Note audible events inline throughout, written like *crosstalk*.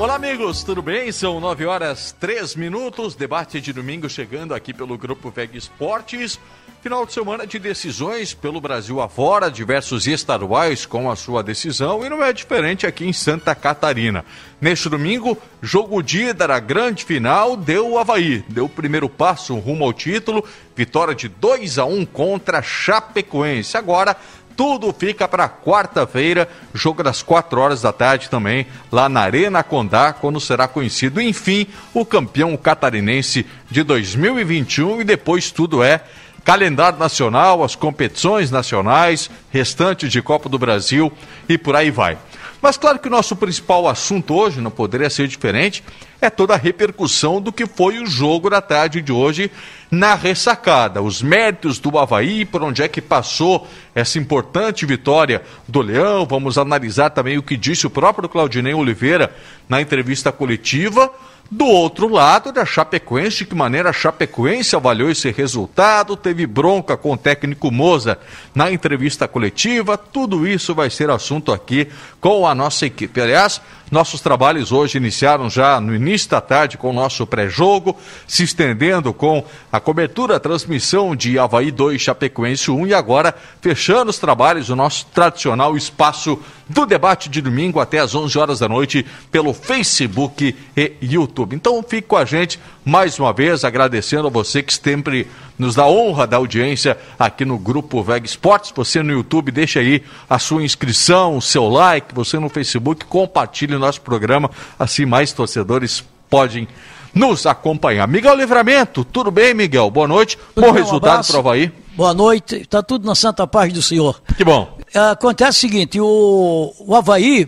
Olá, amigos, tudo bem? São 9 horas 3 minutos. Debate de domingo chegando aqui pelo Grupo VEG Esportes. Final de semana de decisões pelo Brasil afora, diversos estaduais com a sua decisão e não é diferente aqui em Santa Catarina. Neste domingo, jogo dia da grande final deu o Havaí, deu o primeiro passo rumo ao título, vitória de 2 a 1 contra Chapecoense. Agora tudo fica para quarta-feira, jogo das 4 horas da tarde também, lá na Arena Condá, quando será conhecido, enfim, o campeão catarinense de 2021 e depois tudo é calendário nacional, as competições nacionais, restante de Copa do Brasil e por aí vai. Mas claro que o nosso principal assunto hoje, não poderia ser diferente, é toda a repercussão do que foi o jogo da tarde de hoje na ressacada. Os méritos do Havaí, por onde é que passou essa importante vitória do Leão. Vamos analisar também o que disse o próprio Claudinei Oliveira na entrevista coletiva. Do outro lado, da Chapecoense, de que maneira a Chapecoense avaliou esse resultado, teve bronca com o técnico Moza na entrevista coletiva, tudo isso vai ser assunto aqui com a nossa equipe. Aliás, nossos trabalhos hoje iniciaram já no início da tarde com o nosso pré-jogo, se estendendo com a cobertura, a transmissão de Havaí 2, Chapecoense 1 e agora fechando os trabalhos do nosso tradicional espaço do debate de domingo até às 11 horas da noite pelo Facebook e YouTube. Então fique com a gente mais uma vez, agradecendo a você que sempre nos dá honra da audiência aqui no Grupo VEG Esportes. Você no YouTube, deixa aí a sua inscrição, o seu like, você no Facebook, compartilhe o nosso programa, assim mais torcedores podem nos acompanhar. Miguel Livramento, tudo bem, Miguel? Boa noite. Tudo Bom bem, resultado um para o Havaí. Boa noite, está tudo na santa paz do Senhor. Que bom. Acontece o seguinte, o, o Havaí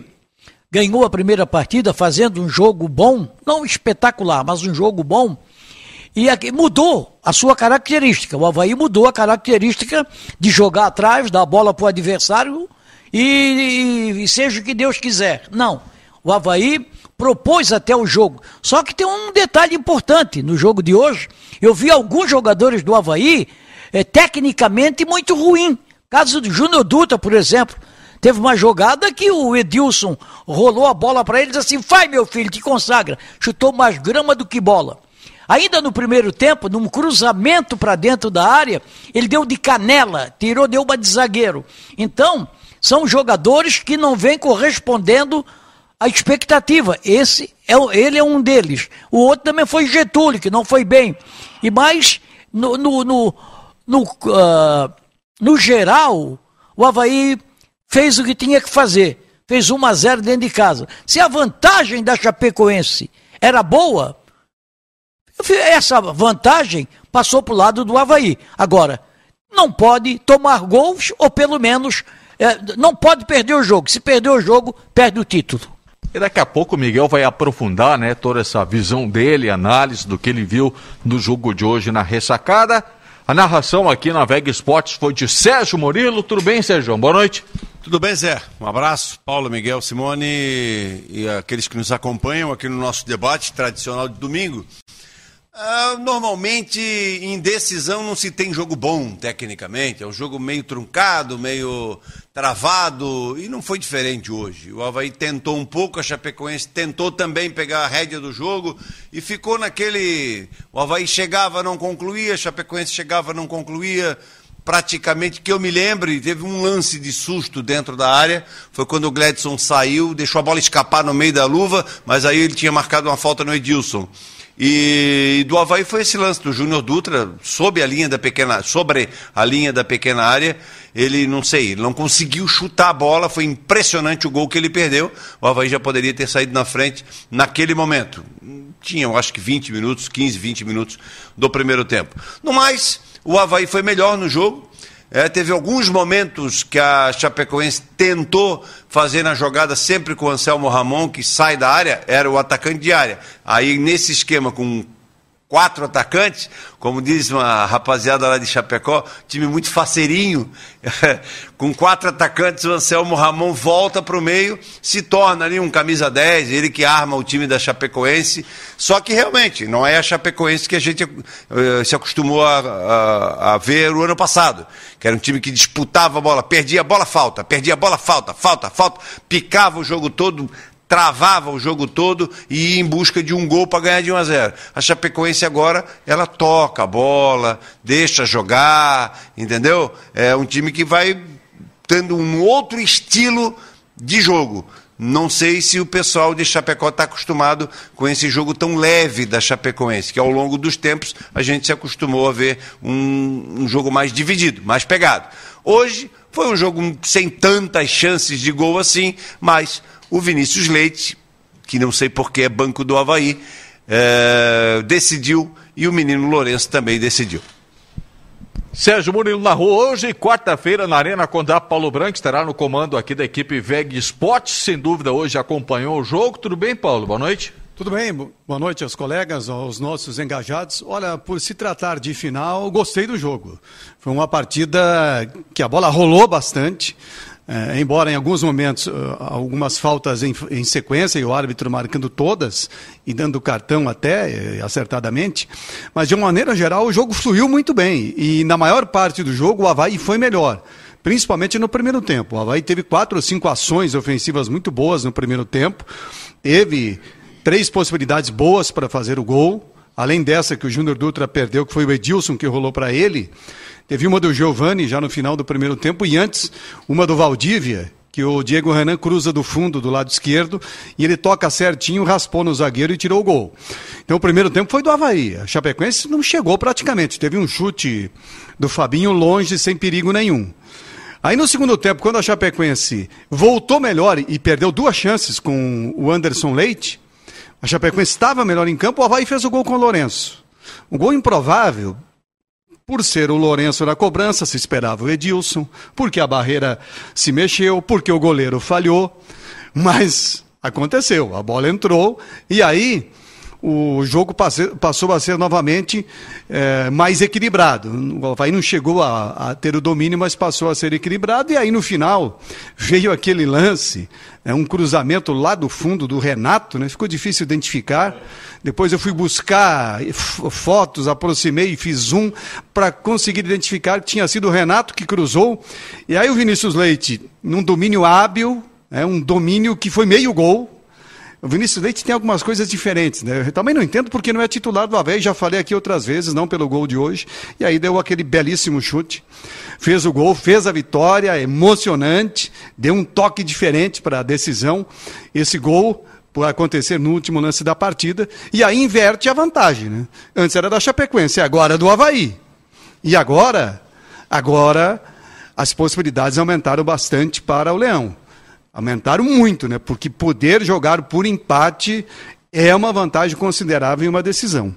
ganhou a primeira partida fazendo um jogo bom, não espetacular, mas um jogo bom, e aqui mudou a sua característica. O Havaí mudou a característica de jogar atrás, dar a bola para o adversário e, e, e seja o que Deus quiser. Não. O Havaí propôs até o jogo. Só que tem um detalhe importante no jogo de hoje. Eu vi alguns jogadores do Havaí é, tecnicamente muito ruim. Caso do Júnior Dutra, por exemplo. Teve uma jogada que o Edilson rolou a bola para ele e assim: vai, meu filho, te consagra. Chutou mais grama do que bola. Ainda no primeiro tempo, num cruzamento para dentro da área, ele deu de canela, tirou, deu uma de zagueiro. Então, são jogadores que não vêm correspondendo à expectativa. Esse é ele é um deles. O outro também foi Getúlio, que não foi bem. E mais, no, no, no, no, uh, no geral, o Havaí fez o que tinha que fazer. Fez 1 a 0 dentro de casa. Se a vantagem da Chapecoense era boa, essa vantagem passou para o lado do Havaí. Agora, não pode tomar gols, ou pelo menos é, não pode perder o jogo. Se perder o jogo, perde o título. E daqui a pouco o Miguel vai aprofundar né, toda essa visão dele, análise do que ele viu no jogo de hoje na ressacada. A narração aqui na Vega Esportes foi de Sérgio Murilo. Tudo bem, Sérgio? Boa noite. Tudo bem, Zé? Um abraço, Paulo, Miguel, Simone e aqueles que nos acompanham aqui no nosso debate tradicional de domingo. Uh, normalmente, em decisão, não se tem jogo bom, tecnicamente. É um jogo meio truncado, meio travado, e não foi diferente hoje. O Havaí tentou um pouco, a Chapecoense tentou também pegar a rédea do jogo e ficou naquele. O Havaí chegava, não concluía, a Chapecoense chegava, não concluía. Praticamente, que eu me lembre, teve um lance de susto dentro da área. Foi quando o Gladson saiu, deixou a bola escapar no meio da luva, mas aí ele tinha marcado uma falta no Edilson. E do Havaí foi esse lance do Júnior Dutra, sob a linha da pequena, sobre a linha da pequena área. Ele, não sei, não conseguiu chutar a bola, foi impressionante o gol que ele perdeu. O Havaí já poderia ter saído na frente naquele momento. Tinha, eu acho que 20 minutos, 15, 20 minutos do primeiro tempo. No mais, o Havaí foi melhor no jogo. É, teve alguns momentos que a Chapecoense tentou fazer na jogada sempre com o Anselmo Ramon, que sai da área, era o atacante de área. Aí, nesse esquema, com quatro atacantes, como diz uma rapaziada lá de Chapecó, time muito faceirinho, *laughs* com quatro atacantes, o Anselmo Ramon volta para o meio, se torna ali um camisa 10, ele que arma o time da Chapecoense, só que realmente não é a Chapecoense que a gente uh, se acostumou a, a, a, ver o ano passado, que era um time que disputava a bola, perdia a bola, falta, perdia a bola, falta, falta, falta, picava o jogo todo, travava o jogo todo e ia em busca de um gol para ganhar de 1 a 0. A Chapecoense agora, ela toca a bola, deixa jogar, entendeu? É um time que vai tendo um outro estilo de jogo. Não sei se o pessoal de Chapecó está acostumado com esse jogo tão leve da Chapecoense, que ao longo dos tempos a gente se acostumou a ver um, um jogo mais dividido, mais pegado. Hoje foi um jogo sem tantas chances de gol assim, mas o Vinícius Leite, que não sei porque é banco do Havaí, é, decidiu e o menino Lourenço também decidiu. Sérgio Murilo na rua hoje, quarta-feira, na Arena Condá Paulo Branco, estará no comando aqui da equipe VEG Esportes, sem dúvida hoje acompanhou o jogo. Tudo bem, Paulo? Boa noite. Tudo bem, boa noite aos colegas, aos nossos engajados. Olha, por se tratar de final, gostei do jogo. Foi uma partida que a bola rolou bastante. É, embora em alguns momentos uh, algumas faltas em, em, sequência e o árbitro marcando todas e dando cartão até uh, acertadamente, mas de uma maneira geral o jogo fluiu muito bem e na maior parte do jogo o Havaí foi melhor. Principalmente no primeiro tempo. O Havaí teve quatro ou cinco ações ofensivas muito boas no primeiro tempo. Teve três possibilidades boas para fazer o gol. Além dessa que o Júnior Dutra perdeu, que foi o Edilson que rolou para ele. Teve uma do Giovani já no final do primeiro tempo e antes uma do Valdívia, que o Diego Renan cruza do fundo do lado esquerdo e ele toca certinho, raspou no zagueiro e tirou o gol. Então o primeiro tempo foi do Havaí. A Chapecoense não chegou praticamente. Teve um chute do Fabinho longe, sem perigo nenhum. Aí no segundo tempo, quando a Chapecoense voltou melhor e perdeu duas chances com o Anderson Leite, a Chapecoense estava melhor em campo, o Havaí fez o gol com o Lourenço. Um gol improvável, por ser o Lourenço na cobrança, se esperava o Edilson, porque a barreira se mexeu, porque o goleiro falhou, mas aconteceu, a bola entrou e aí o jogo passou a ser novamente é, mais equilibrado. O Havaí não chegou a, a, ter o domínio, mas passou a ser equilibrado. E aí no final veio aquele lance, é, um cruzamento lá do fundo do Renato, né? ficou difícil identificar. Depois eu fui buscar fotos, aproximei e fiz zoom para conseguir identificar que tinha sido o Renato que cruzou. E aí o Vinícius Leite, num domínio hábil, é um domínio que foi meio gol, o Vinícius Leite tem algumas coisas diferentes, né? Eu também não entendo porque não é titular do Havaí, já falei aqui outras vezes, não pelo gol de hoje. E aí deu aquele belíssimo chute, fez o gol, fez a vitória, emocionante, deu um toque diferente para a decisão. Esse gol por acontecer no último lance da partida, e aí inverte a vantagem, né? Antes era da Chapecoense, agora é do Havaí. E agora, agora as possibilidades aumentaram bastante para o Leão. Aumentaram muito, né? Porque poder jogar por empate é uma vantagem considerável em uma decisão.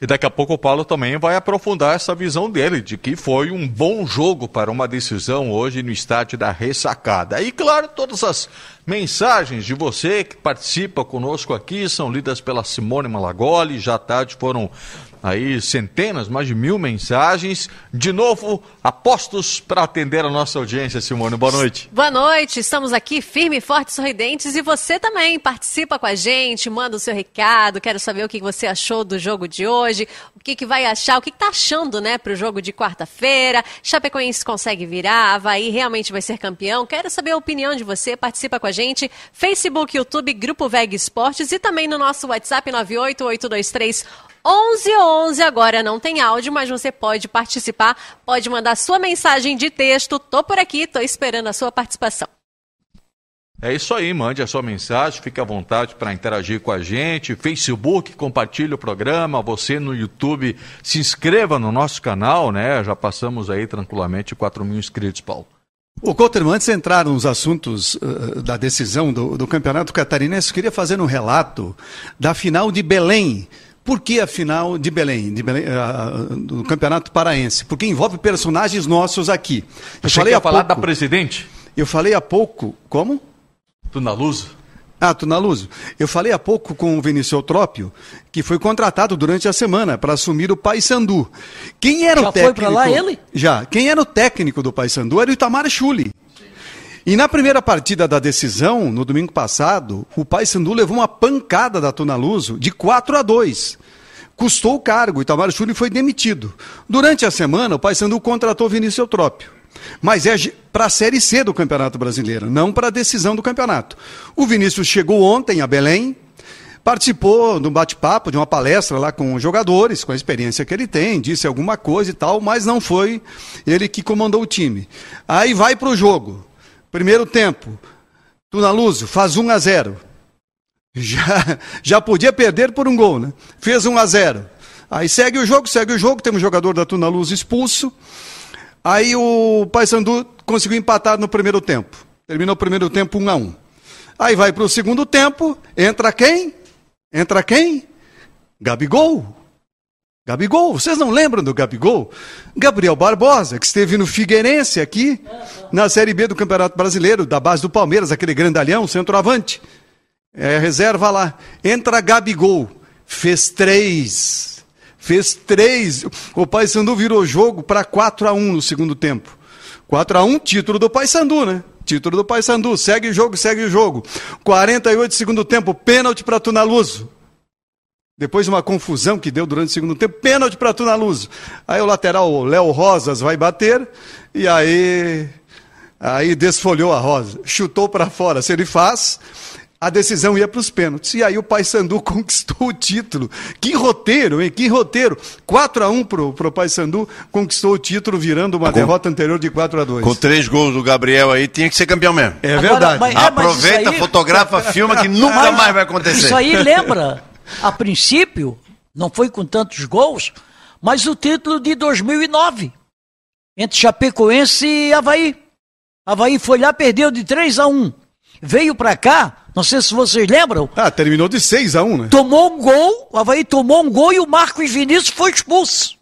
E daqui a pouco o Paulo também vai aprofundar essa visão dele, de que foi um bom jogo para uma decisão hoje no estádio da ressacada. E claro, todas as mensagens de você que participa conosco aqui são lidas pela Simone Malagoli. Já tarde foram aí centenas, mais de mil mensagens. De novo, apostos para atender a nossa audiência, Simone. Boa noite. Boa noite, estamos aqui firme, fortes, sorridentes e você também participa com a gente, manda o seu recado. Quero saber o que você achou do jogo de hoje, o que, que vai achar, o que, está achando, né, para o jogo de quarta-feira. Chapecoense consegue virar, Havaí realmente vai ser campeão. Quero saber a opinião de você, participa com a gente. Facebook, YouTube, Grupo Veg Esportes e também no nosso WhatsApp 98823 1111 agora não tem áudio, mas você pode participar, pode mandar sua mensagem de texto. Tô por aqui, tô esperando a sua participação. É isso aí, mande a sua mensagem, fique à vontade para interagir com a gente. Facebook, compartilhe o programa. Você no YouTube, se inscreva no nosso canal, né? Já passamos aí tranquilamente 4 mil inscritos, Paulo. O Couterman, antes de entrar nos assuntos uh, da decisão do, do Campeonato Catarinense, eu queria fazer um relato da final de Belém por que a final de Belém, de Belém uh, do Campeonato Paraense? Porque envolve personagens nossos aqui. Eu Você falei a falar pouco, da presidente? Eu falei há pouco. Como? Tunaluso. Ah, Tunaluso. Eu falei há pouco com o Vinícius Eutrópio, que foi contratado durante a semana para assumir o Paysandu. Quem era Já o técnico? Já foi para lá ele? Já. Quem era o técnico do Paysandu era o Itamar Chuli. E na primeira partida da decisão, no domingo passado, o Paysandu levou uma pancada da Tunaluso de 4 a 2. Custou o cargo, Itamar Chuli foi demitido. Durante a semana, o Paysandu contratou Vinícius Eutrópio. Mas é para a Série C do Campeonato Brasileiro, não para a decisão do campeonato. O Vinícius chegou ontem a Belém, participou de um bate-papo, de uma palestra lá com os jogadores, com a experiência que ele tem, disse alguma coisa e tal, mas não foi ele que comandou o time. Aí vai para o jogo. Primeiro tempo, Tunaluso faz 1 a 0. Já, já podia perder por um gol, né? Fez 1 a 0. Aí segue o jogo, segue o jogo, temos um jogador da Tunaluso expulso. Aí o Paysandu conseguiu empatar no primeiro tempo. Terminou o primeiro tempo 1 a 1. Aí vai para o segundo tempo, entra quem? Entra quem? Gabigol. Gabigol, vocês não lembram do Gabigol? Gabriel Barbosa, que esteve no Figueirense aqui, na Série B do Campeonato Brasileiro, da base do Palmeiras, aquele grandalhão, centroavante. É, reserva lá. Entra Gabigol, fez três. Fez três. O Paysandu virou jogo para 4 a 1 no segundo tempo. 4 a 1 título do Paysandu, né? Título do Paysandu. Segue o jogo, segue o jogo. 48 segundo tempo, pênalti para Tunaluso. Depois de uma confusão que deu durante o segundo tempo, pênalti para Tunaluso. Aí o lateral, o Léo Rosas, vai bater e aí aí desfolhou a Rosa, chutou para fora. Se ele faz, a decisão ia para os pênaltis. E aí o Paysandu *laughs* conquistou o título. Que roteiro, hein? Que roteiro. 4 a 1 pro, pro Paysandu, conquistou o título, virando uma com, derrota anterior de 4 a 2 Com três gols do Gabriel aí, tinha que ser campeão mesmo. É Agora, verdade. Mas, é, Aproveita, aí... fotografa, *laughs* filma, que nunca mas, mais vai acontecer. Isso aí lembra, a princípio, não foi com tantos gols, mas o título de 2009, entre Chapecoense e Havaí. Havaí foi lá, perdeu de 3 a 1 Veio para cá, não sei se vocês lembram. Ah, terminou de 6 a 1 né? Tomou um gol, o Havaí tomou um gol e o Marcos Vinícius foi expulso.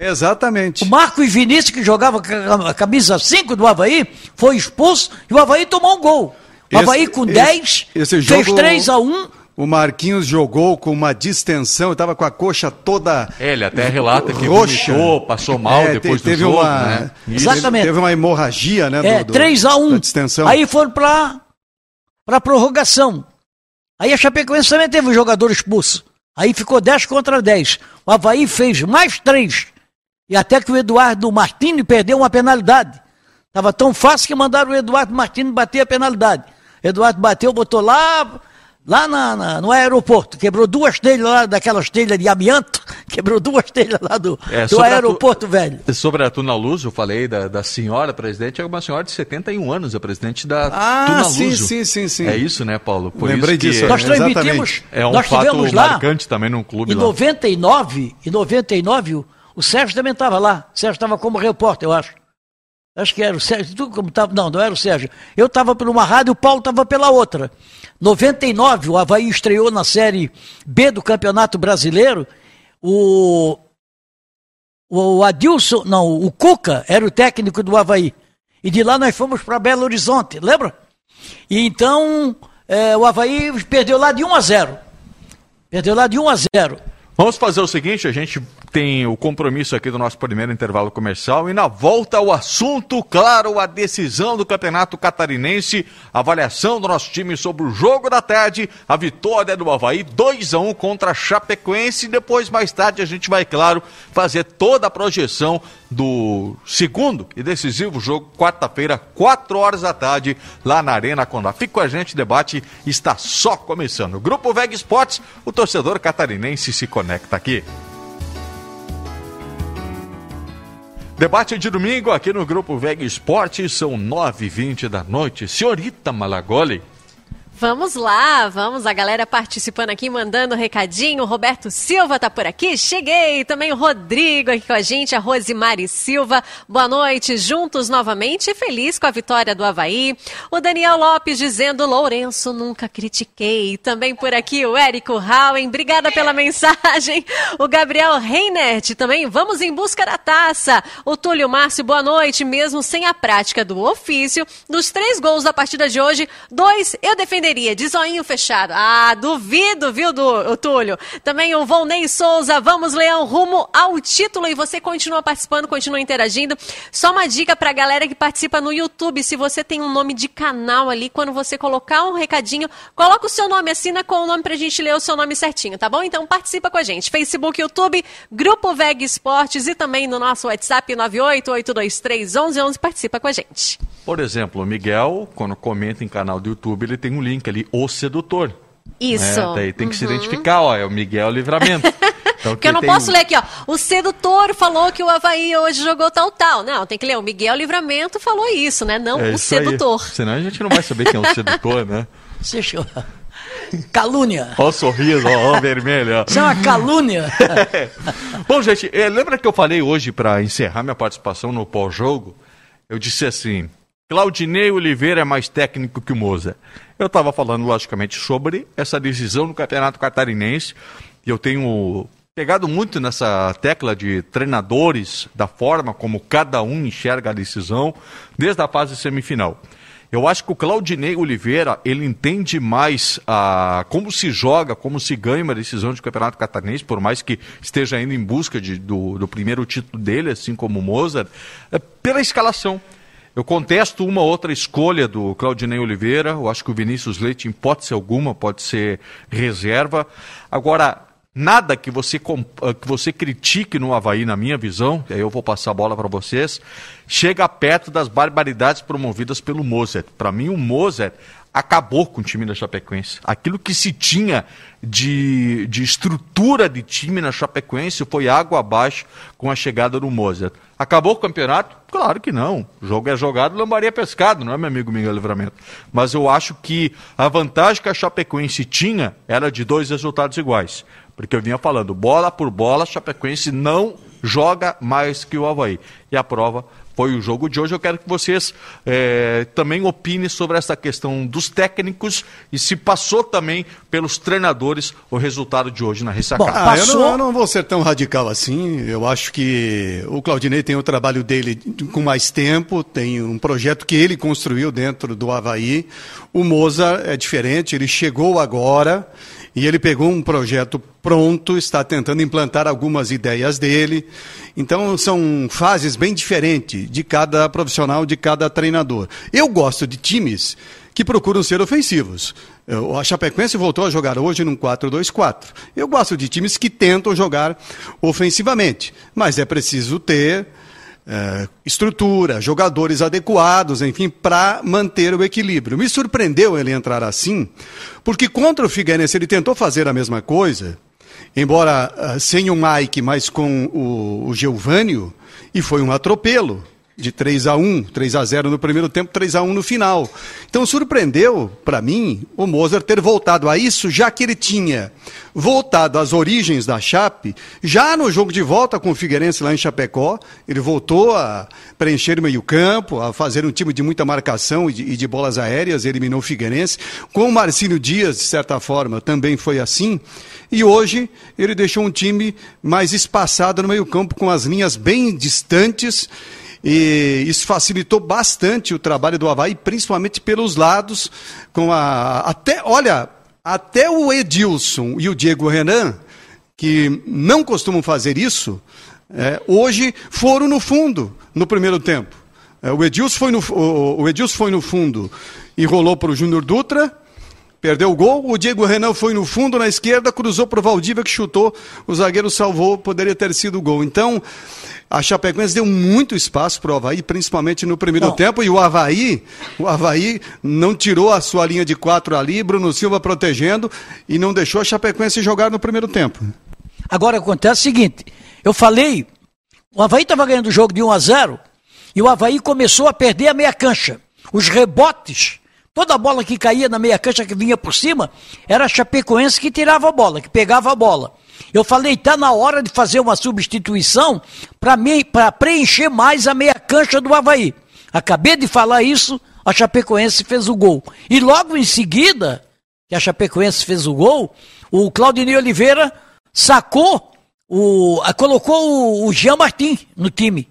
Exatamente. O Marcos Vinícius, que jogava a camisa 5 do Havaí, foi expulso e o Havaí tomou um gol. O esse, Havaí com 10, fez jogo... 3 a 1 o Marquinhos jogou com uma distensão, estava com a coxa toda. É, ele até relata que roxa. Vomitou, passou mal é, depois teve do jogo. Uma... Né? Exatamente. Teve uma hemorragia, né? É, do, 3 a 1 distensão. Aí foram para para prorrogação. Aí a Chapecoense também teve um jogador expulso. Aí ficou 10 contra 10. O Havaí fez mais 3. E até que o Eduardo Martini perdeu uma penalidade. Estava tão fácil que mandaram o Eduardo Martini bater a penalidade. Eduardo bateu, botou lá, lá na, na, no aeroporto, quebrou duas telhas lá, daquelas telhas de amianto, *laughs* quebrou duas telhas lá do, é, do aeroporto, tu, velho. Sobre a Tuna Luz, eu falei da, da senhora presidente, é uma senhora de 71 anos, a presidente da ah, Tuna Luz. Sim, sim, sim, sim. É isso, né, Paulo? Por Lembrei disso. Nós transmitimos, é um nós fato lá, marcante também num clube em lá. 99, em 99, o, o Sérgio também estava lá. O Sérgio estava como repórter, eu acho. Acho que era o Sérgio. Tu como tava, não, não era o Sérgio. Eu estava por uma rádio, o Paulo estava pela outra. 99, o Havaí estreou na Série B do Campeonato Brasileiro. O, o Adilson, não, o Cuca era o técnico do Havaí. E de lá nós fomos para Belo Horizonte, lembra? E então é, o Havaí perdeu lá de 1 a 0. Perdeu lá de 1 a 0. Vamos fazer o seguinte, a gente tem o compromisso aqui do nosso primeiro intervalo comercial e na volta ao assunto, claro, a decisão do Campeonato Catarinense, avaliação do nosso time sobre o jogo da tarde, a vitória do Havaí 2 a 1 contra a Chapecoense e depois mais tarde a gente vai, claro, fazer toda a projeção do segundo e decisivo jogo, quarta-feira, 4 horas da tarde, lá na Arena Condá. Fica com a gente, o debate está só começando. Grupo Veg Esportes, o torcedor catarinense se conecta aqui. Debate de domingo aqui no Grupo Veg Esportes, são 9h20 da noite. Senhorita Malagoli, Vamos lá, vamos, a galera participando aqui, mandando recadinho. O Roberto Silva tá por aqui, cheguei. Também o Rodrigo aqui com a gente, a Rosemary Silva. Boa noite, juntos novamente, feliz com a vitória do Havaí. O Daniel Lopes dizendo, Lourenço, nunca critiquei. Também por aqui o Érico Rauen, obrigada pela mensagem. O Gabriel Reinert também, vamos em busca da taça. O Túlio Márcio, boa noite, mesmo sem a prática do ofício. Dos três gols da partida de hoje, dois eu defenderia seria de zoinho fechado. Ah, duvido, viu, do, Túlio? Também o Volney Souza, vamos, Leão, rumo ao título. E você continua participando, continua interagindo. Só uma dica pra galera que participa no YouTube: se você tem um nome de canal ali, quando você colocar um recadinho, coloca o seu nome, assina com o nome pra gente ler o seu nome certinho, tá bom? Então participa com a gente. Facebook, YouTube, Grupo VEG Esportes e também no nosso WhatsApp 988231111. Participa com a gente. Por exemplo, o Miguel, quando comenta em canal do YouTube, ele tem um link ali, O Sedutor. Isso. Né? Daí tem que se identificar, ó, é o Miguel Livramento. *laughs* Então, Porque eu não tem posso um- ler aqui, ó. O sedutor falou que o Havaí hoje jogou tal, tal. Não, tem que ler. O Miguel Livramento falou isso, né? Não É o isso aí. sedutor. Senão a gente não vai saber quem é o sedutor, né? *laughs* Chama- Calúnia. Ó o sorriso, ó, ó vermelho, ó. Isso é uma calúnia. *laughs* Bom, gente, eh, lembra que eu falei hoje para encerrar minha participação no pós-jogo? Eu disse assim: Claudinei Oliveira é mais técnico que o Moza. Eu estava falando, logicamente, sobre essa decisão no Campeonato Catarinense. E eu tenho pegado muito nessa tecla de treinadores, da forma como cada um enxerga a decisão, desde a fase semifinal. Eu acho que o Claudinei Oliveira, ele entende mais a, como se joga, como se ganha uma decisão de campeonato catarinense, por mais que esteja indo em busca de- do, do primeiro título dele, assim como o Mozart, é pela escalação. Eu contesto uma outra escolha do Claudinei Oliveira. Eu acho que o Vinícius Leite, em hipótese alguma, pode ser reserva. Agora, nada que você, eh, que você critique no Havaí, na minha visão, e aí eu vou passar a bola para vocês, chega perto das barbaridades promovidas pelo Mozart. Para mim, o Mozart acabou com o time da Chapecoense. Aquilo que se tinha de, de estrutura de time na Chapecoense foi água abaixo com a chegada do Mozart. Acabou o campeonato? Claro que não. O jogo é jogado, lambaria é pescado, não é, meu amigo Miguel Livramento? Mas eu acho que a vantagem que a Chapecoense tinha era de dois resultados iguais. Porque eu vinha falando, bola por bola, a Chapecoense não joga mais que o Havaí. E a prova foi o jogo de hoje. Eu quero que vocês eh, também opinem sobre essa questão dos técnicos e se passou também pelos treinadores o resultado de hoje na ressacada. Bom, Ah, eu não, eu não vou ser tão radical assim. Eu acho que o Claudinei tem o trabalho dele com mais tempo, tem um projeto que ele construiu dentro do Havaí. O Moza é diferente, ele chegou agora e ele pegou um projeto pronto, está tentando implantar algumas ideias dele. Então são fases bem diferentes de cada profissional, de cada treinador. Eu gosto de times que procuram ser ofensivos. A Chapecoense voltou a jogar hoje num 4-2-4. Eu gosto de times que tentam jogar ofensivamente, mas é preciso ter eh, estrutura, jogadores adequados, enfim, para manter o equilíbrio. Me surpreendeu ele entrar assim, porque contra o Figueirense ele tentou fazer a mesma coisa, embora ah, sem o Mike, mas com o, o Geovânio, e foi um atropelo de 3 a 1, 3 a 0 no primeiro tempo, 3 a 1 no final. Então surpreendeu para mim o Mozart ter voltado a isso, já que ele tinha voltado às origens da Chape, já no jogo de volta com o Figueirense lá em Chapecó, ele voltou a preencher o meio-campo, a fazer um time de muita marcação e de, e de bolas aéreas, eliminou o Figueirense. Com o Marcílio Dias, de certa forma, também foi assim. E hoje ele deixou um time mais espaçado no meio-campo, com as linhas bem distantes. E isso facilitou bastante o trabalho do Havaí, principalmente pelos lados, com a. Até, olha, até o Edilson e o Diego Renan, que não costumam fazer isso, é, hoje foram no fundo no primeiro tempo. É, o, Edilson foi no, o, o Edilson foi no fundo e rolou para o Júnior Dutra. Perdeu o gol, o Diego Renan foi no fundo na esquerda, cruzou para o Valdívia que chutou, o zagueiro salvou, poderia ter sido o gol. Então, a Chapecoense deu muito espaço para o Havaí, principalmente no primeiro Não. tempo, e o Havaí, o Havaí não tirou a sua linha de quatro ali, Bruno Silva protegendo, e não deixou a Chapecoense jogar no primeiro tempo. Agora acontece o seguinte: eu falei, o Havaí estava ganhando o jogo de 1 a 0 e o Havaí começou a perder a meia cancha. Os rebotes, toda bola que caía na meia cancha que vinha por cima, era a Chapecoense que tirava a bola, que pegava a bola. Eu falei, está na hora de fazer uma substituição para preencher mais a meia cancha do Havaí. Acabei de falar isso, a Chapecoense fez o gol. E logo em seguida, que a Chapecoense fez o gol, o Claudinei Oliveira sacou, o, colocou o, o Jean Martin no time.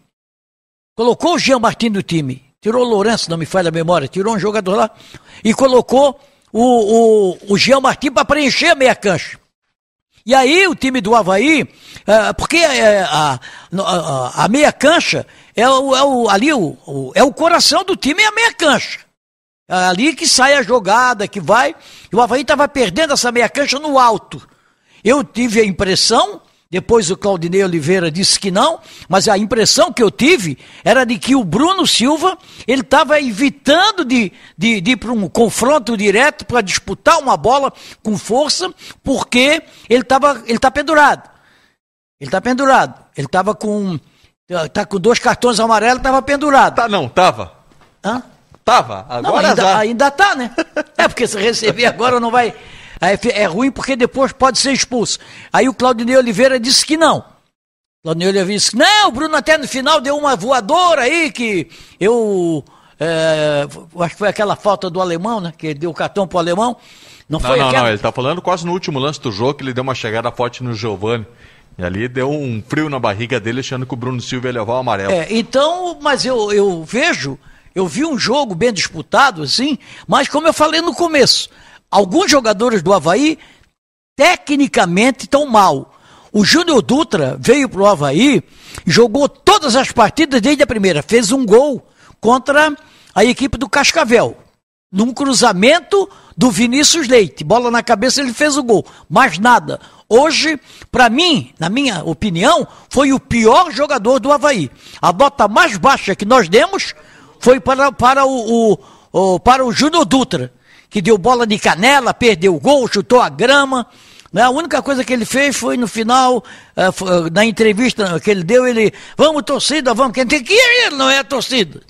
Colocou o Jean Martin no time. Tirou o Lourenço, não me falha a memória, tirou um jogador lá e colocou o, o, o Jean Martins para preencher a meia cancha. E aí o time do Havaí, é, porque é, a, a, a, meia cancha é, o, é o, ali o, o, é o coração do time, é a meia cancha. É ali que sai a jogada, que vai. E o Havaí estava perdendo essa meia cancha no alto. Eu tive a impressão depois o Claudinei Oliveira disse que não, mas a impressão que eu tive era de que o Bruno Silva ele estava evitando de, de, de ir para um confronto direto para disputar uma bola com força, porque ele estava ele tá pendurado. Ele está pendurado. Ele estava com tá com dois cartões amarelos, estava pendurado. Tá não, tava. Hã? Tava. Agora não, ainda, já. ainda tá, né? *laughs* É porque se receber agora não vai é ruim porque depois pode ser expulso. Aí o Claudinei Oliveira disse que não. Claudinei Oliveira disse que não, o Bruno até no final deu uma voadora aí que eu. É, acho que foi aquela falta do alemão, né? Que ele deu o cartão pro alemão. Não, não foi não, não, ele tá falando quase no último lance do jogo que ele deu uma chegada forte no Giovani. E ali deu um frio na barriga dele, achando que o Bruno Silva ia levar o amarelo. É, então, mas eu, eu vejo, eu vi um jogo bem disputado, assim, mas como eu falei no começo, alguns jogadores do Havaí tecnicamente estão mal. O Júnior Dutra veio para o Havaí, jogou todas as partidas desde a primeira, fez um gol contra a equipe do Cascavel. Num cruzamento do Vinícius Leite. Bola na cabeça, ele fez o gol. Mais nada. Hoje, para mim, na minha opinião, foi o pior jogador do Havaí. A nota mais baixa que nós demos foi para, para o, o, o para o Júnior Dutra que deu bola de canela, perdeu o gol, chutou a grama. Né? A única coisa que ele fez foi no final, uh, na entrevista que ele deu, ele, vamos torcida, vamos, quem tem que ir, ele não é torcida.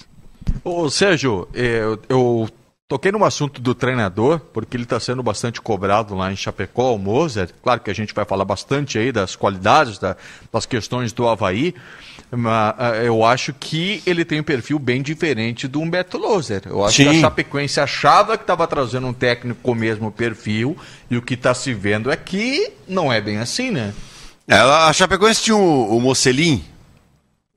Ô Sérgio, eu, eu toquei no assunto do treinador, porque ele está sendo bastante cobrado lá em Chapecó, o Moser. Claro que a gente vai falar bastante aí das qualidades, da, das questões do Havaí. Ah, eu acho que ele tem um perfil bem diferente do Humberto Loser. Eu acho Sim. que a Chapecoense achava que estava trazendo um técnico com o mesmo perfil e o que está se vendo é que não é bem assim, né? É, a Chapecoense tinha o, o Mocelin,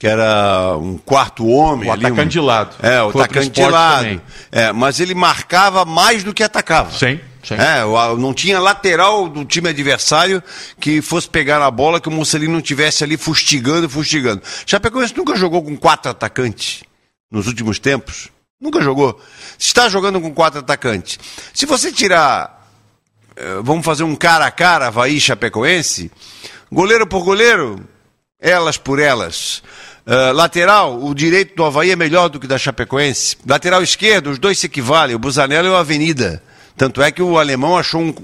que era um quarto homem. O ali, atacante um... de lado. É, o atacante de lado. É, mas ele marcava mais do que atacava. Sim. Sim. É, não tinha lateral do time adversário que fosse pegar na bola que o Mussolini não tivesse ali fustigando, fustigando. Chapecoense nunca jogou com quatro atacantes nos últimos tempos. Nunca jogou. Está jogando com quatro atacantes. Se você tirar, eh, vamos fazer um cara a cara, Havaí Chapecoense, goleiro por goleiro, elas por elas. Uh, lateral, o direito do Havaí é melhor do que da Chapecoense. Lateral esquerdo, os dois se equivalem, o Busanello e o Avenida. Tanto é que o alemão achou um,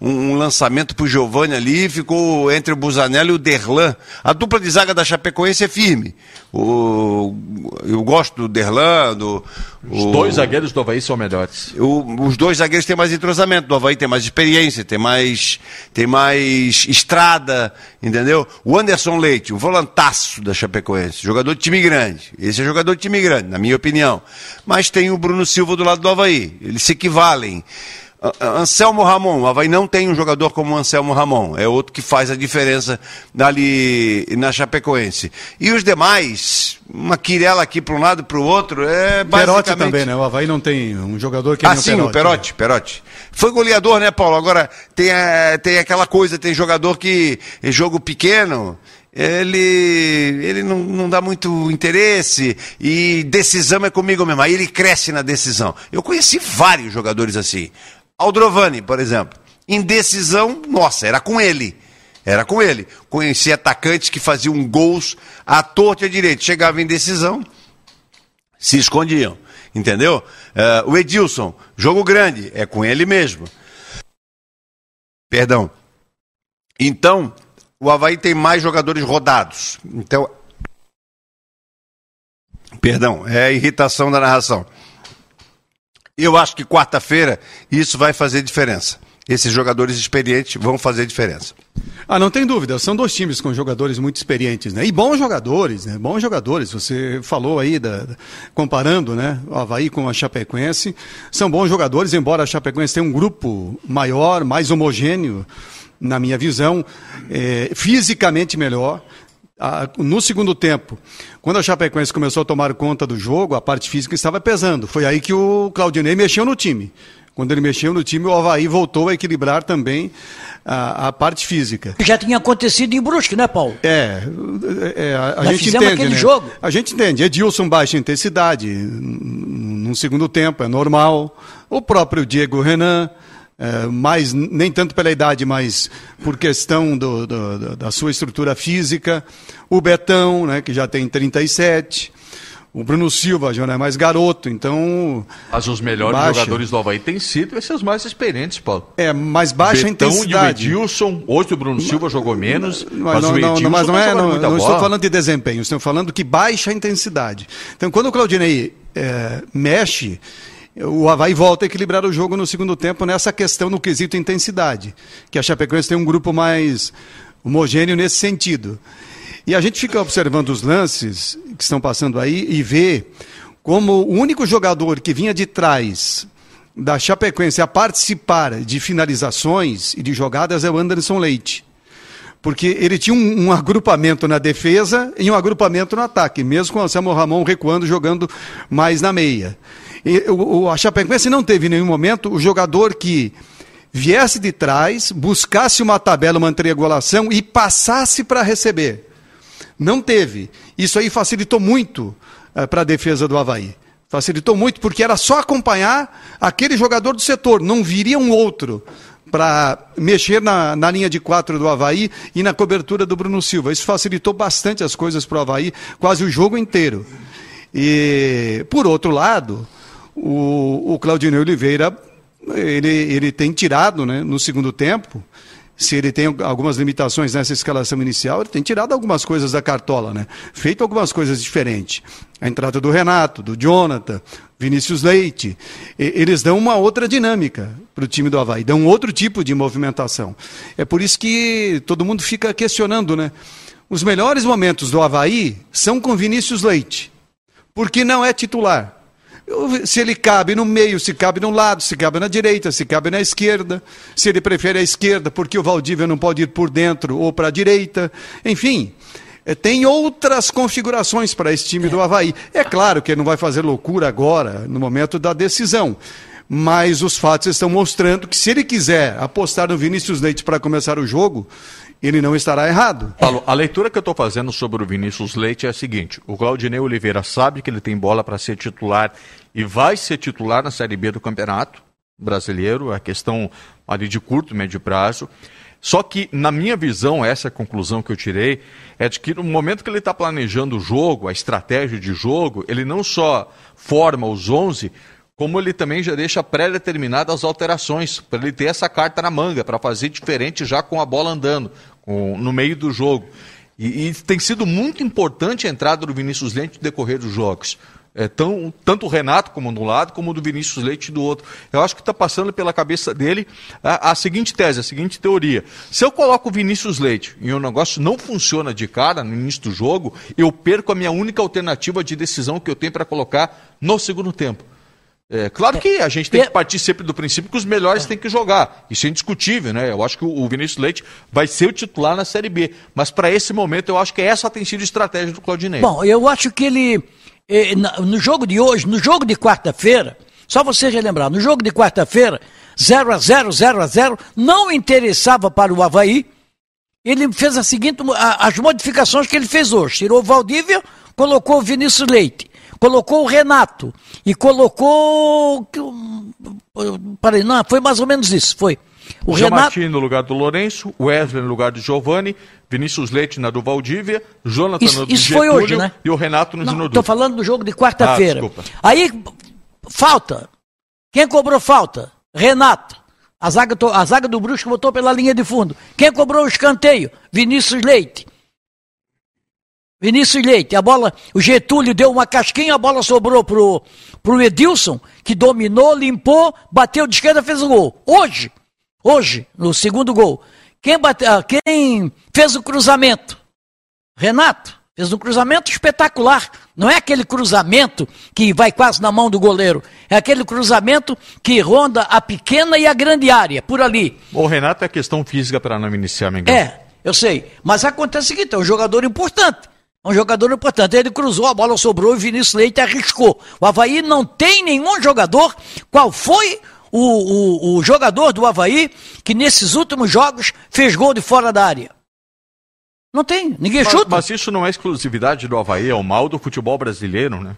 um, lançamento para o Giovanni ali e ficou entre o Busanello e o Derlan. A dupla de zaga da Chapecoense é firme. O, eu gosto do Derlan. Do, os o, dois zagueiros do Havaí são melhores. O, os dois zagueiros têm mais entrosamento. Do Havaí tem mais experiência, tem mais, tem mais estrada, entendeu? O Anderson Leite, o volantaço da Chapecoense, jogador de time grande. Esse é jogador de time grande, na minha opinião. Mas tem o Bruno Silva do lado do Havaí. Eles se equivalem. Anselmo Ramon, o Havaí não tem um jogador como o Anselmo Ramon, é outro que faz a diferença ali na Chapecoense. E os demais, uma quirela aqui para um lado para o outro, é basicamente... Perotti também, né? O Havaí não tem um jogador que é ah, sim, o Perotti, né? Perotti. Foi goleador, né, Paulo? Agora, tem, é, tem aquela coisa, tem jogador que jogo pequeno, ele, ele não, não dá muito interesse e decisão é comigo mesmo. Aí ele cresce na decisão. Eu conheci vários jogadores assim. Aldrovani, por exemplo. Indecisão, nossa, era com ele. Era com ele. Conheci atacantes que faziam gols à torta e à direita. Chegava em decisão, se escondiam. Entendeu? Uh, o Edilson, jogo grande, é com ele mesmo. Perdão. Então, o Havaí tem mais jogadores rodados. Então. Perdão, é a irritação da narração. Eu acho que quarta-feira isso vai fazer diferença. Esses jogadores experientes vão fazer diferença. Ah, não tem dúvida. São dois times com jogadores muito experientes, né? E bons jogadores, né? Bons jogadores. Você falou aí, da, comparando, né? O Havaí com a Chapecoense. São bons jogadores, embora a Chapecoense tenha um grupo maior, mais homogêneo, na minha visão, é, fisicamente melhor no segundo tempo, quando a Chapecoense começou a tomar conta do jogo, a parte física estava pesando. Foi aí que o Claudinei mexeu no time. Quando ele mexeu no time, o Havaí voltou a equilibrar também a, a parte física. Já tinha acontecido em Brusque, né, Paulo? É, é a, a Nós gente entende. aquele né? jogo. A gente entende. Edilson baixa intensidade no segundo tempo, é normal. O próprio Diego Renan. É, mas nem tanto pela idade, mas por questão do, do, da sua estrutura física. O Betão, né, que já tem 37. O Bruno Silva já não é mais garoto, então. Mas os melhores baixa. jogadores do Havaí têm sido esses mais experientes, Paulo. É, mais baixa Betão intensidade. e o Edilson, hoje o Bruno Silva jogou menos, Mas, mas, não, o não, Edilson não, mas não tá é, não, muita não bola. estou falando de desempenho, estou falando que baixa intensidade. Então, quando o Claudinei é, mexe, o Havaí volta a equilibrar o jogo no segundo tempo nessa questão no quesito intensidade, que a Chapecoense tem um grupo mais homogêneo nesse sentido. E a gente fica observando os lances que estão passando aí e vê como o único jogador que vinha de trás da Chapecoense a participar de finalizações e de jogadas é o Anderson Leite porque ele tinha um, um, agrupamento na defesa e um agrupamento no ataque, mesmo com o Anselmo Ramon recuando, jogando mais na meia. O, a Chapecoense não teve em nenhum momento o jogador que viesse de trás, buscasse uma tabela, uma triangulação e passasse para receber. Não teve. Isso aí facilitou muito uh, para a defesa do Havaí. Facilitou muito, porque era só acompanhar aquele jogador do setor, não viria um outro para mexer na, na, linha de quatro do Havaí e na cobertura do Bruno Silva. Isso facilitou bastante as coisas para o Havaí, quase o jogo inteiro. E, por outro lado, o, o Claudinei Oliveira, ele, ele tem tirado né, no segundo tempo, se ele tem algumas limitações nessa escalação inicial, ele tem tirado algumas coisas da cartola, né? Feito algumas coisas diferentes. A entrada do Renato, do Jonathan, Vinícius Leite, eles dão uma outra dinâmica para o time do Havaí, dão outro tipo de movimentação. É por isso que todo mundo fica questionando, né? Os melhores momentos do Havaí são com Vinícius Leite, porque não é titular. Se ele cabe no meio, se cabe no lado, se cabe na direita, se cabe na esquerda, se ele prefere a esquerda porque o Valdívia não pode ir por dentro ou para a direita, enfim. Tem outras configurações para esse time do Havaí. É claro que ele não vai fazer loucura agora, no momento da decisão. Mas os fatos estão mostrando que se ele quiser apostar no Vinícius Leite para começar o jogo, ele não estará errado. Paulo, a leitura que eu estou fazendo sobre o Vinícius Leite é a seguinte: o Claudinei Oliveira sabe que ele tem bola para ser titular e vai ser titular na Série B do Campeonato Brasileiro, é questão ali de curto, médio prazo. Só que, na minha visão, essa a conclusão que eu tirei, é de que no momento que ele está planejando o jogo, a estratégia de jogo, ele não só forma os 11, como ele também já deixa pré-determinadas as alterações, para ele ter essa carta na manga, para fazer diferente já com a bola andando, com, no meio do jogo. E, e, tem sido muito importante a entrada do Vinícius Leite no decorrer dos jogos. É, tão, tanto o Renato como de um lado, como do Vinícius Leite do outro. Eu acho que está passando pela cabeça dele a, a, seguinte tese, a seguinte teoria. Se eu coloco o Vinícius Leite e o negócio não funciona de cara no início do jogo, eu perco a minha única alternativa de decisão que eu tenho para colocar no segundo tempo. É, claro que a gente tem que partir sempre do princípio que os melhores têm que jogar. Isso é indiscutível, né? Eu acho que o Vinícius Leite vai ser o titular na Série B. Mas para esse momento, eu acho que essa tem sido a estratégia do Claudinei. Bom, eu acho que ele, no jogo de hoje, no jogo de quarta-feira, só você relembrar, no jogo de quarta-feira, 0 a 0 0 a 0 não interessava para o Havaí. Ele fez a seguinte, as modificações que ele fez hoje. Tirou o Valdívia, colocou o Vinícius Leite colocou o Renato e colocou. Peraí, não, foi mais ou menos isso, foi. O Renato... No lugar do Lourenço, Wesley no lugar do Giovani, Vinícius Leite na do Valdívia, Jonathan isso, no do Isso foi hoje, né? e o Renato no Não, Estou falando do jogo de quarta-feira. Ah, Aí, falta. Quem cobrou falta? Renato. A zaga, a zaga do Brusco botou pela linha de fundo. Quem cobrou o escanteio? Vinícius Leite. Vinícius Leite, a bola, o Getúlio deu uma casquinha, a bola sobrou pro, pro Edilson, que dominou, limpou, bateu de esquerda, fez o gol. Hoje, hoje, no segundo gol, quem, bate, quem fez o cruzamento? Renato, fez um cruzamento espetacular. Não é aquele cruzamento que vai quase na mão do goleiro, é aquele cruzamento que ronda a pequena e a grande área, por ali. O Renato é questão física para não iniciar, Miguel. É, eu sei, mas acontece o seguinte, é um jogador importante. Um jogador importante. Ele cruzou, a bola sobrou e Vinícius Leite arriscou. O Havaí não tem nenhum jogador. Qual foi o, o, o, o jogador do Havaí que nesses últimos jogos fez gol de fora da área? Não tem, ninguém mas, chuta. Mas isso não é exclusividade do Havaí, é o mal do futebol brasileiro, né?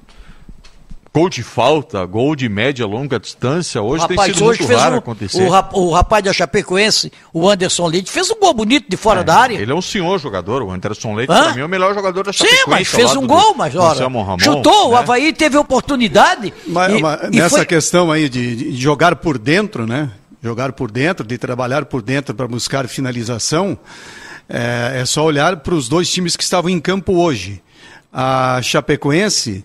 Gol de falta, gol de média, longa distância, hoje rapaz, tem sido hoje muito raro um, acontecer. O, rap, o rapaz da Chapecoense, o Anderson Leite, fez um gol bonito de fora É, da área. Ele é um senhor jogador, o Anderson Leite, Hã? pra mim, é o melhor jogador da Chapecoense. Sim, mas fez um do gol, mas ora, Ramon, chutou, o né? Havaí teve oportunidade. Mas, e- mas e nessa foi- questão aí de, de jogar por dentro, né? Jogar por dentro, de trabalhar por dentro para buscar finalização, é, é só olhar para os dois times que estavam em campo hoje. A Chapecoense,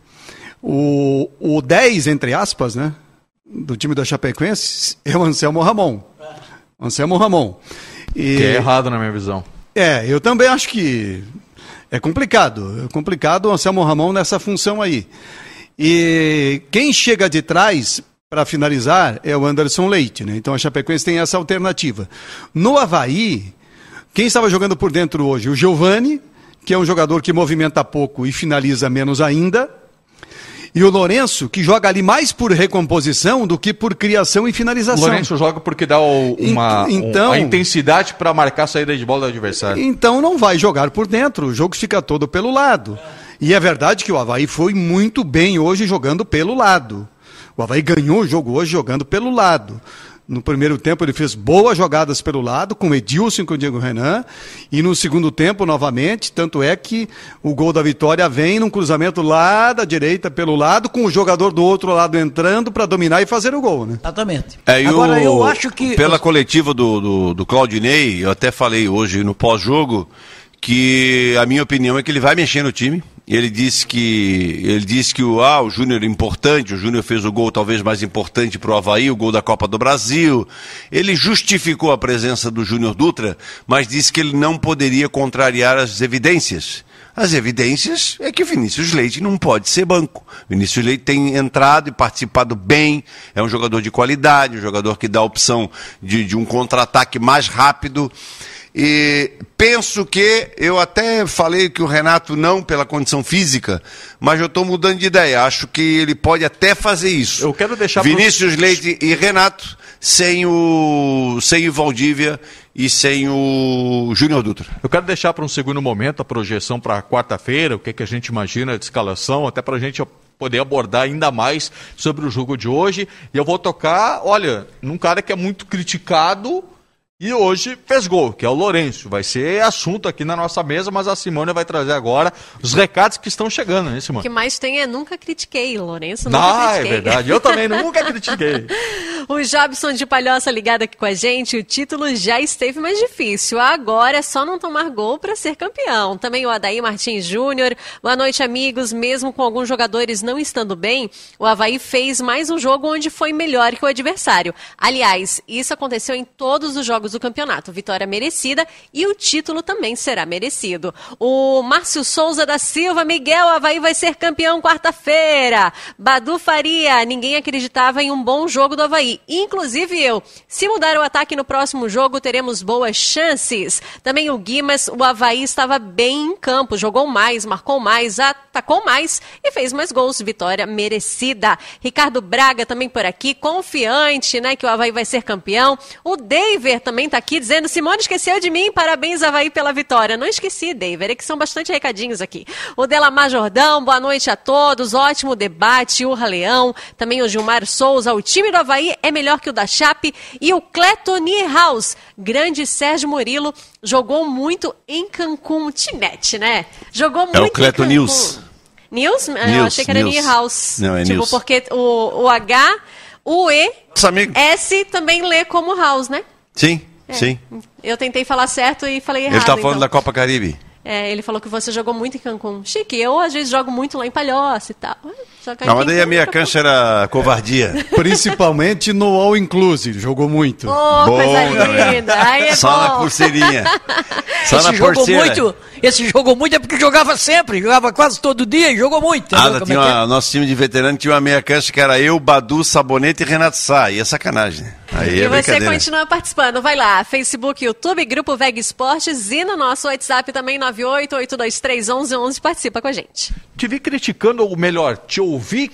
o, o 10, entre aspas, né? Do time da Chapecoense é o Anselmo Ramon. Anselmo Ramon. E- Que é errado na minha visão. é, eu também acho que é complicado. É complicado o Anselmo Ramon nessa função aí. E quem chega de trás para finalizar é o Anderson Leite, né? Então a Chapecoense tem essa alternativa. No Havaí, quem estava jogando por dentro hoje? O Giovani, que é um jogador que movimenta pouco e finaliza menos ainda. E o Lourenço, que joga ali mais por recomposição do que por criação e O finalização. Lourenço joga porque dá o- uma, Ent- então- um- intensidade para marcar a saída de bola do adversário. Então não vai jogar por dentro, o jogo fica todo pelo lado. E é verdade que o Havaí foi muito bem hoje jogando pelo lado. O Havaí ganhou o jogo hoje jogando pelo lado. No primeiro tempo ele fez boas jogadas pelo lado, com o Edilson e com o Diego Renan. E no segundo tempo, novamente, tanto é que o gol da vitória vem num cruzamento lá da direita pelo lado, com o jogador do outro lado entrando para dominar e fazer o gol, né? Exatamente. É, Agora, o- eu acho que. Pela coletiva do, do, do Claudinei, eu até falei hoje no pós-jogo que a minha opinião é que ele vai mexer no time. Ele disse que ele disse que o, ah, o Júnior é importante, o Júnior fez o gol talvez mais importante para o Havaí, o gol da Copa do Brasil. Ele justificou a presença do Júnior Dutra, mas disse que ele não poderia contrariar as evidências. As evidências é que Vinícius Leite não pode ser banco. Vinícius Leite tem entrado e participado bem, é um jogador de qualidade, um jogador que dá a opção de, de um contra-ataque mais rápido. E penso que, eu até falei que o Renato não pela condição física, mas eu estou mudando de ideia. Acho que ele pode até fazer isso. Eu quero deixar Vinícius Leite e Renato sem o, sem o Valdívia e sem o Júnior Dutra. Eu quero deixar para um segundo momento a projeção para quarta-feira, o que, que a gente imagina de escalação, até para a gente poder abordar ainda mais sobre o jogo de hoje. E eu vou tocar, olha, num cara que é muito criticado e hoje fez gol, que é o Lourenço. Vai ser assunto aqui na nossa mesa, mas a Simone vai trazer agora os recados que estão chegando, né, O Simone? que mais tem é nunca critiquei, Lourenço. Nunca Ah, é critiquei. verdade. Eu também nunca critiquei. *laughs* O Jobson de Palhoça ligado aqui com a gente. O título já esteve mais difícil. Agora é só não tomar gol para ser campeão. Também o Adair Martins Júnior. Boa noite, amigos. Mesmo com alguns jogadores não estando bem, o Havaí fez mais um jogo onde foi melhor que o adversário. Aliás, isso aconteceu em todos os jogos do campeonato. Vitória merecida e o título também será merecido. O Márcio Souza da Silva, Miguel, Havaí vai ser campeão quarta-feira. Badu Faria, ninguém acreditava em um bom jogo do Havaí, inclusive eu. Se mudar o ataque no próximo jogo, teremos boas chances. Também o Guimas, o Havaí estava bem em campo, jogou mais, marcou mais, atacou mais e fez mais gols. Vitória merecida. Ricardo Braga também por aqui, confiante, né, que o Havaí vai ser campeão. O Daver também tá aqui dizendo: Simone esqueceu de mim, parabéns, Havaí, pela vitória. Não esqueci, Daver, é que são bastante recadinhos aqui. O Delamar Jordão, boa noite a todos, ótimo debate. O Leão, também o Gilmar Souza, o time do Havaí é melhor que o da Chape. E o Cletoni House, grande Sérgio Murilo, jogou muito em Cancún. Tinete, né? Jogou muito É o em Cleto Cancún. News. News? Eu News, achei que era News. House. Não, é tipo, News. porque o, o H, o E. S também lê como House, né? Sim, sim. Eu tentei falar certo e falei errado. Ele está falando então. da Copa Caribe. É, ele falou que você jogou muito em Cancún. Chique, eu às vezes jogo muito lá em Palhoça e tal. Não, mas daí a minha cancha era covardia. *laughs* Principalmente no All Inclusive, jogou muito. Ô, Bom, coisa né? linda. Aí é Só na bom. pulseirinha. *laughs* Só na Esse jogou porceira. muito, esse jogou muito é porque jogava sempre, jogava quase todo dia e jogou muito. Ah, tinha é é? uma, nosso time de veterano tinha uma meia cancha que era eu, Badu, Sabonete e Renato Sá. E é sacanagem. né? Aí E é você continua participando. Vai lá, Facebook, YouTube, Grupo Veg Esportes e no nosso WhatsApp também, 988231111. Participa com a gente. Te vi criticando, ou melhor, te ouvi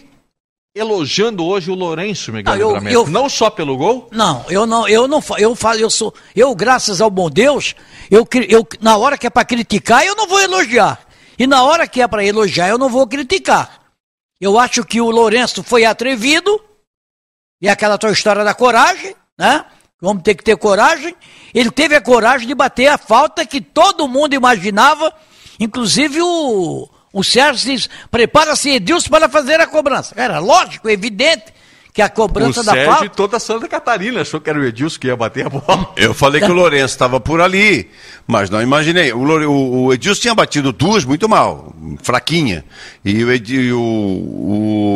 elogiando hoje o Lourenço, Miguel Ah, eu- eu- Não só pelo gol, Não, eu não, eu não, eu falo, eu sou, eu graças ao bom Deus, eu, eu na hora que é para criticar, eu não vou elogiar. E na hora que é para elogiar, eu não vou criticar. Eu acho que o Lourenço foi atrevido, e aquela tua história da coragem, né? Vamos ter que ter coragem. Ele teve a coragem de bater a falta que todo mundo imaginava, inclusive o, o Sérgio diz, prepara-se Edilson para fazer a cobrança. Era lógico, evidente, que a o cobrança da Sérgio falta... e toda Santa Catarina achou que era o Edilson que ia bater a bola. *laughs* Eu falei que o Lourenço estava por ali, mas não imaginei. O, Lore- o- o Edilson tinha batido duas muito mal, fraquinha. E, o, Edi- e o-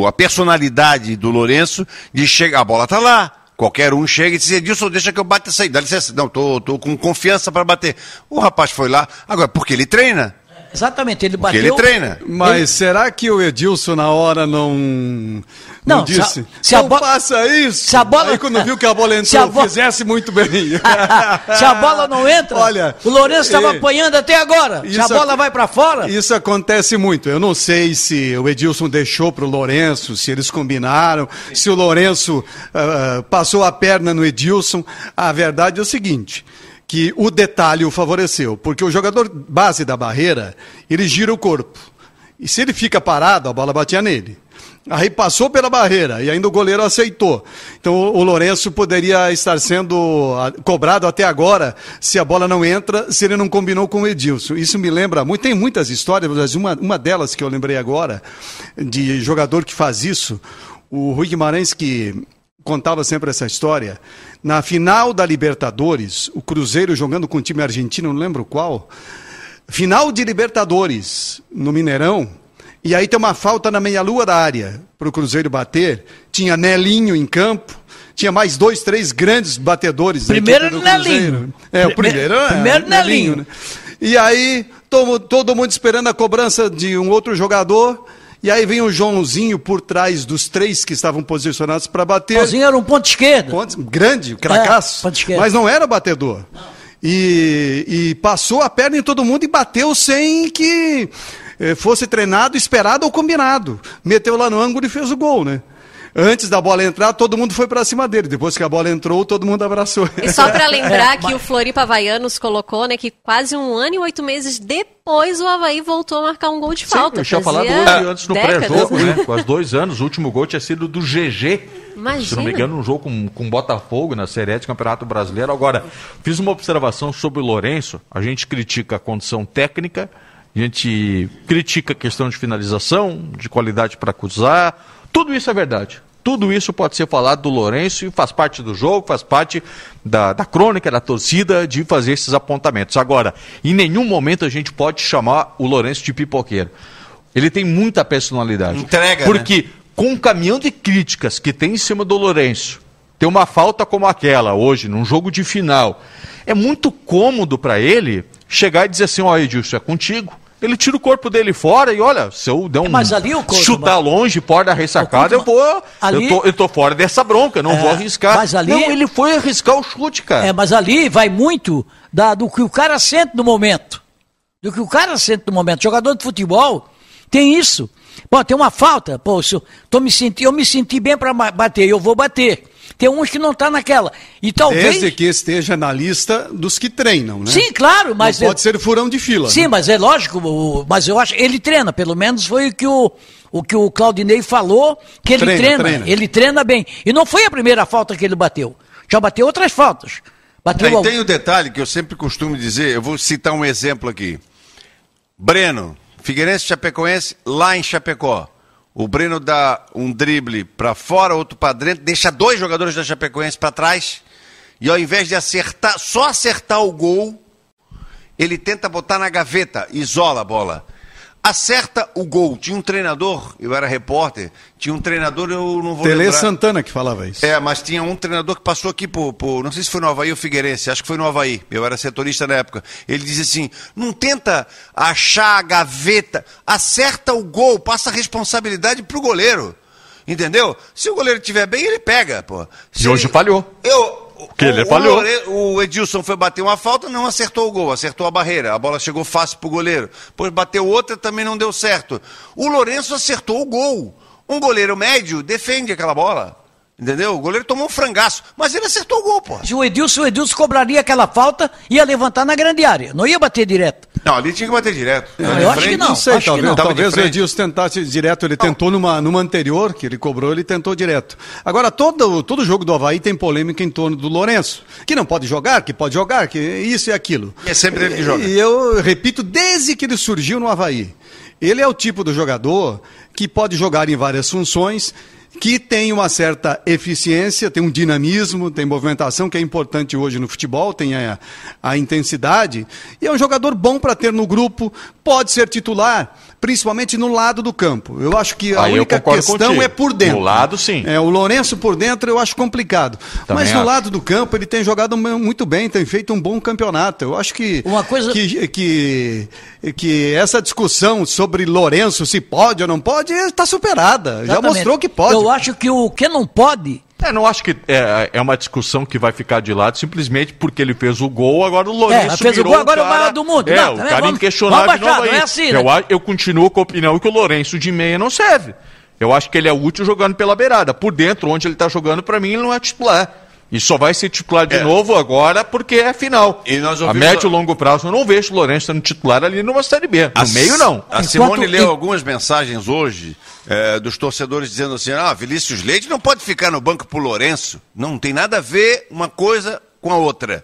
o- a personalidade do Lourenço de chegar, a bola tá lá. Qualquer um chega e diz, Edilson, deixa que eu bata essa aí. Dá licença. Não, tô, tô com confiança para bater. O rapaz foi lá. Agora, porque ele treina. Exatamente, ele Porque bateu. ele treina. Mas será que o Edilson na hora não, não, Não, se a- disse? se a não bola- faça isso. se a bola- Aí quando viu que a bola *laughs* Se a entrou, bo- fizesse muito bem. *laughs* Se a bola não entra, Olha, o Lourenço estava e- apanhando até agora. Se a bola ac- vai para fora, Isso acontece muito. Eu não sei se o Edilson deixou para o Lourenço, se eles combinaram, se o Lourenço ah, passou a perna no Edilson. A verdade é o seguinte. Que o detalhe o favoreceu, porque o jogador base da barreira, ele gira o corpo. E se ele fica parado, a bola batia nele. Aí passou pela barreira e ainda o goleiro aceitou. Então o Lourenço poderia estar sendo ah, cobrado até agora se a bola não entra, se ele não combinou com o Edilson. Isso me lembra muito, tem muitas histórias, mas uma, uma delas que eu lembrei agora, de jogador que faz isso, o Rui Guimarães que contava sempre essa história. Na final da Libertadores, o Cruzeiro jogando com o time argentino, não lembro qual, final de Libertadores no Mineirão, e aí tem uma falta na meia-lua da área para o Cruzeiro bater. Tinha Nelinho em campo, tinha mais dois, três grandes batedores. Primeiro Nelinho. É, o Prime- primeiro é primeiro Nelinho. né? E aí, todo mundo esperando a cobrança de um outro jogador. E aí vem o Joãozinho por trás dos três que estavam posicionados para bater. Sozinho era um ponto esquerdo. Pontos- grande, cracaço. É, ponto mas não era batedor. E, e passou a perna em todo mundo e bateu sem que eh, fosse treinado, esperado ou combinado. Meteu lá no ângulo e fez o gol, né? Antes da bola entrar, todo mundo foi para cima dele. Depois que a bola entrou, todo mundo abraçou. E só pra *laughs* lembrar É, que mas- o Floripa Havaianos colocou, né, que quase um ano e oito meses depois o Havaí voltou a marcar um gol de falta. eu tinha falado hoje antes no pré-jogo, né? *laughs* Com os dois anos, o último gol tinha sido do GG. Imagina. Se não me engano, um jogo com, com Botafogo na Série A de Campeonato Brasileiro. Agora, fiz uma observação sobre o Lourenço. A gente critica a condição técnica, a gente critica a questão de finalização, de qualidade para cruzar. Tudo isso é verdade. Tudo isso pode ser falado do Lourenço e faz parte do jogo, faz parte da, da crônica da torcida de fazer esses apontamentos. Agora, em nenhum momento a gente pode chamar o Lourenço de pipoqueiro. Ele tem muita personalidade. Entrega, Porque com o caminhão de críticas que tem em cima do Lourenço, ter uma falta como aquela hoje, num jogo de final, é muito cômodo para ele chegar e dizer assim: ó, Edilson, é contigo. Ele tira o corpo dele fora e olha, se eu der um mas ali o Couto, chutar longe, fora da ressacada, eu vou. ali- Eu, tô, eu tô fora dessa bronca, não É, vou arriscar. mas ali- Não, ele foi arriscar o chute, cara. É, mas ali vai muito da- do que o cara sente no momento. Do que o cara sente no momento. Jogador de futebol tem isso. Pô, tem uma falta, pô, se eu, tô me senti, eu me senti bem para bater, eu vou bater. Tem uns que não tá naquela. E talvez. Desde que esteja na lista dos que treinam, né? Sim, claro, mas. Não pode ser furão de fila. Sim, né? mas é lógico, mas eu acho ele treina, pelo menos foi o que o, o que o Claudinei falou, que ele Treina, treina, treina. ele treina bem. E não foi a primeira falta que ele bateu. Já bateu outras faltas. Bateu Aí al- tem o detalhe que eu sempre costumo dizer, eu vou citar um exemplo aqui. Breno, Figueirense Chapecoense, lá em Chapecó. O Breno dá um drible para fora, outro para dentro, deixa dois jogadores da Chapecoense para trás. E ao invés de acertar, só acertar o gol, ele tenta botar na gaveta, isola a bola. Acerta o gol. Tinha um treinador, eu era repórter, tinha um treinador, eu não vou Tele lembrar. Santana que falava isso. É, mas tinha um treinador que passou aqui por, por- Não sei se foi no Havaí ou Figueirense, acho que foi no Havaí. Eu era setorista na época. Ele dizia assim: não tenta achar a gaveta, acerta o gol, passa a responsabilidade pro goleiro. Entendeu? Se o goleiro estiver bem, ele pega, pô. Se E hoje ele- falhou. Eu. Ele o, falhou. O, Lore- o Edilson foi bater uma falta, não acertou o gol, acertou a barreira. A bola chegou fácil pro goleiro. Depois bateu outra, também não deu certo. O Lourenço acertou o gol. Um goleiro médio defende aquela bola. Entendeu? O goleiro tomou um frangaço, mas ele acertou o gol, pô. Se o Edilson, o Edilson cobraria aquela falta, ia levantar na grande área, não ia bater direto. Não, ali tinha que bater direto. Não, eu acho que não. Não sei, acho que talvez, não. talvez o. Edilson tentasse direto, ele tentou numa, numa anterior, que ele cobrou, ele tentou direto. Agora, todo, todo jogo do Havaí tem polêmica em torno do Lourenço, que não pode jogar, que pode jogar, que isso e aquilo. E é sempre ele que joga. E eu repito, desde que ele surgiu no Havaí, ele é o tipo do jogador que pode jogar em várias funções, que tem uma certa eficiência, tem um dinamismo, tem movimentação que é importante hoje no futebol, tem a, a intensidade, e é um jogador bom para ter no grupo, pode ser titular, principalmente no lado do campo. Eu acho que a Aí única questão contigo. é por dentro. No lado, sim. É, o Lourenço por dentro eu acho complicado. Também Mas no acho. lado do campo ele tem jogado mu- muito bem, tem feito um bom campeonato. Eu acho que Uma coisa- que, que, que essa discussão sobre Lourenço, se pode ou não pode, está superada. Já Exatamente. mostrou que pode. Eu acho que o que não pode. É, não acho que é, é uma discussão que vai ficar de lado simplesmente porque ele fez o gol, agora o Lourenço É, fez o gol, agora é o maior do mundo. É, Não, o cara vamos- inquestionável vamos baixar, não é assim, eu, né? a- eu continuo com a opinião que o Lourenço de meia não serve. Eu acho que ele é útil jogando pela beirada. Por dentro, onde ele tá jogando, pra mim, ele não é titular. E só vai ser titular de É. novo agora porque é final. E nós a médio e longo prazo, eu não vejo o Lourenço sendo titular ali numa Série B. No A- meio, não. A Enquanto- Simone leu algumas mensagens hoje eh, dos torcedores dizendo assim: ah, Vinícius Leite não pode ficar no banco pro Lourenço. Não tem nada a ver uma coisa com a outra.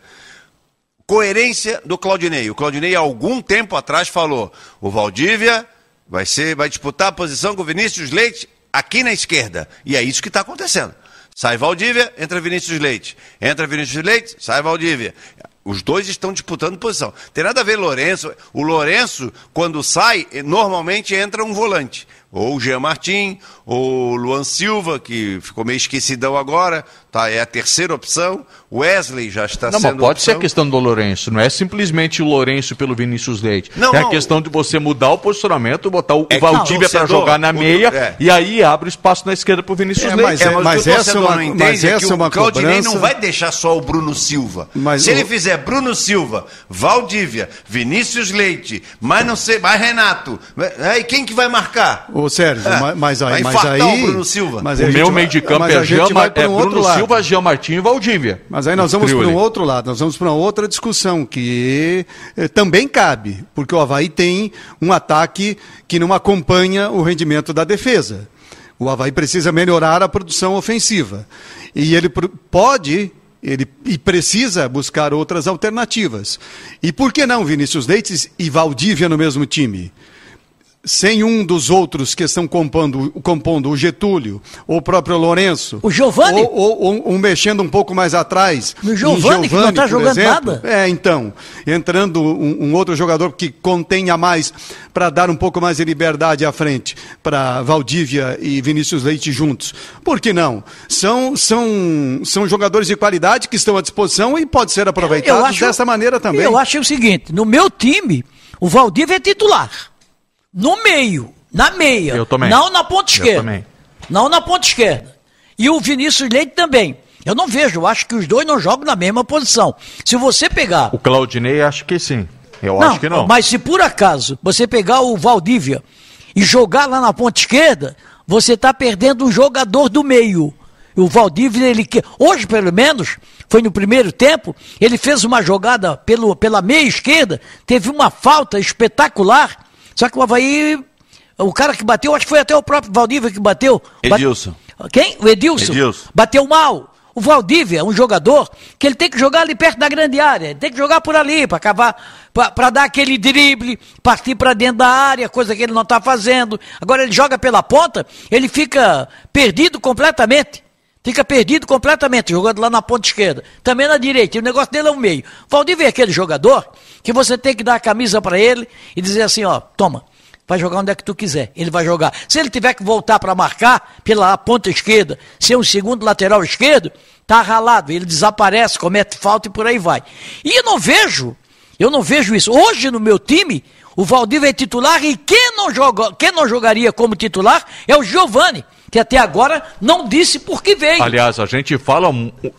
Coerência do Claudinei. O Claudinei, há algum tempo atrás, falou: o Valdívia vai, ser, vai disputar a posição com o Vinícius Leite aqui na esquerda. E é isso que está acontecendo. Sai Valdívia, entra Vinícius Leite. Entra Vinícius Leite, sai Valdívia. Os dois estão disputando posição. Tem nada a ver Lourenço. O Lourenço, quando sai, eh, normalmente entra um volante. Ou o Jean Martin, ou o Luan Silva, que ficou meio esquecidão agora, tá, é a terceira opção. Wesley já está Não, mas sendo pode ser a opção. questão do Lourenço. Não é simplesmente o Lourenço pelo Vinícius Leite. Não, é a não. questão de você mudar o posicionamento, botar o É que Valdívia o para jogar na o- meia é. e aí abre o espaço na esquerda para o Vinícius É, Leite. mas É, mas, mas o o essa é uma- não mas é que essa é uma o Claudinei cobrança- não vai deixar só o Bruno Silva. Mas Se o- ele fizer Bruno Silva, Valdívia, Vinícius Leite, mas não sei, mais Renato, aí quem que vai marcar? Ô Sérgio, É, ma- mas aí, vai mas aí o Bruno Silva. mas O a meu meio de campo é, a é Bruno. Silva, Jean Martin e Valdívia. Mas aí nós vamos para um outro lado, nós vamos para uma outra discussão que eh, também cabe, porque o Havaí tem um ataque que não acompanha o rendimento da defesa. O Havaí precisa melhorar a produção ofensiva. E ele pode ele, e precisa buscar outras alternativas. E por que não Vinícius Leite e Valdívia no mesmo time? Sem um dos outros que estão compondo, compondo o Getúlio, ou o próprio Lourenço. O Giovani? Ou, ou- ou um mexendo um pouco mais atrás. No um Giovani, que não tá por jogando nada. É, então. Entrando um, um outro jogador que contenha mais para dar um pouco mais de liberdade à frente para Valdívia e Vinícius Leite juntos. Por que não? São, são, são jogadores de qualidade que estão à disposição e pode ser aproveitados dessa maneira também. Eu acho o seguinte: no meu time, o Valdívia é titular. No meio, na meia. Eu também. Não na ponta Eu esquerda. também. Não na ponta esquerda. E o Vinícius Leite também. Eu não vejo, eu acho que os dois não jogam na mesma posição. Se você pegar. O Claudinei acho que sim. Eu não, acho que não. Mas se por acaso você pegar o Valdívia e jogar lá na ponta esquerda, você está perdendo um jogador do meio. O Valdívia, ele que hoje pelo menos, foi no primeiro tempo, ele fez uma jogada pelo, pela meia esquerda, teve uma falta espetacular. Só que o Havaí, o cara que bateu, acho que foi até o próprio Valdívia que bateu. Edilson. Ba- Quem? O Edilson. Edilson. Bateu mal. O Valdívia é um jogador que ele tem que jogar ali perto da grande área, ele tem que jogar por ali para acabar, para dar aquele drible, partir para dentro da área, coisa que ele não está fazendo. Agora ele joga pela ponta, ele fica perdido completamente. Fica perdido completamente, jogando lá na ponta esquerda. Também na direita. E o negócio dele é o meio. Valdívia é aquele jogador que você tem que dar a camisa para ele e dizer assim, ó, toma, vai jogar onde é que tu quiser. Ele vai jogar. Se ele tiver que voltar para marcar pela ponta esquerda, ser um segundo lateral esquerdo, tá ralado. Ele desaparece, comete falta e por aí vai. E eu não vejo, eu não vejo isso. Hoje no meu time, o Valdívia é titular e quem não, joga, quem não jogaria como titular é o Giovani. Que até agora não disse por que veio. Aliás, a gente fala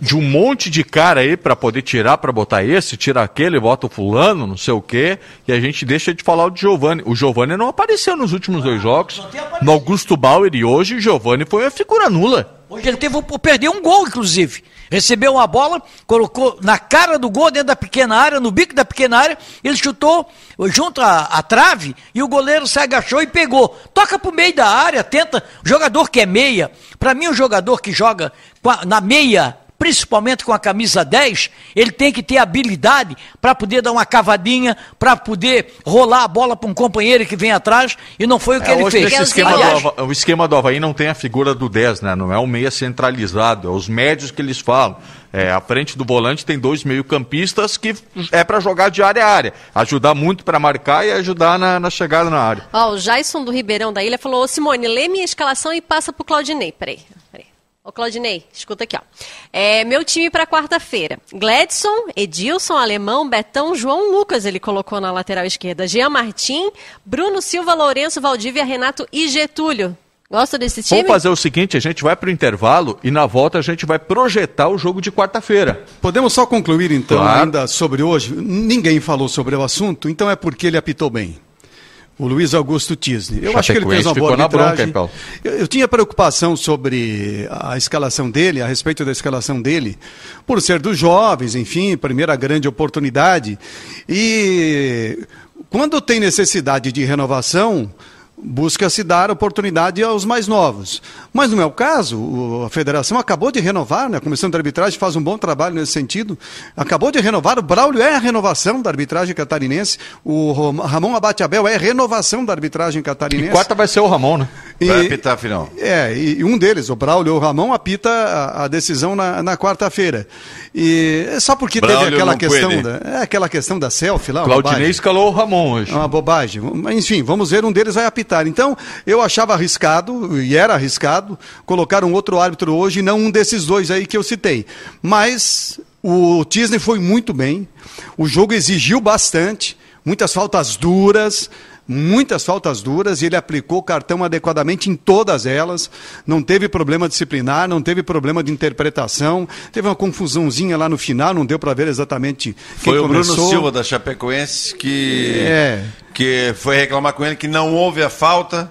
de um monte de cara aí para poder tirar, para botar esse, tira aquele, bota o fulano, não sei o quê, e a gente deixa de falar o Giovani. O Giovani não apareceu nos últimos dois jogos. No Augusto Bauer e hoje o Giovani foi uma figura nula. Hoje ele teve perder um gol, inclusive. Recebeu uma bola, colocou na cara do gol, dentro da pequena área, no bico da pequena área, ele chutou junto à, à trave e o goleiro se agachou e pegou. Toca pro meio da área, tenta. O jogador que é meia, para mim, o jogador que joga na meia principalmente com a camisa 10, ele tem que ter habilidade para poder dar uma cavadinha, para poder rolar a bola para um companheiro que vem atrás, e não foi o que é, ele fez. Esquema do, o esquema do Havaí não tem a figura do 10, né? Não é um meia centralizado, é os médios que eles falam. É, à frente do volante tem dois meio-campistas que é para jogar de área a área. Ajudar muito para marcar e ajudar na, na chegada na área. Ó, o Jason do Ribeirão da Ilha falou: Ô Simone, lê minha escalação e passa pro Claudinei. Peraí. Ô, Claudinei, escuta aqui, ó. É, meu time para quarta-feira. Gladson, Edilson, Alemão, Betão, João Lucas, ele colocou na lateral esquerda. Jean Martim, Bruno Silva, Lourenço, Valdívia, Renato e Getúlio. Gosta desse time? Vamos fazer o seguinte, a gente vai para o intervalo e na volta a gente vai projetar o jogo de quarta-feira. Podemos só concluir então claro. ainda sobre hoje? Ninguém falou sobre o assunto, então é porque ele apitou bem o Luiz Augusto Tisney. Eu acho que ele fez uma boa arbitragem. Bronca, eu, eu, tinha preocupação sobre a escalação dele, a respeito da escalação dele, por ser dos jovens, enfim, primeira grande oportunidade. E quando tem necessidade de renovação, busca-se dar oportunidade aos mais novos. Mas não é o caso. A federação acabou de renovar, né? a comissão de arbitragem faz um bom trabalho nesse sentido. Acabou de renovar. O Braulio é a renovação da arbitragem catarinense. O Ramon Abateabel é a renovação da arbitragem catarinense. E quarta vai ser o Ramon, né? E, vai apitar a final. É, e um deles, o Braulio ou o Ramon, apita a, a decisão na, na quarta-feira. E é só porque Braulio teve aquela questão, da, é, aquela questão da selfie lá. Claudinei escalou o Ramon hoje. É uma bobagem. Enfim, vamos ver, um deles vai apitar. Então, eu achava arriscado, e era arriscado, colocar um outro árbitro hoje, não um desses dois aí que eu citei. Mas o Tisney foi muito bem, o jogo exigiu bastante, muitas faltas duras, muitas faltas duras e ele aplicou o cartão adequadamente em todas elas. Não teve problema disciplinar, não teve problema de interpretação. Teve uma confusãozinha lá no final, não deu para ver exatamente quem foi começou. o Bruno Silva da Chapecoense que é. que foi reclamar com ele que não houve a falta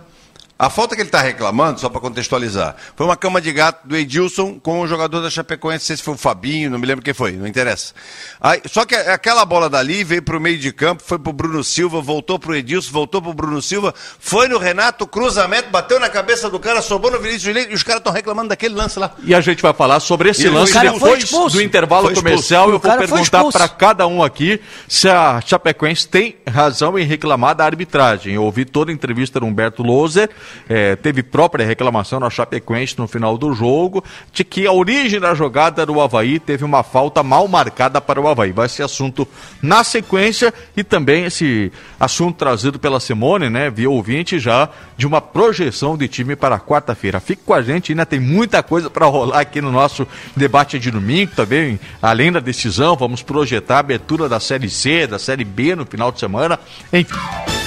a falta que ele está reclamando, só para contextualizar, foi uma cama de gato do Edilson com o jogador da Chapecoense, não sei se foi o Fabinho, não me lembro quem foi, não interessa. Aí, só que aquela bola dali veio para o meio de campo, foi para o Bruno Silva, voltou para o Edilson, voltou para o Bruno Silva, foi no Renato, cruzamento, bateu na cabeça do cara, sobrou no Vinícius Júnior e os caras estão reclamando daquele lance lá. E a gente vai falar sobre esse lance depois do intervalo comercial. Eu vou perguntar para cada um aqui se a Chapecoense tem razão em reclamar da arbitragem. Eu ouvi toda a entrevista do Humberto Loser é, teve própria reclamação na Chapecoense no final do jogo, de que a origem da jogada do Havaí teve uma falta mal marcada para o Havaí. Vai ser assunto na sequência e também esse assunto trazido pela Simone, né, via ouvinte já, de uma projeção de time para quarta-feira. Fique com a gente, ainda tem muita coisa para rolar aqui no nosso debate de domingo também, além da decisão, vamos projetar a abertura da Série C, da Série B no final de semana, enfim.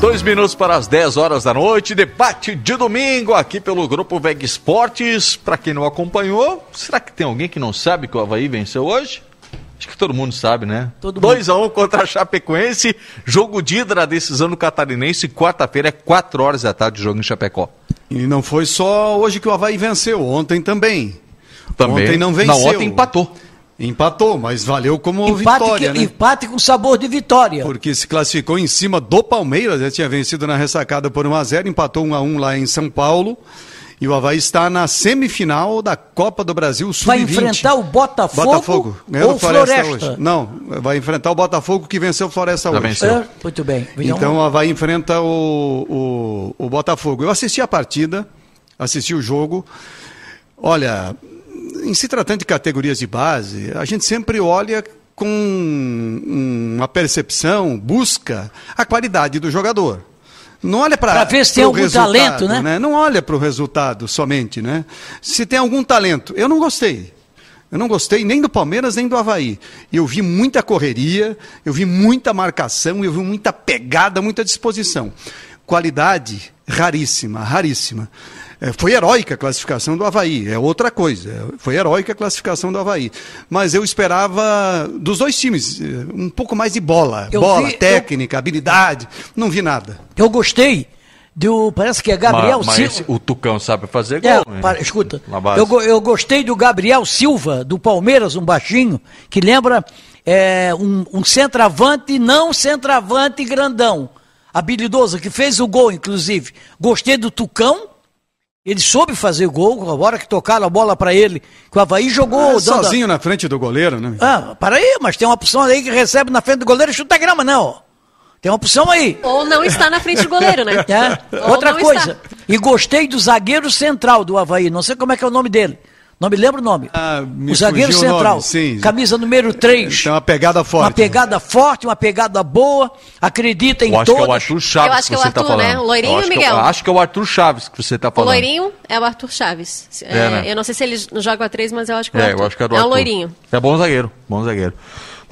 Dois minutos para as 10 horas da noite, debate de domingo aqui pelo Grupo Veg Esportes. Para quem não acompanhou, será que tem alguém que não sabe que o Havaí venceu hoje? Acho que todo mundo sabe, né? 2x1 um contra a Chapecoense, jogo de ida decisão do Catarinense, quarta-feira é 4 horas da tarde, jogo em Chapecó. E não foi só hoje que o Havaí venceu, ontem também. Também. Ontem não venceu. Não, ontem empatou. Empatou, mas valeu como empate vitória, que, né? Empate com sabor de vitória. Porque se classificou em cima do Palmeiras, já tinha vencido na ressacada por 1 a 0 empatou 1 a 1 lá em São Paulo. E o Havaí está na semifinal da Copa do Brasil Sub-20. Vai enfrentar o Botafogo, Botafogo ou Floresta, Floresta? Hoje. Não, vai enfrentar o Botafogo que venceu o Floresta Já hoje. Venceu. É, muito bem. Então o Havaí enfrenta o, o, o Botafogo. Eu assisti a partida, assisti o jogo. Olha, em se tratando de categorias de base, a gente sempre olha com uma percepção, busca a qualidade do jogador. Não olha para ver se tem algum talento, né? né? Não olha para o resultado somente, né? Se tem algum talento. Eu não gostei. Eu não gostei nem do Palmeiras nem do Havaí. Eu vi muita correria, eu vi muita marcação, eu vi muita pegada, muita disposição. Qualidade raríssima, raríssima. É, foi heróica a classificação do Havaí, é outra coisa. É, foi heróica a classificação do Havaí. Mas eu esperava dos dois times é, um pouco mais de bola. Eu bola, vi- técnica, habilidade. Não vi nada. Eu gostei do. Parece que é Gabriel mas, mas Silva. esse- o Tucão sabe fazer gol. É, né? para- escuta, eu, eu gostei do Gabriel Silva, do Palmeiras, um baixinho, que lembra é, um, um centroavante, não centroavante grandão, habilidoso, que fez o gol, inclusive. Gostei do Tucão, ele soube fazer gol, a hora que tocaram a bola para ele, que o Havaí jogou... Ah, a- sozinho na frente do goleiro, né? Ah, para aí, mas tem uma opção aí que recebe na frente do goleiro e chuta a grama, não. Tem uma opção aí. Ou não está na frente do goleiro, né? É. Ou Outra coisa, está. e gostei do zagueiro central do Havaí, não sei como é que é o nome dele. Não me lembro o nome. Ah, me o zagueiro o central, nome, sim. camisa número 3. Tem uma pegada forte. Uma pegada forte, uma pegada boa, acredita em Eu acho que é o. Arthur Chaves Eu acho que é o você tá Arthur, né? falando. O loirinho, Eu é o- Miguel? acho que é o Arthur Chaves que você tá O falando. loirinho é o Arthur Chaves. É, É, né? Eu não sei se ele joga a três, mas eu acho que é o É, Arthur. eu acho que é É o Arthur. loirinho. É bom zagueiro, bom zagueiro.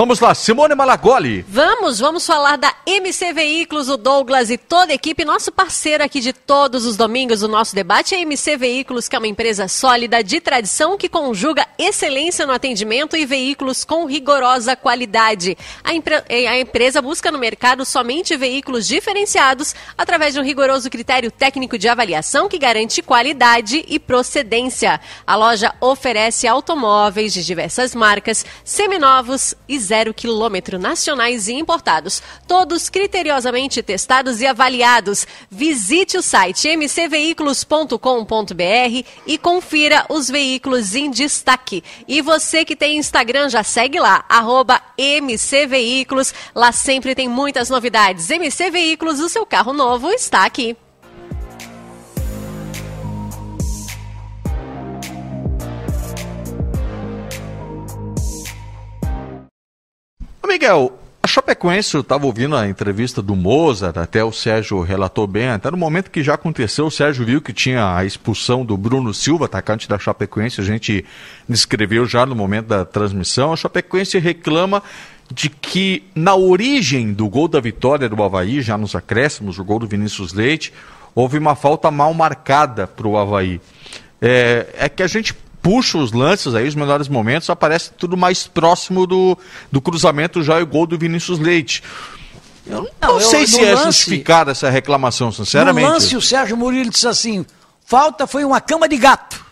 Vamos lá, Simone Malagoli. Vamos, vamos falar da MC Veículos, o Douglas e toda a equipe, nosso parceiro aqui de todos os domingos do nosso debate, a MC Veículos, que é uma empresa sólida de tradição que conjuga excelência no atendimento e veículos com rigorosa qualidade. A, empre- a empresa busca no mercado somente veículos diferenciados através de um rigoroso critério técnico de avaliação que garante qualidade e procedência. A loja oferece automóveis de diversas marcas, seminovos e zero quilômetro nacionais e importados, todos criteriosamente testados e avaliados. Visite o site mcveículos.com.br e confira os veículos em destaque. E você que tem Instagram, já segue lá, arroba mcveículos. Lá sempre tem muitas novidades. MC Veículos, o seu carro novo está aqui. Miguel, a Chapecoense, eu estava ouvindo a entrevista do Mozart, até o Sérgio relatou bem, até no momento que já aconteceu, o Sérgio viu que tinha a expulsão do Bruno Silva, atacante da Chapecoense, a gente descreveu já no momento da transmissão, a Chapecoense reclama de que na origem do gol da vitória do Havaí, já nos acréscimos, o gol do Vinícius Leite, houve uma falta mal marcada para o Havaí. É, é que a gente puxa os lances aí, os melhores momentos, aparece tudo mais próximo do, do cruzamento já e o gol do Vinícius Leite. Eu não, Não, eu- sei se é lance- justificada essa reclamação, sinceramente. No lance, o Sérgio Murilo disse assim: falta foi uma cama de gato.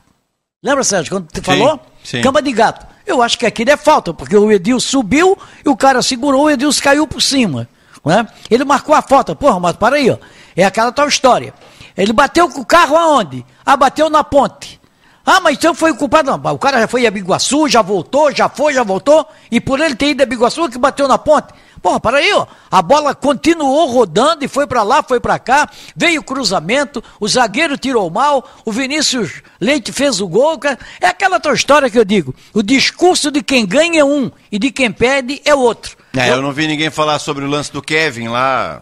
Lembra, Sérgio, quando tu falou? sim. Cama de gato. Eu acho que aquilo é falta, porque o Edil subiu e o cara segurou, o Edilson caiu por cima. Né? Ele marcou a falta. Porra, mas para aí, ó. É aquela tal história. Ele bateu com o carro aonde? Ah, bateu na ponte. Ah, mas então foi o culpado. Não, o cara já foi a Biguaçu, já voltou, já foi, já voltou. E por ele ter ido a Biguaçu que bateu na ponte. Porra, para aí, ó. A bola continuou rodando e foi para lá, foi para cá. Veio o cruzamento, o zagueiro tirou mal, o Vinícius Leite fez o gol. cara. É aquela tua história que eu digo. O discurso de quem ganha é um e de quem perde é outro. É, eu não vi ninguém falar sobre o lance do Kevin lá,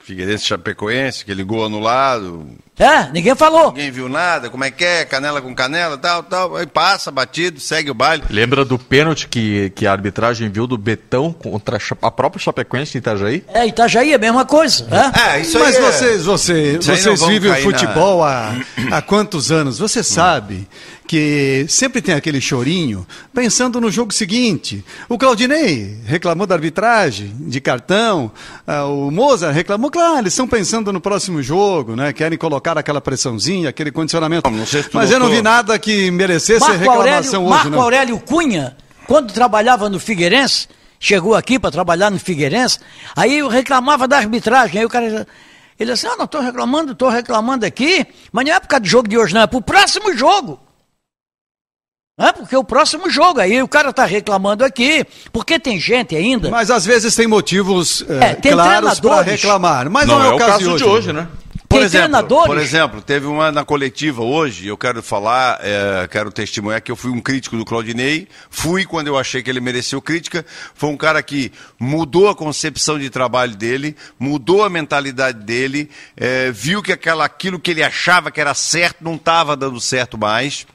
Figueirense Chapecoense, aquele gol anulado. É, ninguém falou. Ninguém viu nada, como é que é, canela com canela, tal, tal. Aí passa, batido, segue o baile. Lembra do pênalti que, que a arbitragem viu do Betão contra a própria Chapecoense em Itajaí? É, Itajaí é a mesma coisa. É? É, isso Mas aí é- vocês, você, vocês vivem o cair na- futebol há, há quantos anos? Você sabe que sempre tem aquele chorinho pensando no jogo seguinte. O Claudinei reclamou da arbitragem, de cartão. ah, o Mozart reclamou, claro, eles estão pensando no próximo jogo, né? Querem colocar aquela pressãozinha, aquele condicionamento. Não sei se tu Mas eu não vi nada que merecesse Marco reclamação Aurélio, hoje, Marco não. Aurélio Cunha, quando trabalhava no Figueirense, chegou aqui para trabalhar no Figueirense, aí eu reclamava da arbitragem, aí o cara ele disse, ah, não estou reclamando, estou reclamando aqui, mas não é por causa do jogo de hoje, não, é para o próximo jogo. É porque o próximo jogo, aí o cara está reclamando aqui, porque tem gente ainda. Mas às vezes tem motivos eh, É, tem claros para reclamar. Mas não, é o caso, de hoje. né? Por Tem exemplo, treinadores- por exemplo, teve uma na coletiva hoje, eu quero falar, é, quero testemunhar que eu fui um crítico do Claudinei, fui quando eu achei que ele mereceu crítica, foi um cara que mudou a concepção de trabalho dele, mudou a mentalidade dele, é, viu que aquela, aquilo que ele achava que era certo não estava dando certo mais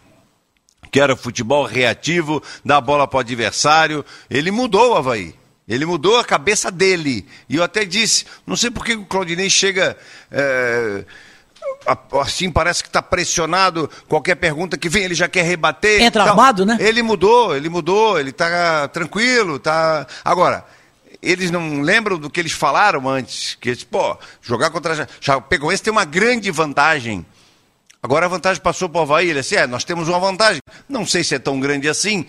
que era futebol reativo, dar bola para o adversário. Ele mudou o Havaí. Ele mudou a cabeça dele. E eu até disse, não sei por que o Claudinei chega. é, assim parece que está pressionado. Qualquer pergunta que vem, ele já quer rebater. Entra Então, armado, né? Ele mudou, ele mudou, ele está tranquilo, tá. Agora, eles não lembram do que eles falaram antes, que eles, pô, jogar contra a Chapecoense tem uma grande vantagem. Agora a vantagem passou para o Havaí. Ele disse, é, nós temos uma vantagem. Não sei se é tão grande assim.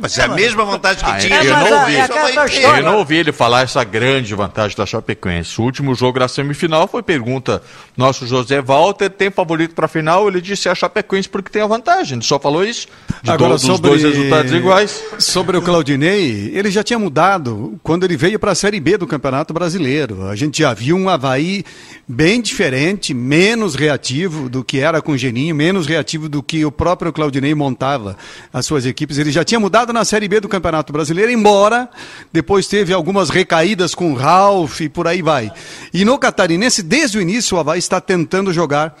Mas é a mesma vantagem que Ah, tinha. é, Eu não ouvi. é. Eu não ouvi ele falar essa grande vantagem da Chapecoense. O último jogo da semifinal foi pergunta: nosso José Walter tem favorito para a final? Ele disse a Chapecoense porque tem a vantagem. Ele só falou isso. De Agora, do- sobre, dois resultados iguais. Sobre o Claudinei, ele já tinha mudado quando ele veio para a Série B do Campeonato Brasileiro. A gente já viu um Havaí bem diferente, menos reativo do que era com o Geninho, menos reativo do que o próprio Claudinei montava as suas equipes. Ele já tinha mudado na Série B do Campeonato Brasileiro, embora depois teve algumas recaídas com o Ralf e por aí vai. E no Catarinense, desde o início, o Havaí está tentando jogar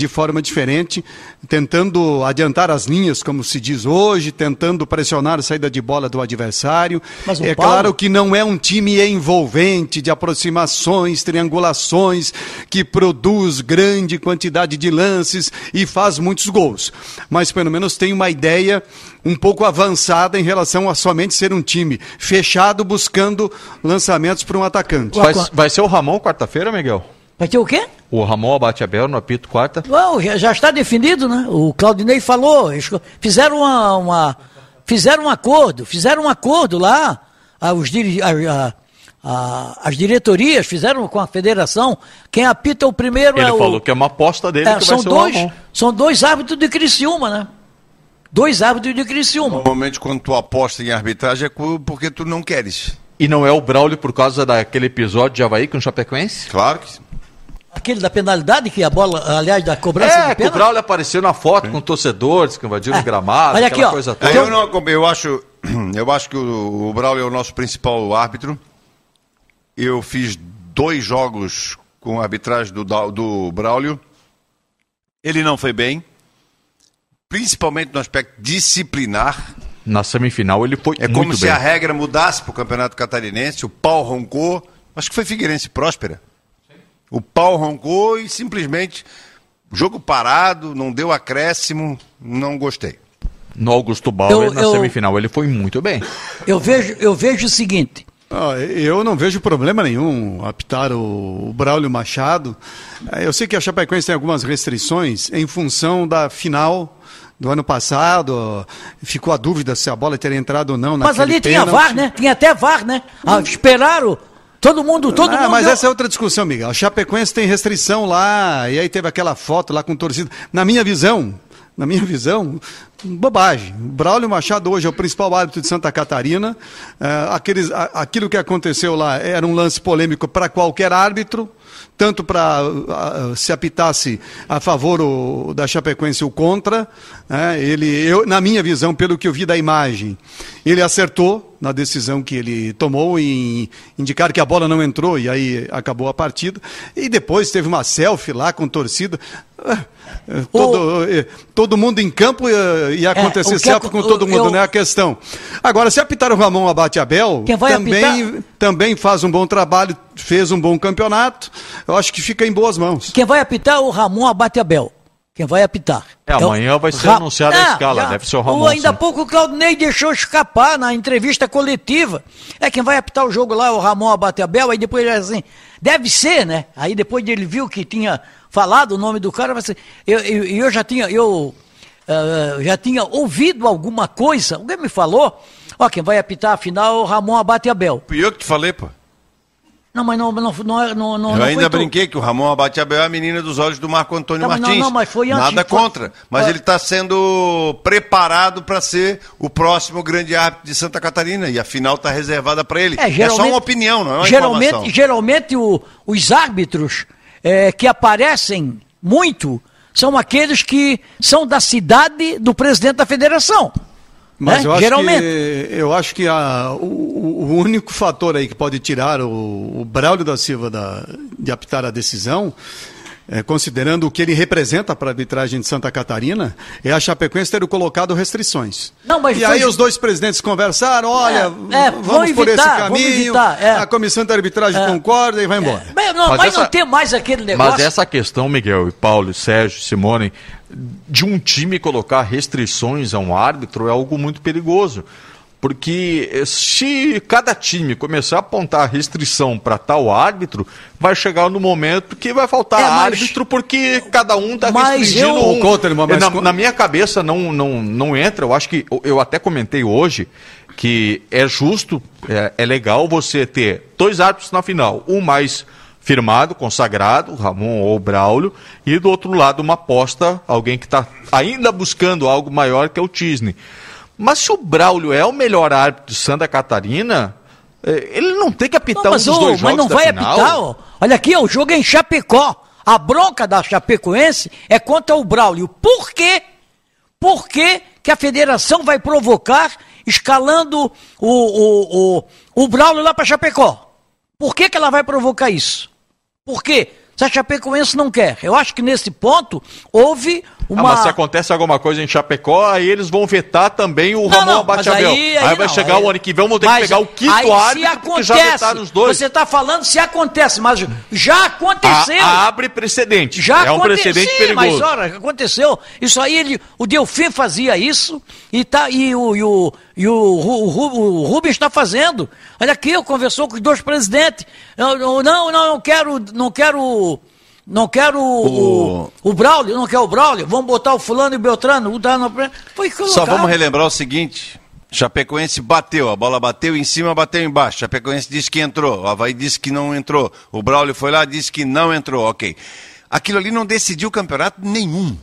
de forma diferente, tentando adiantar as linhas, como se diz hoje, tentando pressionar a saída de bola do adversário. Mas é Paulo- claro que não é um time envolvente de aproximações, triangulações, que produz grande quantidade de lances e faz muitos gols. Mas pelo menos tem uma ideia um pouco avançada em relação a somente ser um time fechado buscando lançamentos para um atacante. Vai, vai ser o Ramon quarta-feira, Miguel? Vai ter o quê? O Ramon abate Abel no apito quarta. Não, já, já está definido, né? O Claudinei falou, fizeram uma, uma- fizeram um acordo, fizeram um acordo lá, os a- a- a- as diretorias fizeram com a federação, quem apita o primeiro Ele é o... falou que é uma aposta dele é, que são, vai ser dois, o Ramon. são dois árbitros de Criciúma, né? Dois árbitros de Criciúma. Normalmente, quando tu aposta em arbitragem, é porque tu não queres. E não é o Braulio por causa daquele episódio de Havaí com o Chapecoense? Claro que sim. Aquele da penalidade, que a bola, aliás, da cobrança É, de que o pênalti. Braulio apareceu na foto com torcedores que invadiram É. o gramado, Olha aqui, aquela ó. coisa toda. Eu, não, eu acho, *clears throat* eu acho que o, o Braulio é o nosso principal árbitro. Eu fiz dois jogos com a arbitragem do, do Braulio. Ele não foi bem, principalmente no aspecto disciplinar. Na semifinal ele foi É muito como se bem. a regra mudasse para o Campeonato Catarinense. O pau roncou. Acho que foi Figueirense Próspera. O pau roncou e simplesmente jogo parado, não deu acréscimo, não gostei. No Augusto Bauer, Eu- na eu- semifinal, ele foi muito bem. Eu vejo, eu vejo o seguinte, Ah, Eu não vejo problema nenhum apitar o, o Braulio Machado. Eh, Eu sei que a Chapecoense tem algumas restrições em função da final do ano passado. Ficou a dúvida se a bola teria entrado ou não Mas ali tinha pênalti. VAR, né? Tinha até VAR, né? Ah, esperaram. Todo mundo, todo ah, mundo. mas essa é outra discussão, Miguel. A Chapecoense tem restrição lá, e aí teve aquela foto lá com torcida. Na minha visão, na minha visão, bobagem. O Braulio Machado hoje é o principal árbitro de Santa Catarina. É, aqueles, aquilo que aconteceu lá era um lance polêmico para qualquer árbitro, tanto para se apitasse a favor o- da Chapecoense ou contra. né? ele, eu, na minha visão, pelo que eu vi da imagem, ele acertou na decisão que ele tomou em indicar que a bola não entrou e aí acabou a partida. E depois teve uma selfie lá com torcida. Eh, Todo, eh, todo mundo em campo ia, ia acontecer É, o que selfie acon- com todo mundo, eu- não é a questão. Agora, se apitar o Ramon Abate Abel, Quem vai também, apitar- também faz um bom trabalho, fez um bom campeonato. Eu acho que fica em boas mãos. Quem vai apitar é o Ramon Abate Abel. Quem vai apitar. É, amanhã vai ser anunciada a escala, deve ser o Ramon, Ainda há pouco o Claudinei deixou escapar na entrevista coletiva. É quem vai apitar o jogo lá, é o Ramon Abate Abel, aí depois ele assim, deve ser, né? Aí depois ele viu que tinha falado o nome do cara, mas eu, eu, eu já tinha, eu ah, já tinha ouvido alguma coisa, alguém me falou, ó, quem vai apitar a final é o Ramon Abate Abel. Fui eu que te falei, pô. Não, mas não, não, não, é- não, não Eu não ainda tu. brinquei que o Ramon Abate Abel é a menina dos olhos do Marco Antônio Não, mas não, Martins. não, mas foi antes, Nada foi- contra. Mas foi- ele está sendo preparado para ser o próximo grande árbitro de Santa Catarina. E a final está reservada para ele. É, só uma opinião, não é uma geralmente, informação. geralmente o- os árbitros é, que aparecem muito são aqueles que são da cidade do presidente da federação. Mas né? eu acho geralmente. que, eu acho que a- o, o único fator aí que pode tirar o, o Braulio da Silva da- de apitar a decisão é, considerando o que ele representa para a arbitragem de Santa Catarina, é a Chapecoense ter colocado restrições. Não, mas e foi aí os dois presidentes conversaram, olha, É, é, vamos vão por esse evitar, vamos caminho, evitar, é. a comissão de arbitragem É. concorda e vai embora. Mas não, Mas mas essa- não tem mais aquele negócio. Mas essa questão, Miguel e Paulo, e Sérgio, Simone, de um time colocar restrições a um árbitro é algo muito perigoso. Porque eh, se cada time começar a apontar restrição para tal árbitro, vai chegar no momento que vai faltar É, mas- árbitro porque cada um está restringindo eu- um. Mas na, na minha cabeça não, não, não entra. Eu acho que eu até comentei hoje que é justo, é, é legal você ter dois árbitros na final, um mais firmado, consagrado, Ramon ou Braulio, e do outro lado uma aposta, alguém que está ainda buscando algo maior que é o Tisney. Mas se o Braulio é o melhor árbitro de Santa Catarina, eh, ele não tem que apitar Não, um mas, dos ô, dois mas jogos não da vai final. apitar, ó. Olha aqui, ó, o jogo é em Chapecó. A bronca da Chapecoense é contra o Braulio. Por quê? Por que, que a federação vai provocar escalando o, o, o, o Braulio lá para Chapecó? Por que, que ela vai provocar isso? Por quê? Se a Chapecoense não quer. Eu acho que nesse ponto houve Ah, uma. mas se acontece alguma coisa em Chapecó, aí eles vão vetar também o Não, Ramon não, mas Abachabel. aí- Aí, aí vai não, chegar aí- o ano que vem, vão ter que Mas pegar o quinto aí, se árbitro, já acontece, vetaram os dois. Você está falando se acontece, mas já aconteceu. A- abre precedente. Já é um aconteceu, precedente sim, perigoso. mas olha, aconteceu. Isso aí, ele, o Delfim fazia isso e, tá, e o, e o, e o, o, o Rubens está fazendo. Olha aqui, eu conversou com os dois presidentes. Eu- eu- não, não, eu quero, não quero, não quero o, o, o Braulio, não quero o Braulio. Vamos botar o fulano e o Beltrano. O Dano, foi colocado. Só vamos relembrar o seguinte: Chapecoense bateu, a bola bateu em cima, bateu embaixo. Chapecoense disse que entrou, o Havaí disse que não entrou. O Braulio foi lá disse que não entrou, ok. Aquilo ali não decidiu campeonato nenhum.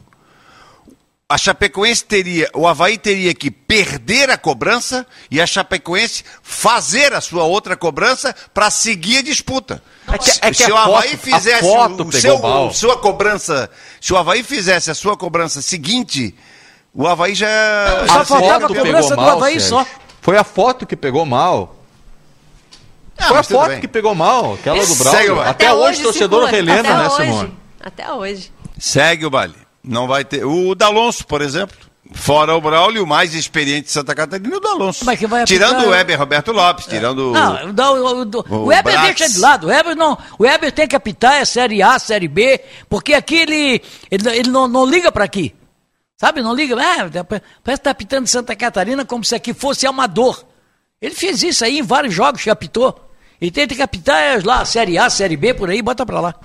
A Chapecoense teria, o Havaí teria que perder a cobrança e a Chapecoense fazer a sua outra cobrança para seguir a disputa. É que- é que se a o Havaí foto- fizesse a foto o pegou seu, mal. sua cobrança, se o Havaí fizesse a sua cobrança seguinte, o Havaí já. Só A faltava foto a cobrança pegou do mal, Havaí Sérgio. só. Foi a foto que pegou mal. Ah, Foi a foto bem. que pegou mal, aquela do Braulio. vai. Até, hoje o torcedor relembra, até né, hoje. Simone? Até hoje. Segue o baile. Não vai ter. O D'Alonso, por exemplo. Fora o Braulio, o mais experiente de Santa Catarina, o D'Alonso. Mas que vai apitar- Tirando o Weber Roberto Lopes, tirando. Não, não, o, o, o, o Weber Bratz. deixa de lado. O Weber, não, o Weber tem que apitar é Série A, Série B, porque aqui ele, ele, ele não, não liga para aqui. Sabe, não liga. Ah, parece que está apitando Santa Catarina como se aqui fosse amador. Ele fez isso aí em vários jogos que apitou. E tem que apitar é, lá, Série A, Série B, por aí, bota pra lá.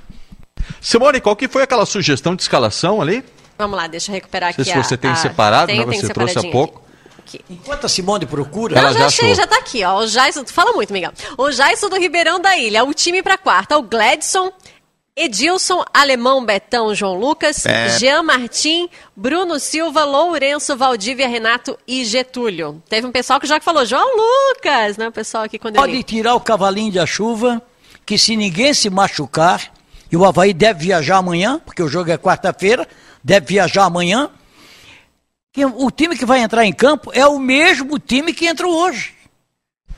Simone, qual que foi aquela sugestão de escalação ali? Vamos lá, deixa eu recuperar Não sei aqui. se a- você tem a- separado, Tenho, né? Você trouxe há pouco. aqui. Aqui. Enquanto a Simone procura. Ela Não, já já achei, já tá aqui, ó. O Jaison, tu fala muito, Miguel. O Jaison do Ribeirão da Ilha, o time pra quarta, o Gladson, Edilson, Alemão, Betão, João Lucas, É. Jean Martim, Bruno Silva, Lourenço, Valdívia, Renato e Getúlio. Teve um pessoal que já falou João Lucas, né? O pessoal aqui quando Pode ele... tirar o cavalinho da chuva, que se ninguém se machucar, e o Havaí deve viajar amanhã, porque o jogo é quarta-feira, deve viajar amanhã. o time que vai entrar em campo é o mesmo time que entrou hoje.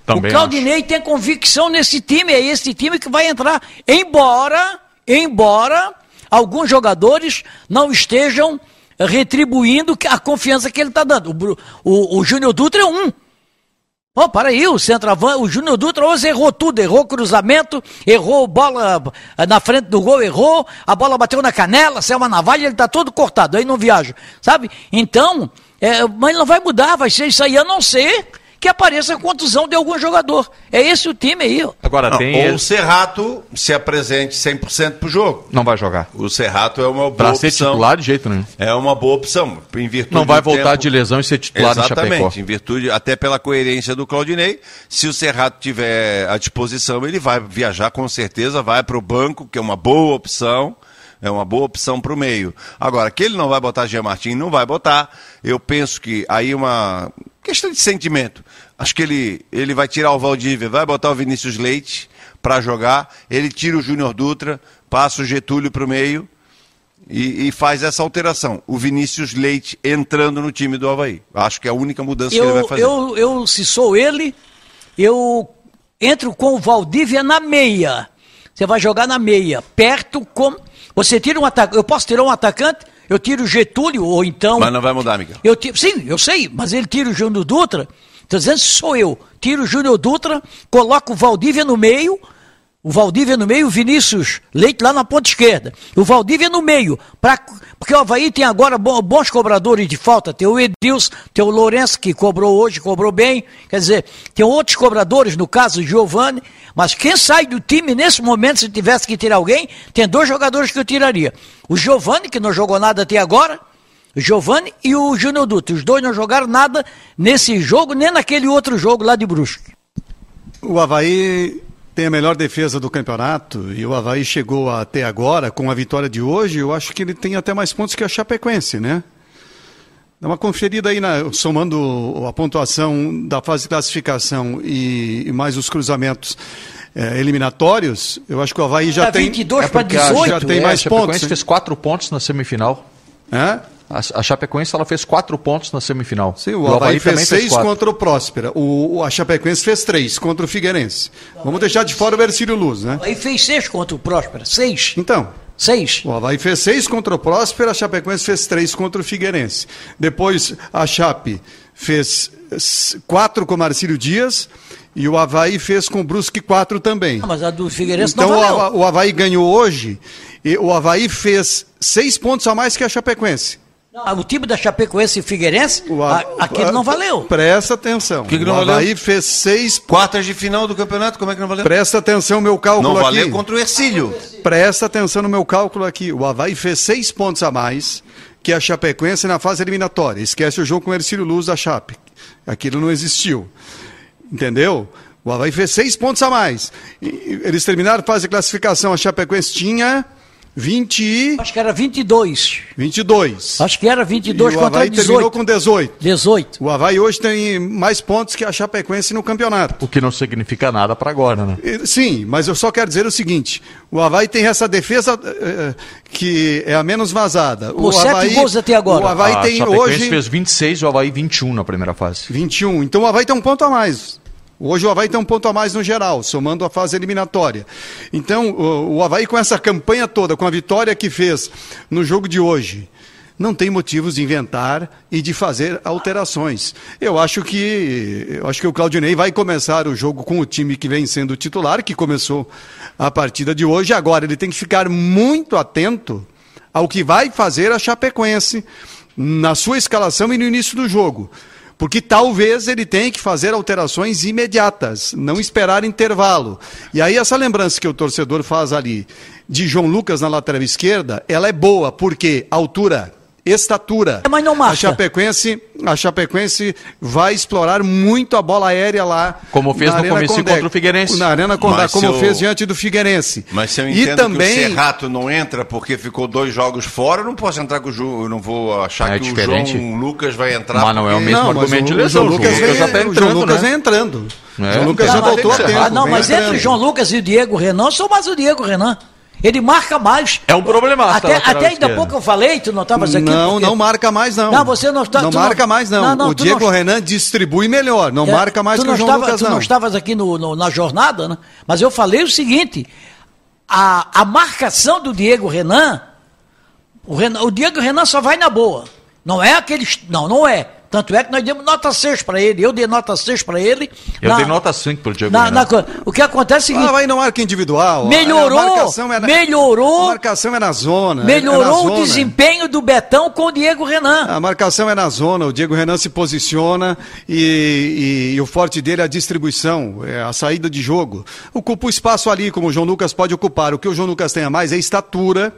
Também o Claudinei tem convicção nesse time, é esse time que vai entrar. Embora, embora alguns jogadores não estejam retribuindo a confiança que ele está dando. O, o, o Júnior Dutra é um. Pô, para aí, o centroavante, o Júnior Dutra hoje errou tudo, errou cruzamento, errou bola eh, na frente do gol, errou, a bola bateu na canela, saiu uma navalha, ele tá todo cortado, aí não viaja, sabe? Então, é, mas não vai mudar, vai ser isso aí, a não ser que apareça a contusão de algum jogador. É esse o time aí, ó. Agora Não, tem. ou ele- o Serrato se apresente 100% pro jogo. Não vai jogar. O Serrato é uma boa Pra ser opção. titular de jeito nenhum. É uma boa opção. Em virtude Não vai do voltar tempo- de lesão e ser titular no Chapecó. Exatamente, em virtude, até pela coerência do Claudinei, se o Serrato tiver à disposição, ele vai viajar com certeza, vai para o banco, que é uma boa opção, é uma boa opção para o meio. Agora, que ele não vai botar Jean Martin, não vai botar, eu penso que aí uma questão de sentimento. Acho que ele, ele vai tirar o Valdívia, vai botar o Vinícius Leite para jogar, ele tira o Júnior Dutra, passa o Getúlio para o meio, e, e faz essa alteração. O Vinícius Leite entrando no time do Havaí. Acho que é a única mudança que ele vai Eu, fazer. eu, eu, se sou ele, eu entro com o Valdívia na meia. Você vai jogar na meia, perto com. Você tira um atacante. Eu posso tirar um atacante, eu tiro o Getúlio, ou então. Mas não vai mudar, Miguel. Eu tiro, sim, eu sei, mas ele tira o Júnior Dutra. Estou dizendo sou eu. Tiro o Júnior Dutra, coloco o Valdívia no meio. O Valdívia no meio, o Vinícius Leite lá na ponta esquerda. O Valdívia no meio. Pra, porque o Havaí tem agora bons cobradores de falta. Tem o Edilson, tem o Lourenço, que cobrou hoje, cobrou bem. Quer dizer, tem outros cobradores, no caso o Giovanni. Mas quem sai do time nesse momento, se tivesse que tirar alguém, tem dois jogadores que eu tiraria. O Giovanni, que não jogou nada até agora, o Giovanni e o Júnior Dutra. Os dois não jogaram nada nesse jogo, nem naquele outro jogo lá de Brusque. O Havaí tem a melhor defesa do campeonato e o Havaí chegou até agora, com a vitória de hoje, eu acho que ele tem até mais pontos que a Chapecoense, né? Dá uma conferida aí, na, somando a pontuação da fase de classificação e, e mais os cruzamentos é, eliminatórios, eu acho que o Havaí já Tá tem. 22 É para porque a- 18. já tem É, mais a Chapecoense pontos, hein? fez quatro pontos na semifinal. Hã? A, Chapecoense ela fez quatro pontos na semifinal. Sim, o, E Havaí, fez também seis quatro. contra o Próspera. O, o- a Chapecoense fez três contra o Figueirense. Vamos deixar de fora o Ercílio Luz, né? Aí fez seis contra o Próspera. Seis. Então, Seis. o Havaí fez seis contra o Próspera, a Chapecoense fez três contra o Figueirense. Depois a Chape fez quatro com o Marcílio Dias e o Havaí fez com o Brusque quatro também. Ah, mas a do Figueirense Então não o, valeu. Hava- o Havaí ganhou hoje e o Havaí fez seis pontos a mais que a Chapecoense. Não, o time da Chapecoense e Figueirense, O a, aquele não valeu. Presta atenção. que que não o Havaí valeu? fez seis Quartas de final do campeonato, como é que não valeu? Presta atenção no meu cálculo Não valeu aqui. contra o Ercílio. Presta atenção no meu cálculo aqui. O Havaí fez seis pontos a mais que a Chapecoense na fase eliminatória. Esquece o jogo com o Ercílio Luz da Chape. Aquilo não existiu. Entendeu? O Havaí fez seis pontos a mais. Eles terminaram a fase de classificação. A Chapecoense tinha 20 e Acho que era 22. 22. Acho que era 22 e o contra Havaí terminou 18. com 18. 18. O Havaí hoje tem mais pontos que a Chapecoense no campeonato. O que não significa nada para agora, né? Eh, Sim, mas eu só quero dizer o seguinte: o Havaí tem essa defesa eh, que é a menos vazada. Pô, o sete gols até agora. O Havaí a tem Chapecoense hoje fez 26 e o Havaí 21 na primeira fase. 21. Então o Havaí tem um ponto a mais. Hoje o Havaí tem um ponto a mais no geral, somando a fase eliminatória. Então, o, Havaí com essa campanha toda, com a vitória que fez no jogo de hoje, não tem motivos de inventar e de fazer alterações. Eu acho que eu acho que o Claudinei vai começar o jogo com o time que vem sendo titular, que começou a partida de hoje. Agora ele tem que ficar muito atento ao que vai fazer a Chapecoense na sua escalação e no início do jogo. Porque talvez ele tenha que fazer alterações imediatas, não esperar intervalo. E aí essa lembrança que o torcedor faz ali de João Lucas na lateral esquerda, ela é boa, porque altura, estatura. É, mas não marca. A Chapecoense, a Chapecoense vai explorar muito a bola aérea lá. Como fez no Condé. contra o Figueirense. Na Arena Condé, Mas como eu- fez diante do Figueirense. Mas se eu e entendo também que o Serrato não entra porque ficou dois jogos fora, eu não posso entrar com o Ju, eu não vou achar É que diferente. o João Lucas vai entrar. Mas não é o mesmo Não, argumento de o, lesão. o João Lucas, já vem, tá o João entrando, Lucas né? vem entrando. É. João Lucas Não, já voltou a tem que tempo. Ah, não, mas entrando. entre o João Lucas e o Diego Renan, sou mais o Diego Renan. Ele marca mais. É um problemaço Até, até ainda esquerda. pouco eu falei, tu não estavas aqui. Não, porque- não marca mais não. Não, você não está- Não não- marca mais não. Não, não, o Diego não- Renan distribui melhor, não É, marca mais que não o João estava, Lucas Tu não. não estavas aqui no, no- na jornada, né? Mas eu falei o seguinte: a, a marcação do Diego Renan, o, Renan, o Diego Renan só vai na boa. Não é aqueles. Não, não é. Tanto é que nós demos nota 6 para ele. Eu dei nota 6 para ele. Eu na- dei nota 5 pro Diego na- Renan. na o que acontece é o Ah, seguinte: vai no marca individual. Melhorou, A marcação é na- melhorou. A marcação é na zona. é na melhorou o zona. desempenho do Betão com o Diego Renan. A marcação é na zona, o Diego Renan se posiciona e, e- e o forte dele é a distribuição, é a saída de jogo. Ocupa o espaço ali, como o João Lucas pode ocupar. O que o João Lucas tem a mais é estatura.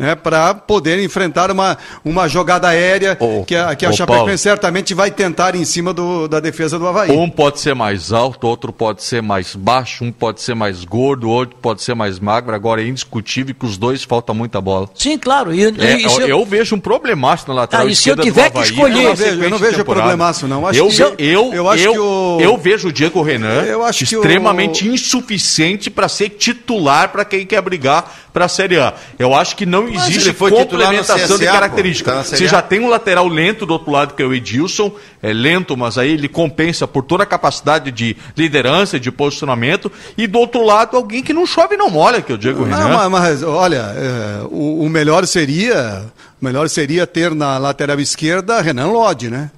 Né, para poder enfrentar uma, uma jogada aérea Ô, que a, que a ô, Chapecoense Paulo. certamente vai tentar em cima do- da defesa do Havaí. Um pode ser mais alto, outro pode ser mais baixo, um pode ser mais gordo, outro pode ser mais magro. Agora é indiscutível que os dois falta muita bola. Sim, claro. E, É, e- eu, eu- eu vejo um problemaço na lateral Ah, e se eu esquerda tiver do que escolher- na Eu não vejo- eu não vejo problemaço, não. Acho eu, que- eu, eu, eu acho eu, que o- eu vejo o Diego Renan Eu acho que o- extremamente insuficiente para ser titular para quem quer brigar para a Série A. Eu acho que não, existe complementação de CSA, característica. pô, tá Você já tem um lateral lento do outro lado, que é o Edilson, é lento, mas aí ele compensa por toda a capacidade de liderança, de posicionamento, e do outro lado, alguém que não chove e não molha, que é o Diego Não, Renan. mas, mas, olha, é, o, o melhor seria melhor seria ter na lateral esquerda Renan Lodge, né?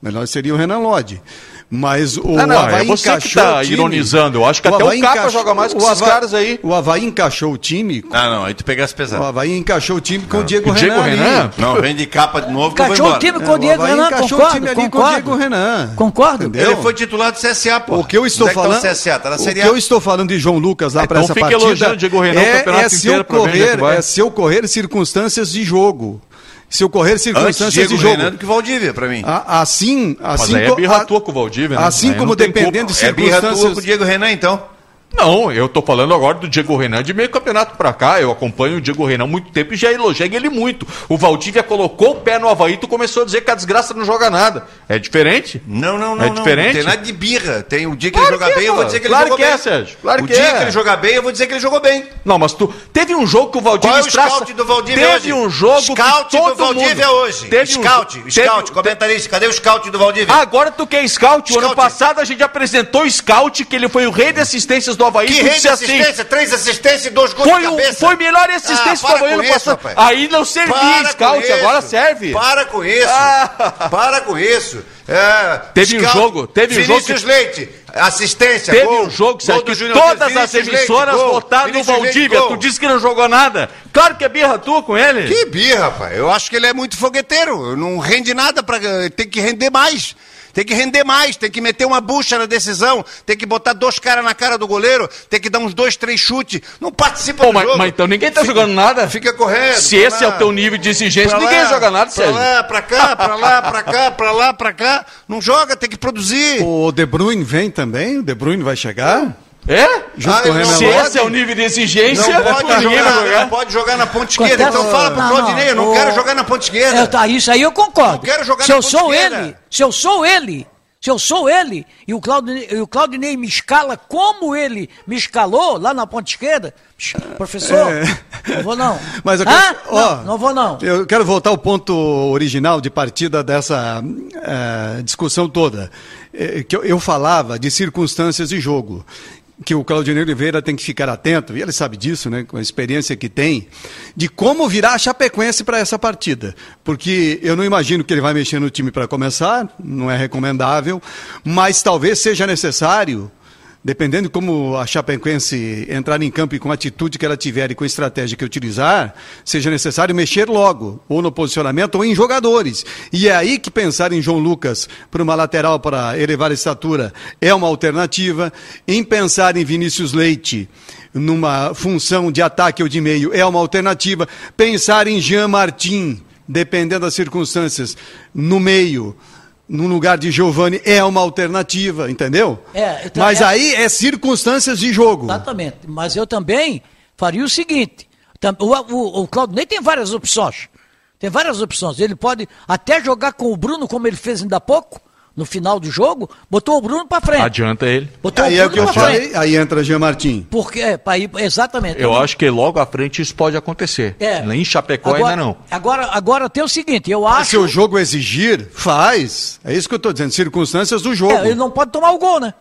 Melhor seria o Renan Lodge. Mas o Ah, não, Havaí é você que tá o time. ironizando. Eu acho que até o Havaí Capa encaixou- joga mais que o esses Havaí- caras aí. O Havaí encaixou o time. Ah, não, aí tu pegasse O pesado. Havaí encaixou o time com o Diego O Diego Renan. ali. Renan? Não, vem de capa de novo Encaixou o time É, com o Diego Havaí Renan, encaixou concordo, o time ali com o. Diego Renan. Concordo. Entendeu? Ele foi titular do CSA, pô. O que eu estou é tá falando, o CSA, tá na o que eu estou falando de João Lucas lá É, para então essa fica partida elogiando o Diego Renan o é, campeonato é inteiro é correr, é seu correr circunstâncias de jogo. Se ocorrer Antes circunstâncias Diego de jogo. Renan do que Valdívia, pra mim. A- Assim, Mas assim aí é birra a- tua com o Valdívia, né? Assim Aí como dependendo de É birra tua circunstâncias. com o Diego Renan, então. Não, eu tô falando agora do Diego Renan de meio campeonato pra cá. Eu acompanho o Diego Renan há muito tempo e já elogiei ele muito. O Valdívia colocou o pé no Havaí, tu começou a dizer que a desgraça não joga nada. É diferente? Não, não, não. É diferente? Não tem nada de birra. Tem o dia que Claro ele joga é, bem, eu vou dizer que Claro ele jogou que é, bem. Sérgio. Claro o que dia é. que ele jogar bem, eu vou dizer que ele jogou bem. Não, mas tu. Teve um jogo que o Valdívia Qual é o estraça- scout do Valdívia Teve hoje? um jogo Scout que todo do Valdívia mundo... hoje. Teve um scout, jo- scout, teve- comentarista. Cadê o scout do Valdívia? Agora tu quer scout. O ano Scout. passado a gente apresentou o scout, que ele foi o rei de assistências do Havaí. que tu rei disse de assim, assistência, três assistências e dois gols Foi, de cabeça. foi melhor assistência Ah, do para Havaí isso, passado. rapaz. Aí não servia scout, agora serve. Para com isso. Ah. Para com isso. É, Teve um jogo, teve um jogo Vinícius Leite, assistência, Teve gol. um jogo, Sérgio, que Júnior todas Vinícius as Leite, emissoras votaram no Vinícius Leite, Valdívia. gol. Tu disse que não jogou nada. Claro que é birra tua com ele. Que birra, rapaz. Eu acho que ele é muito fogueteiro. Não rende nada para tem que render mais. Tem que render mais, tem que meter uma bucha na decisão, tem que botar dois caras na cara do goleiro, tem que dar uns dois, três chutes. Não participa Pô, do mas, jogo. mas então ninguém tá Fica- jogando nada. Fica correndo. Se pra esse é lá, o teu nível de exigência, pra ninguém lá, joga nada, pra Sérgio. lá, pra cá, pra lá, pra cá, pra lá, pra cá. Não joga, tem que produzir. O De Bruyne vem também? O De Bruyne vai chegar? É? Junto Ah, Se pode. esse é o nível de exigência, Não pode, ninguém jogar, jogar. não pode jogar na ponta esquerda. Então fala pro Claudinei, eu não o- quero jogar na ponta esquerda. É, tá, isso aí eu concordo. Não quero jogar se na eu ponta sou esquerda. ele, se eu sou ele, se eu sou ele, e o Claudinei, e o Claudinei me escala como ele me escalou lá na ponta esquerda, professor, não vou não. Mas eu quero- ó, não, não vou não. Eu quero voltar ao ponto original de partida dessa eh, discussão toda. Eh, que eu, eu falava de circunstâncias de jogo. Que o Claudinei Oliveira tem que ficar atento, e ele sabe disso, né, com a experiência que tem, de como virar a Chapecoense para essa partida. Porque eu não imagino que ele vai mexer no time para começar, não é recomendável, mas talvez seja necessário Dependendo de como a Chapecoense entrar em campo e com a atitude que ela tiver e com a estratégia que utilizar, seja necessário mexer logo, ou no posicionamento ou em jogadores. E é aí que pensar em João Lucas para uma lateral para elevar a estatura é uma alternativa. Em pensar em Vinícius Leite numa função de ataque ou de meio é uma alternativa. Pensar em Jean Martin, dependendo das circunstâncias, no meio no lugar de Giovani é uma alternativa, entendeu? É, então Mas é- aí é circunstâncias de jogo. Exatamente. Mas eu também faria o seguinte: o, o, o Claudinei tem várias opções. Tem várias opções. Ele pode até jogar com o Bruno, como ele fez ainda há pouco, no final do jogo, botou o Bruno para frente. Adianta ele. Botou Aí o é o que eu Bruno pra frente. falei, aí entra Jean Martin. Porque, é, pra ir, exatamente. Eu acho que logo à frente isso pode acontecer. É. Em Chapecó agora, ainda não. Agora, agora tem o seguinte, eu acho. Se o jogo exigir, faz. É isso que eu estou dizendo, circunstâncias do jogo. É, ele não pode tomar o gol, né?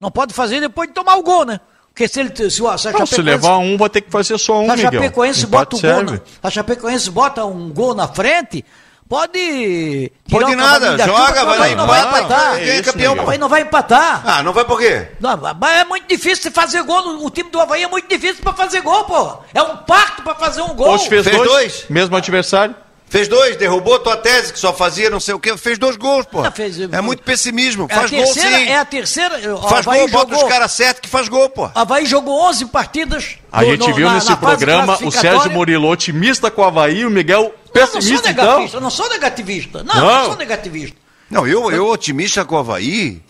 Não pode fazer depois de tomar o gol, né? Porque se ele. Se, o- se a Não, se Chapecoense- levar um, vai ter que fazer só um, a Miguel. Chapecoense Empate bota o gol. Na, a Chapecoense bota um gol na frente, pode. Pode nada, joga, vai lá não vai empata, empatar. é isso, campeão, O Havaí não vai empatar. Ah, não vai por quê? Não, mas é muito difícil fazer gol. O time do Havaí é muito difícil pra fazer gol, pô. É um parto pra fazer um gol. Hoje fez, Fez dois, dois? mesmo adversário. Fez dois, derrubou tua tese que só fazia não sei o quê. Fez dois gols, pô. Fez- é muito pessimismo. É Faz gol terceira, sim. é a terceira. O Faz Havaí gol, bota jogou, os caras certos que faz gol, pô. Havaí jogou 11 partidas. A no- gente no- viu na- nesse na programa o Sérgio. Murilo otimista com o Havaí e o Miguel Não, eu não sou pessimista, negativista, então. eu não sou negativista. Não, Não. eu não sou negativista. Não, eu, eu otimista com o Havaí.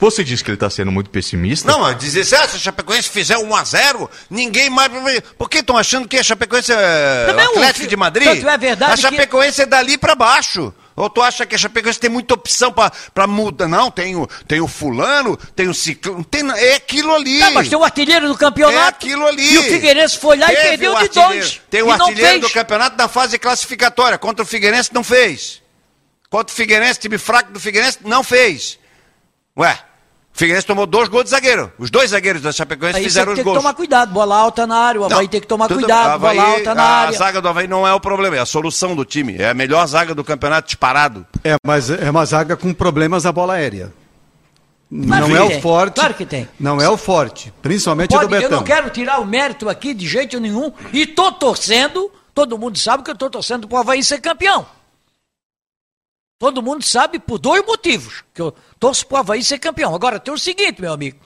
Você disse que ele está sendo muito pessimista? Não, mas dizer assim, ah, se a Chapecoense fizer 1x0, ninguém mais. Por que estão achando que a Chapecoense é Também Atlético de Madrid? tanto é verdade a Chapecoense é dali pra baixo. Ou tu acha que a Chapecoense tem muita opção para mudar? Não, tem o, tem o fulano, tem o ciclano, tem, é aquilo ali. Tá, mas tem o artilheiro do campeonato. É aquilo ali. E o Figueirense foi lá Teve e perdeu de dois. Tem o artilheiro do campeonato na fase classificatória. Contra o Figueirense não fez. Contra o Figueirense, time fraco do Figueirense, não fez. Ué, Figueirense tomou dois gols de zagueiro. Os dois zagueiros da Chapecoense Aí fizeram os gols. tem que tomar cuidado, bola alta na área. O Havaí não, tem que tomar tudo, cuidado, Havaí, bola alta na a área. A zaga do Havaí não é o problema, é a solução do time. É a melhor zaga do campeonato disparado. É, mas é uma zaga com problemas na bola aérea. Claro não é o forte. Claro que tem. Não é o forte, principalmente Pode, do Betão. Eu não quero tirar o mérito aqui de jeito nenhum e tô torcendo, todo mundo sabe que eu tô torcendo pro Havaí ser campeão. Todo mundo sabe por dois motivos que eu torço para o Havaí ser campeão. Agora tem o seguinte, meu amigo.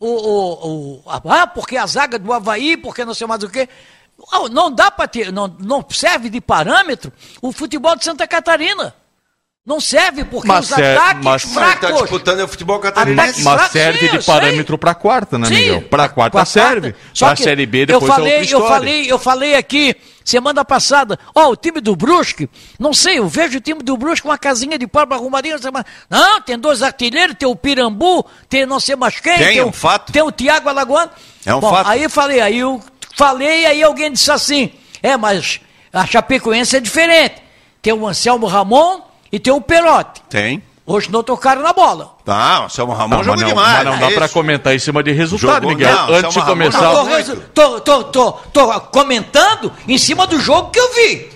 O, o, o, ah, porque a zaga do Havaí, porque não sei mais o quê. Não dá para ter, não, não serve de parâmetro o futebol de Santa Catarina. Não serve porque mas os é, ataques mas, fracos... Mas tá disputando o futebol catarinense. Mas serve sim, de parâmetro para quarta, né, sim, Miguel? Para quarta pra serve. Só a Série B depois eu falei, é eu falei, eu falei aqui semana passada, ó, o time do Brusque, não sei, eu vejo o time do Brusque com uma casinha de pau arrumadinha, não, tem dois artilheiros, tem o Pirambu, tem não sei mais quem, tem, tem é um o, fato. tem o Tiago Alagoano. É um Bom, fato. Aí falei, aí eu falei, aí alguém disse assim, é, mas a Chapecoense é diferente. Tem o Anselmo Ramon, e tem o Perotti. Tem. Hoje não tocaram na bola. Tá, o Selma Ramon não, não, demais. Mas não dá é para comentar em cima de resultado, jogou, Miguel. Não, Antes de começar. Tô, tô, tô, tô, comentando em cima do jogo que eu vi.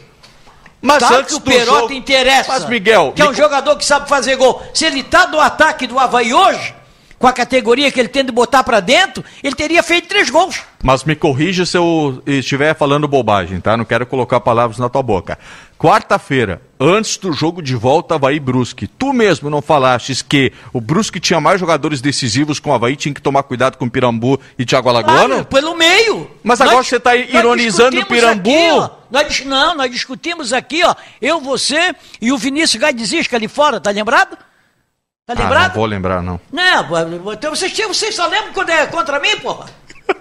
Mas tá antes que o Perotti jogo... interessa. Mas, Miguel. Que é um jogador que sabe fazer gol. Se ele tá no ataque do Havaí hoje, com a categoria que ele tem de botar para dentro, ele teria feito três gols. Mas me corrija se eu estiver falando bobagem, tá? Não quero colocar palavras na tua boca. Quarta-feira, antes do jogo de volta Havaí Brusque, tu mesmo não falastes que o Brusque tinha mais jogadores decisivos com o Havaí, tinha que tomar cuidado com o Pirambu e Thiago Alagoano? Claro, pelo meio. Mas agora nós, você está ironizando o Pirambu? Aqui, nós, não, nós discutimos aqui, ó, eu, você e o Vinícius Gaidesisca ali fora, tá lembrado? Tá lembrado? Ah, não vou lembrar, não. Não, então vocês, vocês só lembram quando é contra mim, porra?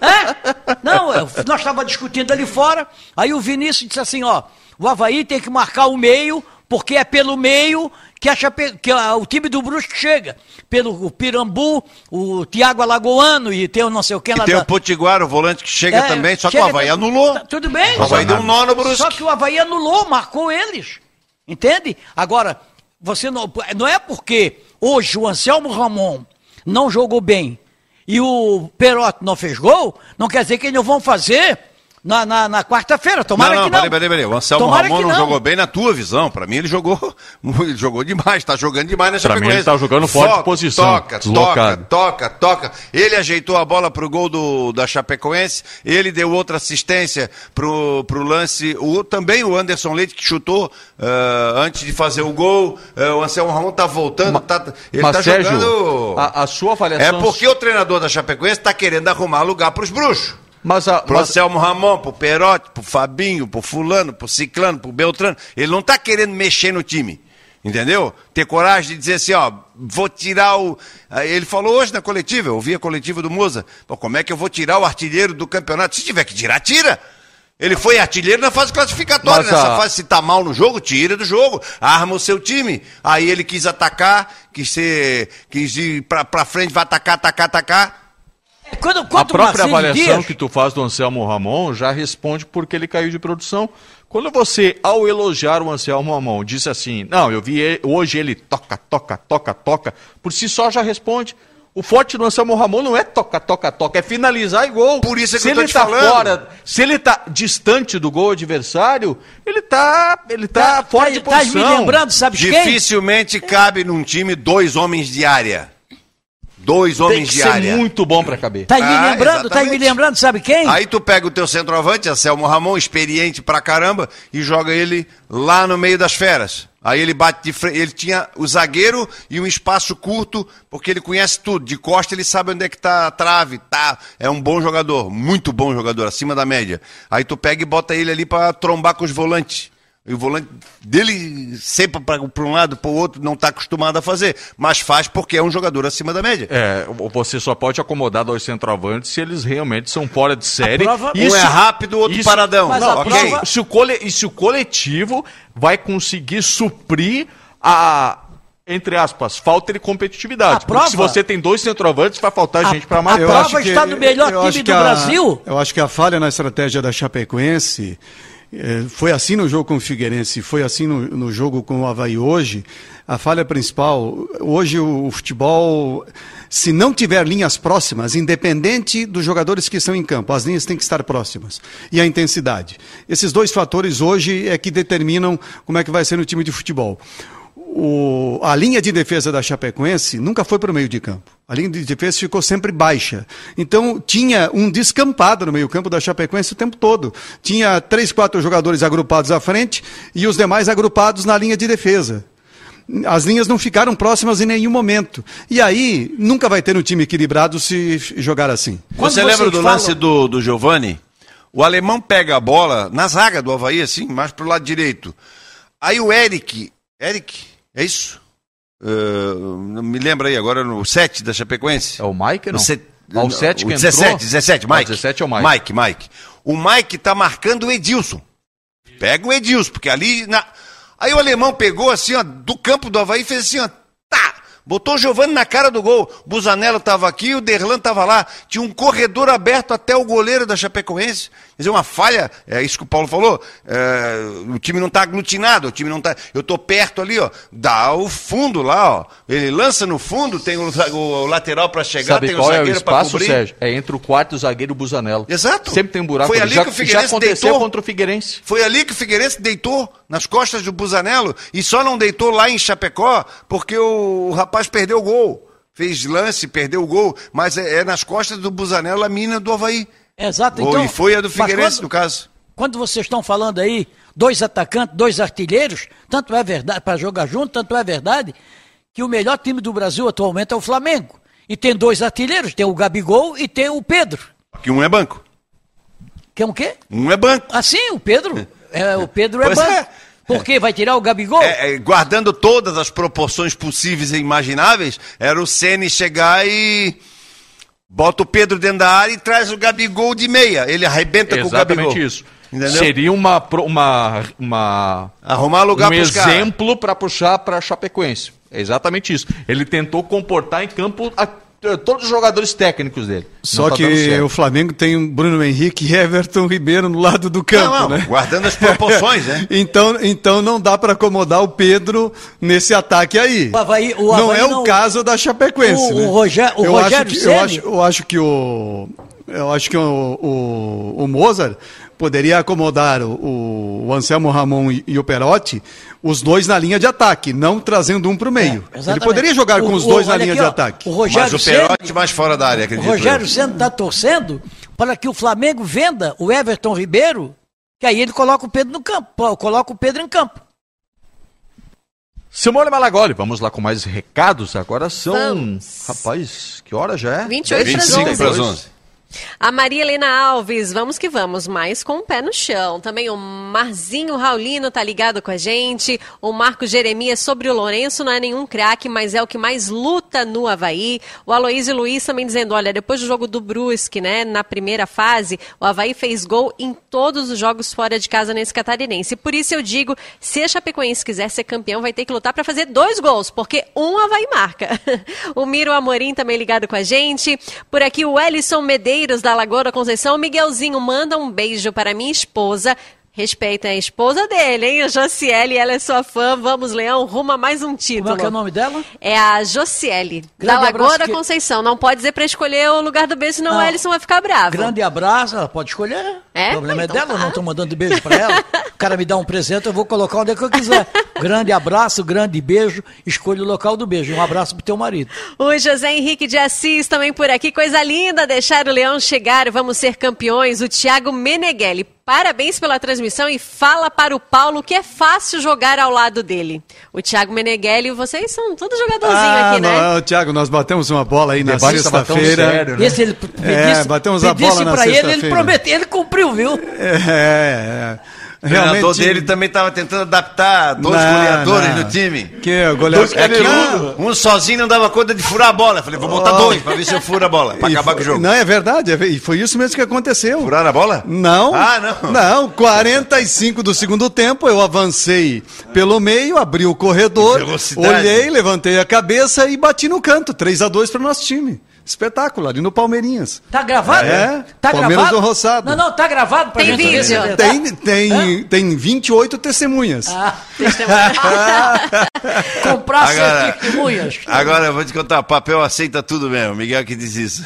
É? Não, nós estávamos discutindo ali fora, aí o Vinícius disse assim, ó, o Havaí tem que marcar o meio, porque é pelo meio que, a Chape... que o time do Brusque chega. Pelo o Pirambu, o Tiago Alagoano e tem o não sei o que lá. E tem da... o Potiguar, o volante que chega é, também, só chega que o Havaí anulou. Tá, tudo bem. O Havaí deu um nó no Brusque. Só que o Havaí anulou, marcou eles. Entende? Agora, você não, não é porque hoje o Anselmo Ramon não jogou bem e o Perotti não fez gol, não quer dizer que eles não vão fazer na, na, na quarta-feira. Tomara não, não, que não. Peraí, peraí, peraí. O Anselmo Tomara Ramon não, não, jogou bem na tua visão. Para mim ele jogou, *laughs* ele jogou demais, tá jogando demais na Para mim ele tá jogando forte posição. Toca, deslocado. toca, toca, toca. Ele ajeitou a bola pro gol do, da Chapecoense, ele deu outra assistência pro, pro lance, o, também o Anderson Leite que chutou uh, antes de fazer o gol. Uh, o Anselmo Ramon tá voltando, Ma, tá, ele mas, tá Sérgio, jogando... A, a sua avaliação... É porque o treinador da Chapecoense tá querendo arrumar lugar pros bruxos. Mas a, pro mas... Anselmo Ramon, pro Perotti, pro Fabinho, pro Fulano, pro Ciclano, pro Beltrano. Ele não está querendo mexer no time. Entendeu? Ter coragem de dizer assim, ó, vou tirar o. Ele falou hoje na coletiva, eu ouvi a coletiva do Moza. como é que eu vou tirar o artilheiro do campeonato? Se tiver que tirar, tira. Ele foi artilheiro na fase classificatória. Mas, Nessa a... fase, se tá mal no jogo, tira do jogo. Arma o seu time. Aí ele quis atacar, quis ser. quis ir pra, pra frente, vai atacar, atacar, atacar. Quando, a própria avaliação Dias... que tu faz do Anselmo Ramon já responde porque ele caiu de produção. Quando você, ao elogiar o Anselmo Ramon, disse assim, não, eu vi ele, hoje ele toca, toca, toca, toca, por si só já responde. O forte do Anselmo Ramon não é toca, toca, toca, é finalizar e gol. Por isso é que se eu tô ele tá falando. fora, se ele tá distante do gol adversário, ele tá, ele tá, tá fora tá, de posição. Tá me lembrando, sabe Dificilmente quem? cabe num time dois homens de área. Dois homens de área. Tem muito bom para caber. Tá me ah, lembrando, tá me lembrando, sabe quem? Aí tu pega o teu centroavante, Anselmo Ramon, experiente pra caramba, e joga ele lá no meio das feras. Aí ele bate de frente, ele tinha o zagueiro e um espaço curto, porque ele conhece tudo. De costa ele sabe onde é que tá a trave, tá? É um bom jogador, muito bom jogador, acima da média. Aí tu pega e bota ele ali para trombar com os volantes. E o volante dele sempre para um lado, para o outro, não está acostumado a fazer. Mas faz porque é um jogador acima da média. É, você só pode acomodar dois centroavantes se eles realmente são fora de série. Prova... Um é rápido, o outro isso, paradão. Mas não, okay. prova... se, o cole... e se o coletivo vai conseguir suprir a, entre aspas, falta de competitividade. A prova... se você tem dois centroavantes, vai faltar a, gente para mais. A prova está no melhor time do a, Brasil. Eu acho que a falha na estratégia da Chapecoense foi assim no jogo com o Figueirense, foi assim no, no, jogo com o Havaí hoje. A falha principal, hoje o, o, futebol, se não tiver linhas próximas, independente dos jogadores que estão em campo, as linhas têm que estar próximas. E a intensidade. Esses dois fatores hoje é que determinam como é que vai ser no time de futebol o, a linha de defesa da Chapecoense nunca foi para o meio de campo. A linha de defesa ficou sempre baixa. Então, tinha um descampado no meio-campo da Chapecoense o tempo todo. Tinha três, quatro jogadores agrupados à frente e os demais agrupados na linha de defesa. As linhas não ficaram próximas em nenhum momento. E aí, nunca vai ter um time equilibrado se jogar assim. Quando Você lembra do falam... lance do, do Giovani? O alemão pega a bola na zaga do Havaí, assim, mais para o lado direito. Aí o Eric, Eric, é isso? Uh, me lembra aí agora no 7 da Chapecoense. É o Mike, não? Set... Ah, o 7 que 17, entrou? 17, Mike. Ah, 17 é o Mike. Mike, Mike. O Mike tá marcando o Edilson. Pega o Edilson, porque ali. Na... Aí o alemão pegou assim, ó, do campo do Havaí e fez assim, ó. Tá! Botou o Giovanni na cara do gol. O Busanello estava aqui, o Derlan estava lá. Tinha um corredor aberto até o goleiro da Chapecoense. Quer dizer, uma falha, é isso que o Paulo falou. É, o time não está aglutinado, o time não está. Eu estou perto ali, ó. Dá o fundo lá, ó. Ele lança no fundo, tem o, o, lateral para chegar, Sabe tem o zagueiro é o espaço, cobrir. Sérgio? É entre o quarto e o zagueiro Busanello. Exato. Sempre tem um buraco. Foi ali já, que o Figueirense já aconteceu deitou. contra o Figueirense. Foi ali que o Figueirense deitou nas costas do Busanello e só não deitou lá em Chapecó porque o, o rapaz perdeu o gol. Fez lance, perdeu o gol, mas é, é nas costas do Busanello a mina do Havaí. Exato. Então, e foi a do Figueirense, quando, no caso. Quando vocês estão falando aí, dois atacantes, dois artilheiros, tanto é verdade, para jogar junto, tanto é verdade, que o melhor time do Brasil atualmente é o Flamengo. E tem dois artilheiros, tem o Gabigol e tem o Pedro. Que um é banco. Que é um quê? Um é banco. Ah, sim, o Pedro. É, o Pedro é pois banco. É. Por quê? Vai tirar o Gabigol? É, é, guardando todas as proporções possíveis e imagináveis, era o Ceni chegar e Bota o Pedro dentro da área e traz o Gabigol de meia. Ele arrebenta Exatamente com o Gabigol. Exatamente isso. Entendeu? Seria uma, uma, uma arrumar lugar um exemplo para puxar para Chapecoense. É exatamente isso. Ele tentou comportar em campo a todos os jogadores técnicos dele. Só tá que o Flamengo tem Bruno Henrique e Everton Ribeiro no lado do campo, não, não, né? Guardando as proporções, né? *laughs* então, então não dá para acomodar o Pedro nesse ataque aí. O Havaí, o Havaí não é não... o caso da Chapecoense, o, né? O, Rogério, o eu Rogério acho que, eu acho, eu acho que o eu acho que o, o, o Mozart poderia acomodar o, o Anselmo Ramon e, e, o Perotti, os dois na linha de ataque, não trazendo um para o meio. É, Ele poderia jogar com o, os dois na linha aqui, de ó, ataque. O Mas o Perotti mais fora da área, acredito. O Rogério Senna está torcendo para que o Flamengo venda o Everton Ribeiro, que aí ele coloca o Pedro no campo, coloca o Pedro em campo. Simone Malagoli, vamos lá com mais recados. Agora são. Vamos. Rapaz, que hora já é? 28 para as 11. A Maria Helena Alves, vamos que vamos, mais com o pé no chão. Também o Marzinho Raulino tá ligado com a gente. O Marco Jeremias sobre o Lourenço não é nenhum craque, mas é o que mais luta no Havaí. O Aloysio Luiz também dizendo: olha, depois do jogo do Brusque, né, na primeira fase, o Havaí fez gol em todos os jogos fora de casa nesse catarinense. Por isso eu digo: se a Chapecoense quiser ser campeão, vai ter que lutar para fazer dois gols, porque um Havaí marca. *laughs* o Miro Amorim também ligado com a gente. Por aqui o Ellison Medeiros Medeiros, da Lagoa da Conceição. Miguelzinho, manda um beijo para minha esposa. Respeita a esposa dele, hein? A Josiele, ela é sua fã. Vamos, Leão, ruma mais um título. Como é, é o nome dela? É a Josiele, da Lagoa da que... Conceição. Não pode dizer para escolher o lugar do beijo, senão não. o Ellison vai ficar bravo. Grande abraço, ela pode escolher. É? O problema é então é dela, tá. eu não estou mandando beijo para ela. o cara me dá um presente, eu vou colocar onde é que eu quiser. grande abraço, grande beijo, escolha o local do beijo. Um abraço pro teu marido. O José Henrique de Assis também por aqui. Coisa linda deixar o Leão chegar. Vamos ser campeões. O Thiago Meneghelli Parabéns pela transmissão e fala para o Paulo que é fácil jogar ao lado dele. O Thiago Meneghelli, vocês são todos jogadorzinho ah, aqui, né? Não, Thiago, nós batemos uma bola aí na sexta-feira. Né? Esse ele é, batemos a bola na sexta-feira. ele, ele prometeu, ele cumpriu, viu? É, é. O treinador dele também estava tentando adaptar dois Não, goleadores não. no time. Que goleador. É que um, um sozinho não dava conta de furar a bola. Falei, vou botar dois pra ver se eu furo a bola, pra E acabar foi- com o jogo. Não, é verdade. é E foi isso mesmo que aconteceu. Furar a bola? Não. Ah, não. Não, 45 do segundo tempo, eu avancei pelo meio, abri o corredor, olhei, levantei a cabeça e bati no canto. 3 a 2 para o nosso time. Espetáculo, ali no Palmeirinhas. Tá gravado? É, Tá Palmeiras gravado? do Roçado. Não, não, tá gravado pra Tem gente ver vídeo. verdade. Tem, tem, tem 28 testemunhas. Ah, Testemunha. *laughs* comprar Agora- testemunhas. Agora eu vou te contar, papel aceita tudo mesmo. Miguel que diz isso.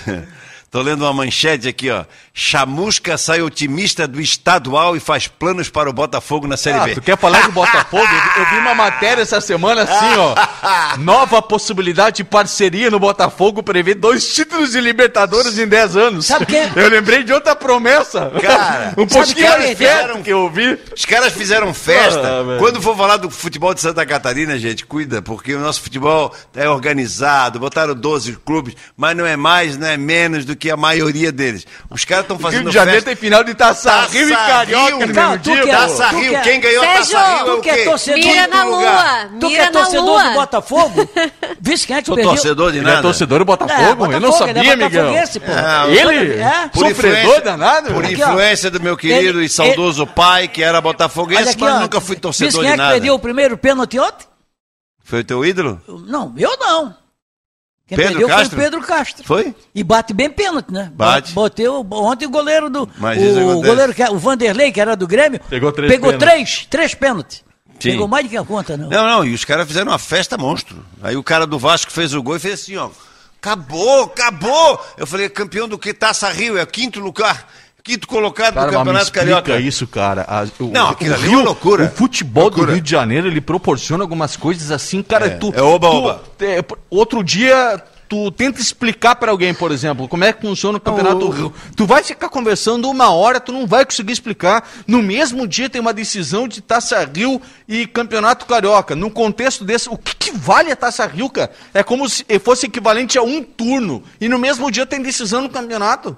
Tô lendo uma manchete aqui, ó. Chamusca sai otimista do estadual e faz planos para o Botafogo na Série Ah, B. tu quer falar do Botafogo? *laughs* Eu, vi uma matéria essa semana assim, ó. Nova possibilidade de parceria no Botafogo prevê dois títulos de Libertadores em 10 anos. Sabe quem- Eu lembrei de outra promessa. Cara, *laughs* um pouquinho quem mais fizeram? perto que eu vi. Os caras fizeram festa. Ah. Quando for falar do futebol de Santa Catarina, gente, cuida, porque o nosso futebol é organizado, botaram 12 clubes, mas não é mais, não é menos do que a maioria deles. Os caras estão Rio fazendo de Janeiro festa. tem final de Taça, Taça Rio e Carioca Rio, no Cara, mesmo tu dia. que é-. Taça tu Rio, quer- quem ganhou a Sérgio, Taça Rio é tu o que é quê? torcedor- Mira na lua. Tu que é torcedor lua. do Botafogo? Vice quem é que Sou perdeu? torcedor de Ele nada. é torcedor do Botafogo? É, eu não Botafogo, sabia, ele é Miguel. pô. Ah, Ele? É. Por Sofredor influência- danado? Por influência do meu querido Ele- e saudoso pai, que era botafoguense, mas nunca fui Vice torcedor quem de é que nada. perdeu o primeiro pênalti ontem? Foi o teu ídolo? Não, eu não. Quem Pedro perdeu Castro? foi o Pedro Castro. Foi? E bate bem pênalti, né? Bate. Botei o- ontem o goleiro do. Mas isso o acontece. goleiro, que é- o Vanderlei, que era do Grêmio. Pegou três Pegou pênaltis. três, três pênaltis. Sim. Pegou mais do que a conta, não. Não, não, e os caras fizeram uma festa monstro. Aí o cara do Vasco fez o gol e fez assim, ó. Acabou, acabou! Eu falei, campeão do que? Taça Rio, é quinto lugar. Quinto colocado Cara, do Campeonato Carioca. isso, cara. A- o, Não, aquilo ali é Rio- uma loucura. O futebol Loucura. do Rio de Janeiro, ele proporciona algumas coisas assim, cara. É, tu, é oba, tu- oba. é, outro dia, tu tenta explicar pra alguém, por exemplo, como é que funciona o Campeonato Rio. Tu vai ficar conversando uma hora, tu não vai conseguir explicar. No mesmo dia tem uma decisão de Taça Rio e Campeonato Carioca. Num contexto desse, o que, que vale a Taça Rio, cara? É como se fosse equivalente a um turno. E no mesmo dia tem decisão no campeonato.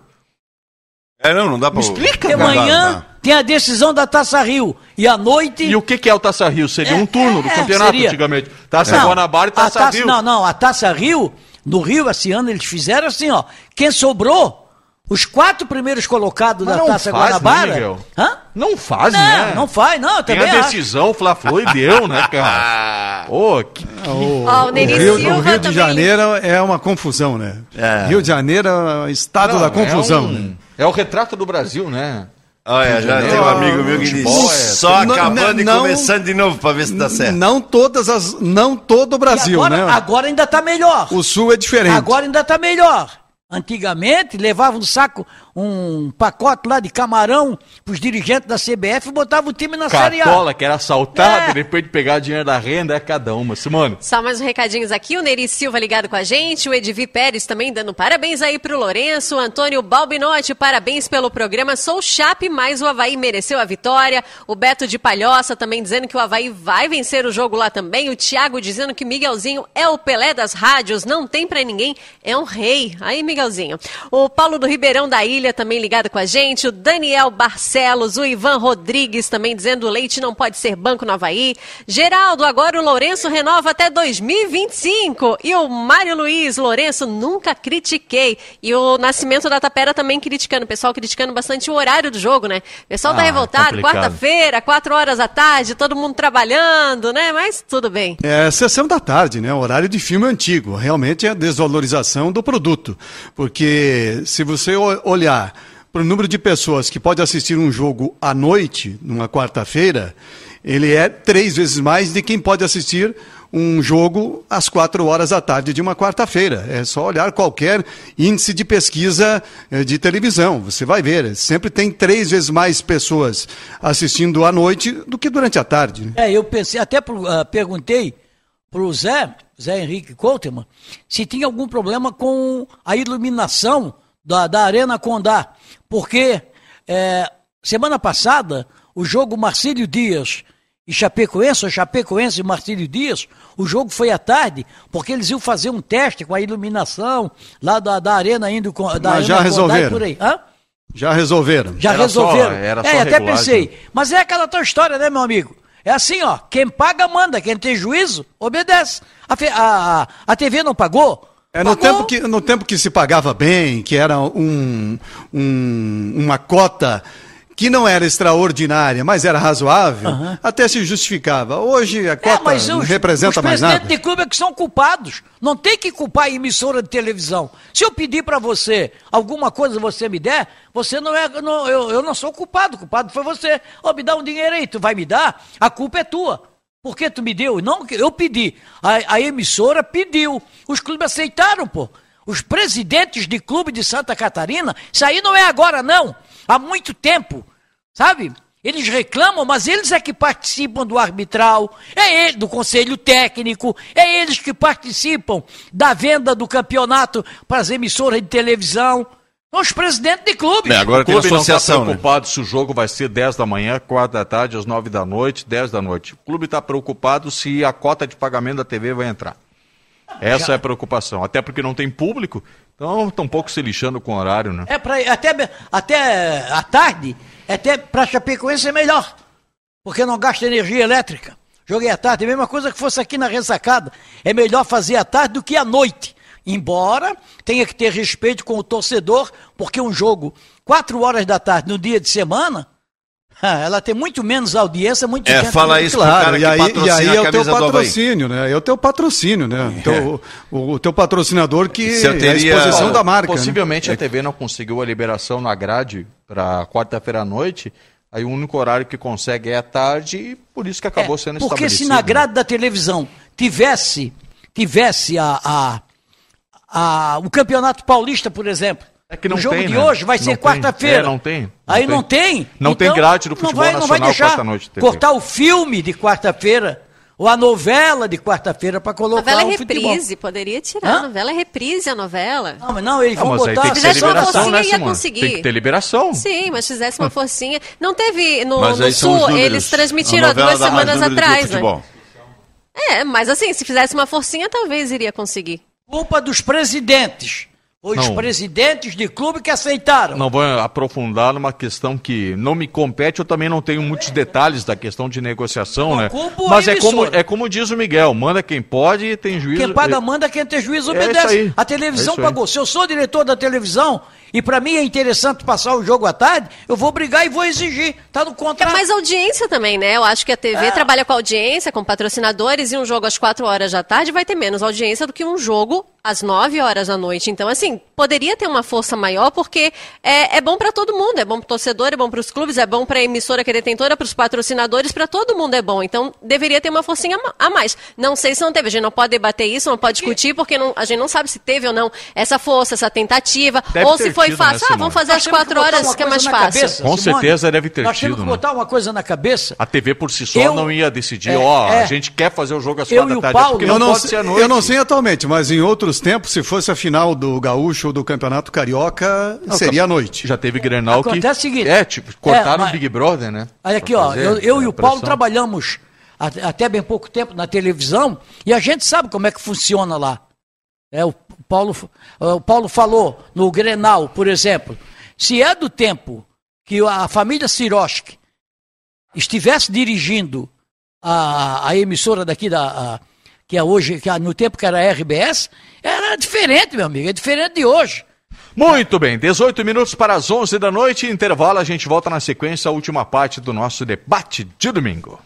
É, não, não dá pra... Me explica, Não dá, não dá. tem a decisão da Taça Rio. E à noite. E o que, que é o Taça Rio? Seria É, um turno do é, campeonato seria. antigamente. Taça Não, Guanabara e a Taça, Rio. Não, não, a Taça Rio, no Rio, esse ano, eles fizeram assim, ó. Quem sobrou, os quatro primeiros colocados Mas da não Taça faz, né, Guanabara. Miguel? Hã? Não faz, Não, né? não faz, não, eu Tem também a acho. decisão, o Fla-Flu e deu, né, *laughs* cara? Pô, que... O, Ó, o Neri Rio, o Rio de. Janeiro é uma confusão, né? É. Rio de Janeiro é o estado da confusão, é, um- né? É o retrato do Brasil, né? Olha, já tem um amigo meu que diz, futebol é- só Não, acabando e não- começando de novo pra ver se dá certo. Não todas as, não todo o E Brasil, agora, né? agora ainda tá melhor. O Sul é diferente. Agora ainda tá melhor. Antigamente, levava um saco, um pacote lá de camarão pros dirigentes da CBF e botava o time na Série A. Cartola, que era assaltada, É. depois de pegar dinheiro da renda, é cada uma. Simone. Só mais uns recadinhos aqui. O Neri Silva ligado com a gente. O Edvi Pérez também dando parabéns aí pro Lourenço. O Antônio Balbinotti, parabéns pelo programa. Sou Chape, mas o Havaí mereceu a vitória. O Beto de Palhoça também dizendo que o Havaí vai vencer o jogo lá também. O Thiago dizendo que Miguelzinho é o Pelé das rádios. Não tem pra ninguém. É um rei. Aí, Miguelzinho. O Paulo do Ribeirão da Ilha também ligado com a gente. O Daniel Barcelos. O Ivan Rodrigues também dizendo o leite não pode ser banco no Havaí. Geraldo, agora o Lourenço renova até 2025. E o Mário Luiz, Lourenço, nunca critiquei. E o Nascimento da Tapera também criticando. O pessoal criticando bastante o horário do jogo, né? O pessoal tá Ah, revoltado. complicado. Quarta-feira, quatro horas da tarde, todo mundo trabalhando, né? Mas tudo bem. É sessão da tarde, né? O horário de filme antigo. Realmente é a desvalorização do produto. Porque se você o- olhar para o número de pessoas que pode assistir um jogo à noite, numa quarta-feira, ele é três vezes mais de quem pode assistir um jogo às quatro horas da tarde de uma quarta-feira. É só olhar qualquer índice de pesquisa eh, de televisão. Você vai ver, sempre tem três vezes mais pessoas assistindo à noite do que durante a tarde. né? É, eu pensei, até pro, ah, perguntei pro Zé, Zé Henrique Couteman, se tinha algum problema com a iluminação da, da Arena Condá. Porque é, semana passada, o jogo Marcílio Dias e Chapecoense, ou Chapecoense e Marcílio Dias, o jogo foi à tarde, porque eles iam fazer um teste com a iluminação lá da, da Arena indo com da Mas já Arena Condá e resolveram. por aí. Hã? Já resolveram. Já Era resolveram. só- era é, só até regulagem. pensei. Mas é aquela tua história, né, meu amigo? É assim, ó. Quem paga, manda. Quem tem juízo, obedece. A, a- a TV não pagou? É, no, Pagou. tempo que, no tempo que se pagava bem, que era um, um- uma cota que não era extraordinária, mas era razoável, até se justificava. Hoje a É, cota mas não os, representa os mais presidentes nada. de clube é que são culpados. Não tem que culpar a emissora de televisão. Se eu pedir para você alguma coisa você me der, você não é. não- eu, eu não sou culpado. Culpado foi você. Ó, me dá um dinheiro aí, tu vai me dar? A culpa é tua. Por que tu me deu? Não, eu pedi. A, a emissora pediu. Os clubes aceitaram, pô. Os presidentes de clube de Santa Catarina, isso aí não é agora, não. Há muito tempo. Sabe? Eles reclamam, mas eles é que participam do arbitral, é ele, do conselho técnico, é eles que participam da venda do campeonato para as emissoras de televisão. Os presidentes de clubes. É, agora o tem a clube não está associação, né? preocupado se o jogo vai ser 10 da manhã, 4 da tarde, às 9 da noite, 10 da noite. O clube está preocupado se a cota de pagamento da TV vai entrar. Essa é a preocupação. Até porque não tem público, então estão um pouco se lixando com o horário, né? É pra, até, até à tarde, até para Chapecoense é melhor, porque não gasta energia elétrica. Joguei à tarde, a mesma coisa que fosse aqui na ressacada. É melhor fazer à tarde do que à noite. Embora tenha que ter respeito com o torcedor, porque um jogo, quatro horas da tarde no dia de semana, *laughs* ela tem muito menos audiência, muito É, menos- fala isso Claro, cara e aí, e aí a é o teu patrocínio, né? É o teu patrocínio, né? O, teu, o, o teu patrocinador que Se eu é a teria- exposição Olha, da marca. né? Possivelmente a TV não conseguiu a liberação na grade para quarta-feira à noite. Aí o único horário que consegue é à tarde e por isso que acabou É, sendo Porque se estabelecido. na né? grade da televisão tivesse, tivesse a, a- a- o Campeonato Paulista, por exemplo. É que não o jogo tem, de né? hoje vai Não ser tem. quarta-feira. É, não tem. Não Aí tem. não tem. Não tem Então, grade do não futebol vai, não vai nacional deixar quarta-noite, TV. cortar o filme de quarta-feira ou a novela de quarta-feira para colocar Novela é o futebol. reprise, poderia tirar. Hã? A novela é reprise a novela. Não, mas não, eles Não, vão mas botar tem que ter liberação, né, ia conseguir. Tem que ter liberação. Sim, mas fizesse uma forcinha. Não teve no, no Sul, eles transmitiram há duas semanas atrás, né? É, mas assim, se fizesse uma forcinha, talvez iria conseguir. Culpa dos presidentes. Os Não. presidentes de clube que aceitaram. Não vou aprofundar numa questão que não me compete, eu também não tenho muitos detalhes da questão de negociação, né? a Mas é como, é como diz o Miguel, manda quem pode e tem juízo. Quem paga manda, quem tem juízo É isso obedece. aí. A televisão É pagou. Se eu sou diretor da televisão e para mim é interessante passar o jogo à tarde, eu vou brigar e vou exigir. Tá no É contrato. mais audiência também, né? Eu acho que a TV É. trabalha com audiência, com patrocinadores, e um jogo às 4 horas da tarde vai ter menos audiência do que um jogo às 9 horas da noite. Então, assim, poderia ter uma força maior, porque é, é bom para todo mundo. É bom para o torcedor, é bom para os clubes, é bom para a emissora que é detentora, para os patrocinadores, para todo mundo é bom. Então, deveria ter uma forcinha a mais. Não sei se não teve. A gente não pode debater isso, não pode discutir, porque não- a gente não sabe se teve ou não essa força, essa tentativa, Deve ou se foi fácil. né, ah, Simone? vamos fazer Nós às temos que 4 botar horas, que é mais fácil. cabeça, Com Simone. certeza deve ter Nós temos tido, que né? botar uma coisa na cabeça. A TV por si só Eu- não ia decidir, É, ó, é. a gente quer fazer o jogo às Eu quatro da tarde, é Paulo- porque Eu não, não, pode ser sei, à noite. eu não sei atualmente, mas em outros tempos, se fosse a final do Gaúcho ou do Campeonato Carioca, seria à noite. Já teve Grenal que... Acontece o seguinte- É, tipo, cortaram É, o Big Brother, né? Olha aqui, ó, eu, e o Paulo trabalhamos até bem pouco tempo na televisão e a gente sabe como é que funciona lá. É, o, Paulo, o Paulo falou no Grenal, por exemplo, se é do tempo que a família Siroski estivesse dirigindo a, a emissora daqui da a- que é hoje, que é no tempo que era a RBS, era diferente, meu amigo, é diferente de hoje. Muito bem, 18 minutos para as 11 da noite, intervalo, a gente volta na sequência, a última parte do nosso debate de domingo.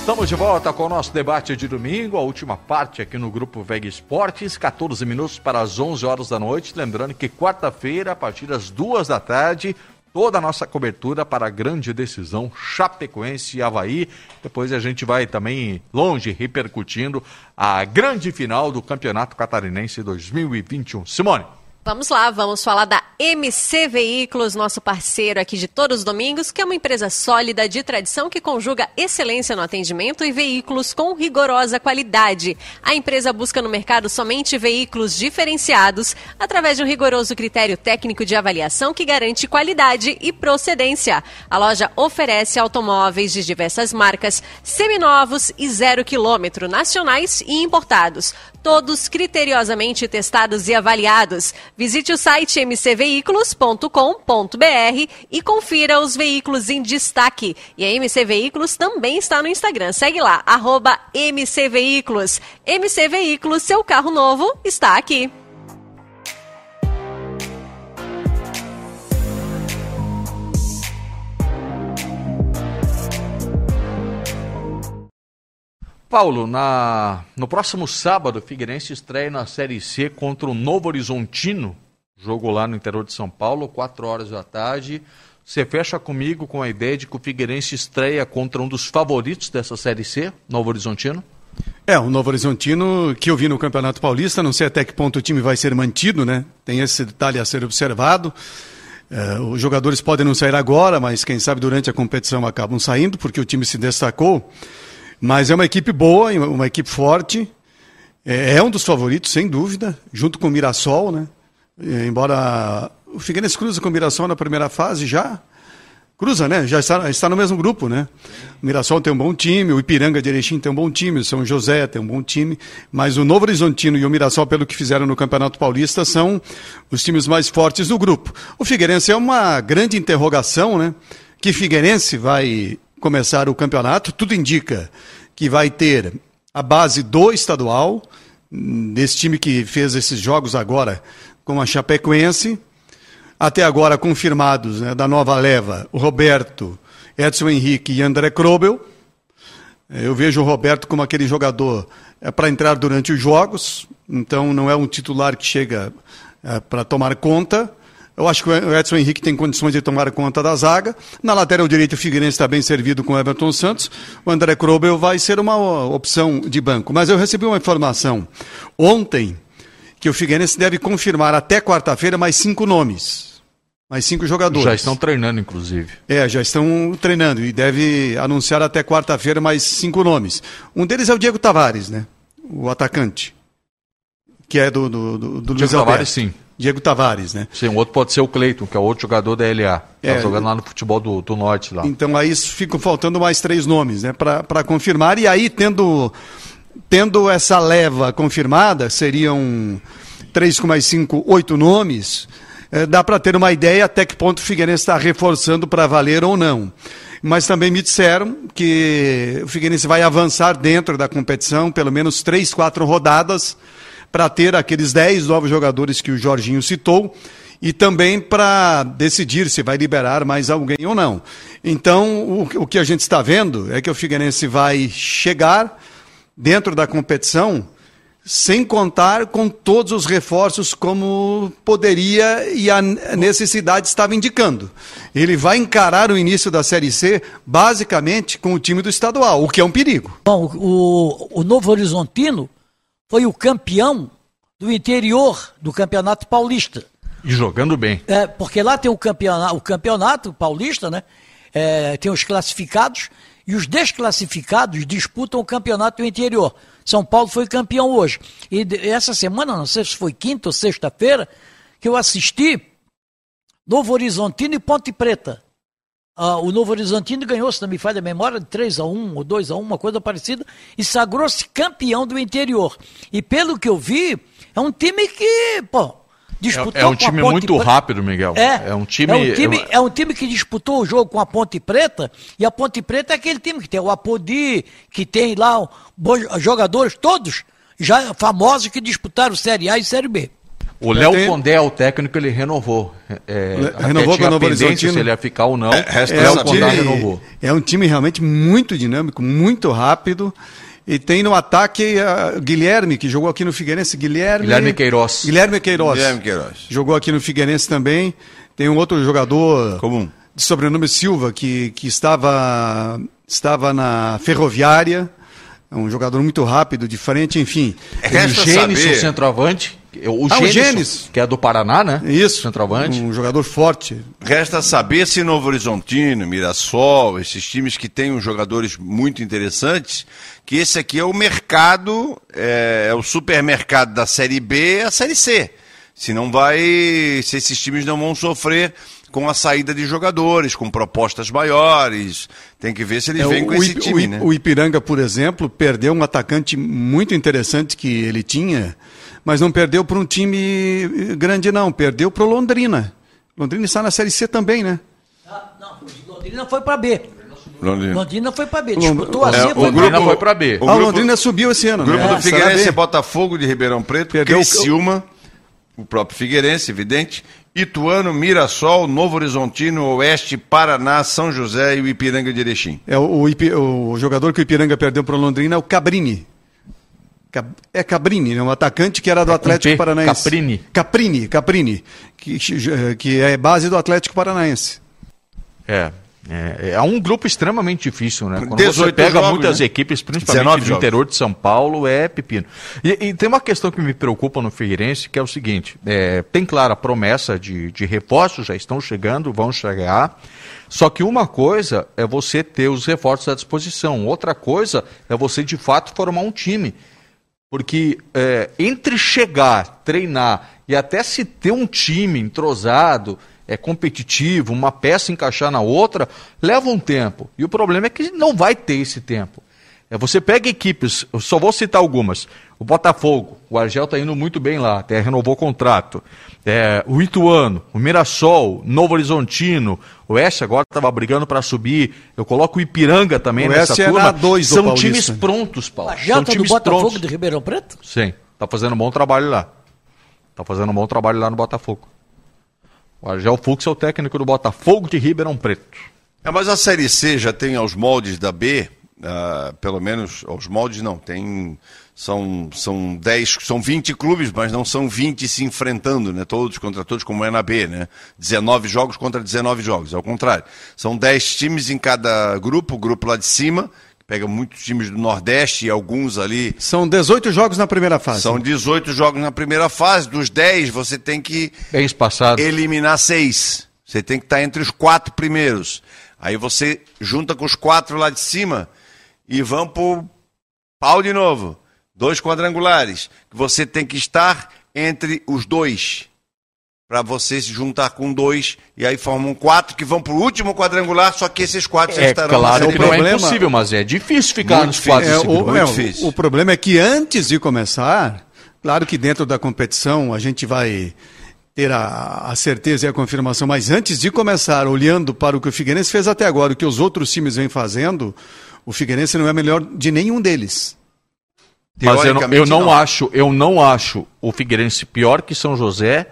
Estamos de volta com o nosso debate de domingo, a última parte aqui no Grupo Veg Esportes, 14 minutos para as 11 horas da noite. Lembrando que quarta-feira, a partir das duas da tarde, toda a nossa cobertura para a grande decisão Chapecoense e Havaí. Depois a gente vai também longe repercutindo a grande final do Campeonato Catarinense 2021. Simone. Vamos lá, vamos falar da MC Veículos, nosso parceiro aqui de todos os domingos, que é uma empresa sólida de tradição que conjuga excelência no atendimento e veículos com rigorosa qualidade. A empresa busca no mercado somente veículos diferenciados através de um rigoroso critério técnico de avaliação que garante qualidade e procedência. A loja oferece automóveis de diversas marcas, seminovos e zero quilômetro, nacionais e importados, todos criteriosamente testados e avaliados. Visite o site mcveículos.com.br e confira os veículos em destaque. E a MC Veículos também está no Instagram. Segue lá, arroba MC Veículos. MC Veículos, seu carro novo está aqui. Paulo, na, no próximo sábado, o Figueirense estreia na Série C contra o Novo Horizontino, jogo lá no interior de São Paulo, 4 horas da tarde. Você fecha comigo com a ideia de que o Figueirense estreia contra um dos favoritos dessa Série C, Novo Horizontino? É, o Novo Horizontino, que eu vi no Campeonato Paulista, não sei até que ponto o time vai ser mantido, né? Tem esse detalhe a ser observado. É, os jogadores podem não sair agora, mas quem sabe durante a competição acabam saindo, porque o time se destacou. Mas é uma equipe boa, uma equipe forte. É, é um dos favoritos, sem dúvida, junto com o Mirassol, né? É, embora o Figueirense cruza com o Mirassol na primeira fase já. Cruza, né? Já está, está no mesmo grupo, né? O Mirassol tem um bom time, o Ipiranga de Erechim tem um bom time, o São José tem um bom time, mas o Novo Horizontino e o Mirassol, pelo que fizeram no Campeonato Paulista, são os times mais fortes do grupo. O Figueirense é uma grande interrogação, né? Que Figueirense vai começar o campeonato. Tudo indica que vai ter a base do estadual, desse time que fez esses jogos agora com a Chapecoense. Até agora confirmados né, da nova leva, o Roberto, Edson Henrique e André Krobel. Eu vejo o Roberto como aquele jogador é, para entrar durante os jogos, então não é um titular que chega é, para tomar conta. Eu acho que o Edson Henrique tem condições de tomar conta da zaga. Na lateral direita, o Figueirense está bem servido com o Everton Santos. O André Krobel vai ser uma opção de banco. Mas eu recebi uma informação ontem que o Figueirense deve confirmar até quarta-feira mais cinco nomes. Mais cinco jogadores. Já estão treinando, inclusive. É, já estão treinando e deve anunciar até quarta-feira mais cinco nomes. Um deles é o Diego Tavares, né? O atacante. Que é do, do, do, do Diego Luiz Tavares, Alberto. sim. Diego Tavares, né? Sim, o outro pode ser o Cleiton, que é outro jogador da LA. Tá É, jogando lá no futebol do, do norte lá. Então aí ficam faltando mais três nomes, né, para confirmar. E aí, tendo, tendo essa leva confirmada, seriam três com mais cinco, oito nomes. eh, dá para ter uma ideia até que ponto o Figueirense está reforçando para valer ou não. Mas também me disseram que o Figueirense vai avançar dentro da competição, pelo menos três, quatro rodadas, para ter aqueles dez novos jogadores que o Jorginho citou e também para decidir se vai liberar mais alguém ou não. Então, o, o que a gente está vendo é que o Figueirense vai chegar dentro da competição sem contar com todos os reforços como poderia e a necessidade estava indicando. Ele vai encarar o início da Série C basicamente com o time do estadual, o que é um perigo. Bom, o, o Novo Horizontino foi o campeão do interior do Campeonato Paulista. E jogando bem. É, porque lá tem o campeonato, o campeonato paulista, né? É, tem os classificados e os desclassificados disputam o campeonato do interior. São Paulo foi campeão hoje. E essa semana, não sei se foi quinta ou sexta-feira, que eu assisti Novo Horizontino e Ponte Preta. Ah, o Novo Horizontino ganhou, se não me falha a memória, de 3 a 1 ou 2 a 1 uma coisa parecida, e sagrou-se campeão do interior. E pelo que eu vi, é um time que, pô, disputou É, é um com a time Ponte muito Preta. rápido, Miguel. É, É um time. é um time, é um time que disputou o jogo com a Ponte Preta, e a Ponte Preta é aquele time que tem o Apodi, que tem lá bons jogadores, todos já famosos que disputaram Série A e Série B. O Léo tenho- Condé, o técnico, ele renovou. É, Le- renovou com o Novo Horizontino? se ele ia ficar ou não. É, resta Léo. Condé time- renovou. é um time realmente muito dinâmico, muito rápido. E tem no ataque ah, Guilherme, que jogou aqui no Figueirense. Guilherme, Guilherme Queiroz. Guilherme Queiroz. Guilherme Queiroz. Jogou aqui no Figueirense também. Tem um outro jogador Comum. de sobrenome Silva, que, que estava, estava na Ferroviária. É um jogador muito rápido, de frente, enfim. Resta o Gênison, saber. centroavante, O Ah, o Gênesis, Gênesis. que é do Paraná, né? Isso. Centroavante. Um jogador forte. Resta saber se Novo Horizontino, Mirassol, esses times que têm uns jogadores muito interessantes, que esse aqui é o mercado, é, é o supermercado da Série B, a Série C. Se não vai, se esses times não vão sofrer com a saída de jogadores, com propostas maiores, tem que ver se eles É, vêm o, com esse time, o, né? o Ipiranga, por exemplo, perdeu um atacante muito interessante que ele tinha, mas não perdeu para um time grande, não. Perdeu para o Londrina. Londrina está na Série C também, né? Ah, Não, Londrina foi para B. Londrina. Londrina foi para B. Disputou a É, C, o foi pra Londrina B. foi pra B. O ah, o grupo- Londrina subiu esse ano. O grupo né? do Figueirense Será é B. Botafogo de Ribeirão Preto, Perdeu o- Criciúma, o próprio Figueirense, evidente, Ituano, Mirassol, Novo Horizontino, Oeste, Paraná, São José e o Ipiranga de Erechim. É, o, o Ipi- o jogador que o Ipiranga perdeu para o Londrina é o Cabrini. É Cabrini, é um atacante que era do com Atlético P, Paranaense. Caprini. Caprini, Caprini, que, que é base do Atlético Paranaense. É. É, é um grupo extremamente difícil, né? Quando 18 você pega jogos, muitas né? equipes, principalmente 19 do jogos. interior de São Paulo, é pepino. E, e tem uma questão que me preocupa no Figueirense, que é o seguinte: é, tem clara a promessa de, de reforços, já estão chegando, vão chegar. Só que uma coisa é você ter os reforços à disposição, outra coisa é você de fato formar um time. Porque é, entre chegar, treinar e até se ter um time entrosado, é competitivo, uma peça encaixar na outra, leva um tempo. E o problema é que não vai ter esse tempo. É, você pega equipes, eu só vou citar algumas. O Botafogo, o Argel está indo muito bem lá, até renovou o contrato. É, o Ituano, o Mirassol, Novo Horizontino, o Oeste agora estava brigando para subir. Eu coloco o Ipiranga também O nessa Oeste é turma. na dois do São Paulista. times prontos, Paulo. A São do times Botafogo prontos. de Ribeirão Preto? Sim, tá fazendo um bom trabalho lá. Tá fazendo um bom trabalho lá no Botafogo. O Argel Fux é o técnico do Botafogo de Ribeirão Preto. É, mas a Série C já tem aos moldes da B, ah, pelo menos aos moldes não, tem são são 10, são 20 clubes, mas não são 20 se enfrentando, né, todos contra todos como é na B, né? 19 jogos contra 19 jogos, ao contrário. São 10 times em cada grupo, o grupo lá de cima, pega muitos times do Nordeste e alguns ali São 18 jogos na primeira fase. são 18 jogos na primeira fase, dos 10 você tem que Bem espaçado. eliminar seis. Você tem que estar entre os quatro primeiros. Aí você junta com os quatro lá de cima e vão pro pau de novo. Dois quadrangulares. Você tem que estar entre os dois. Para você se juntar com dois. E aí formam quatro que vão pro último quadrangular, só que esses quatro já É estarão claro que B. é problema- impossível, mas é difícil ficar Muito nos quadros É, o, é, o- difícil. o problema é que antes de começar, claro que dentro da competição a gente vai ter a, a certeza e a confirmação, mas antes de começar, olhando para o que o Figueirense fez até agora, o que os outros times vêm fazendo, o Figueirense não é melhor de nenhum deles. Mas eu não, eu não não. acho, eu não acho o Figueirense pior que São José,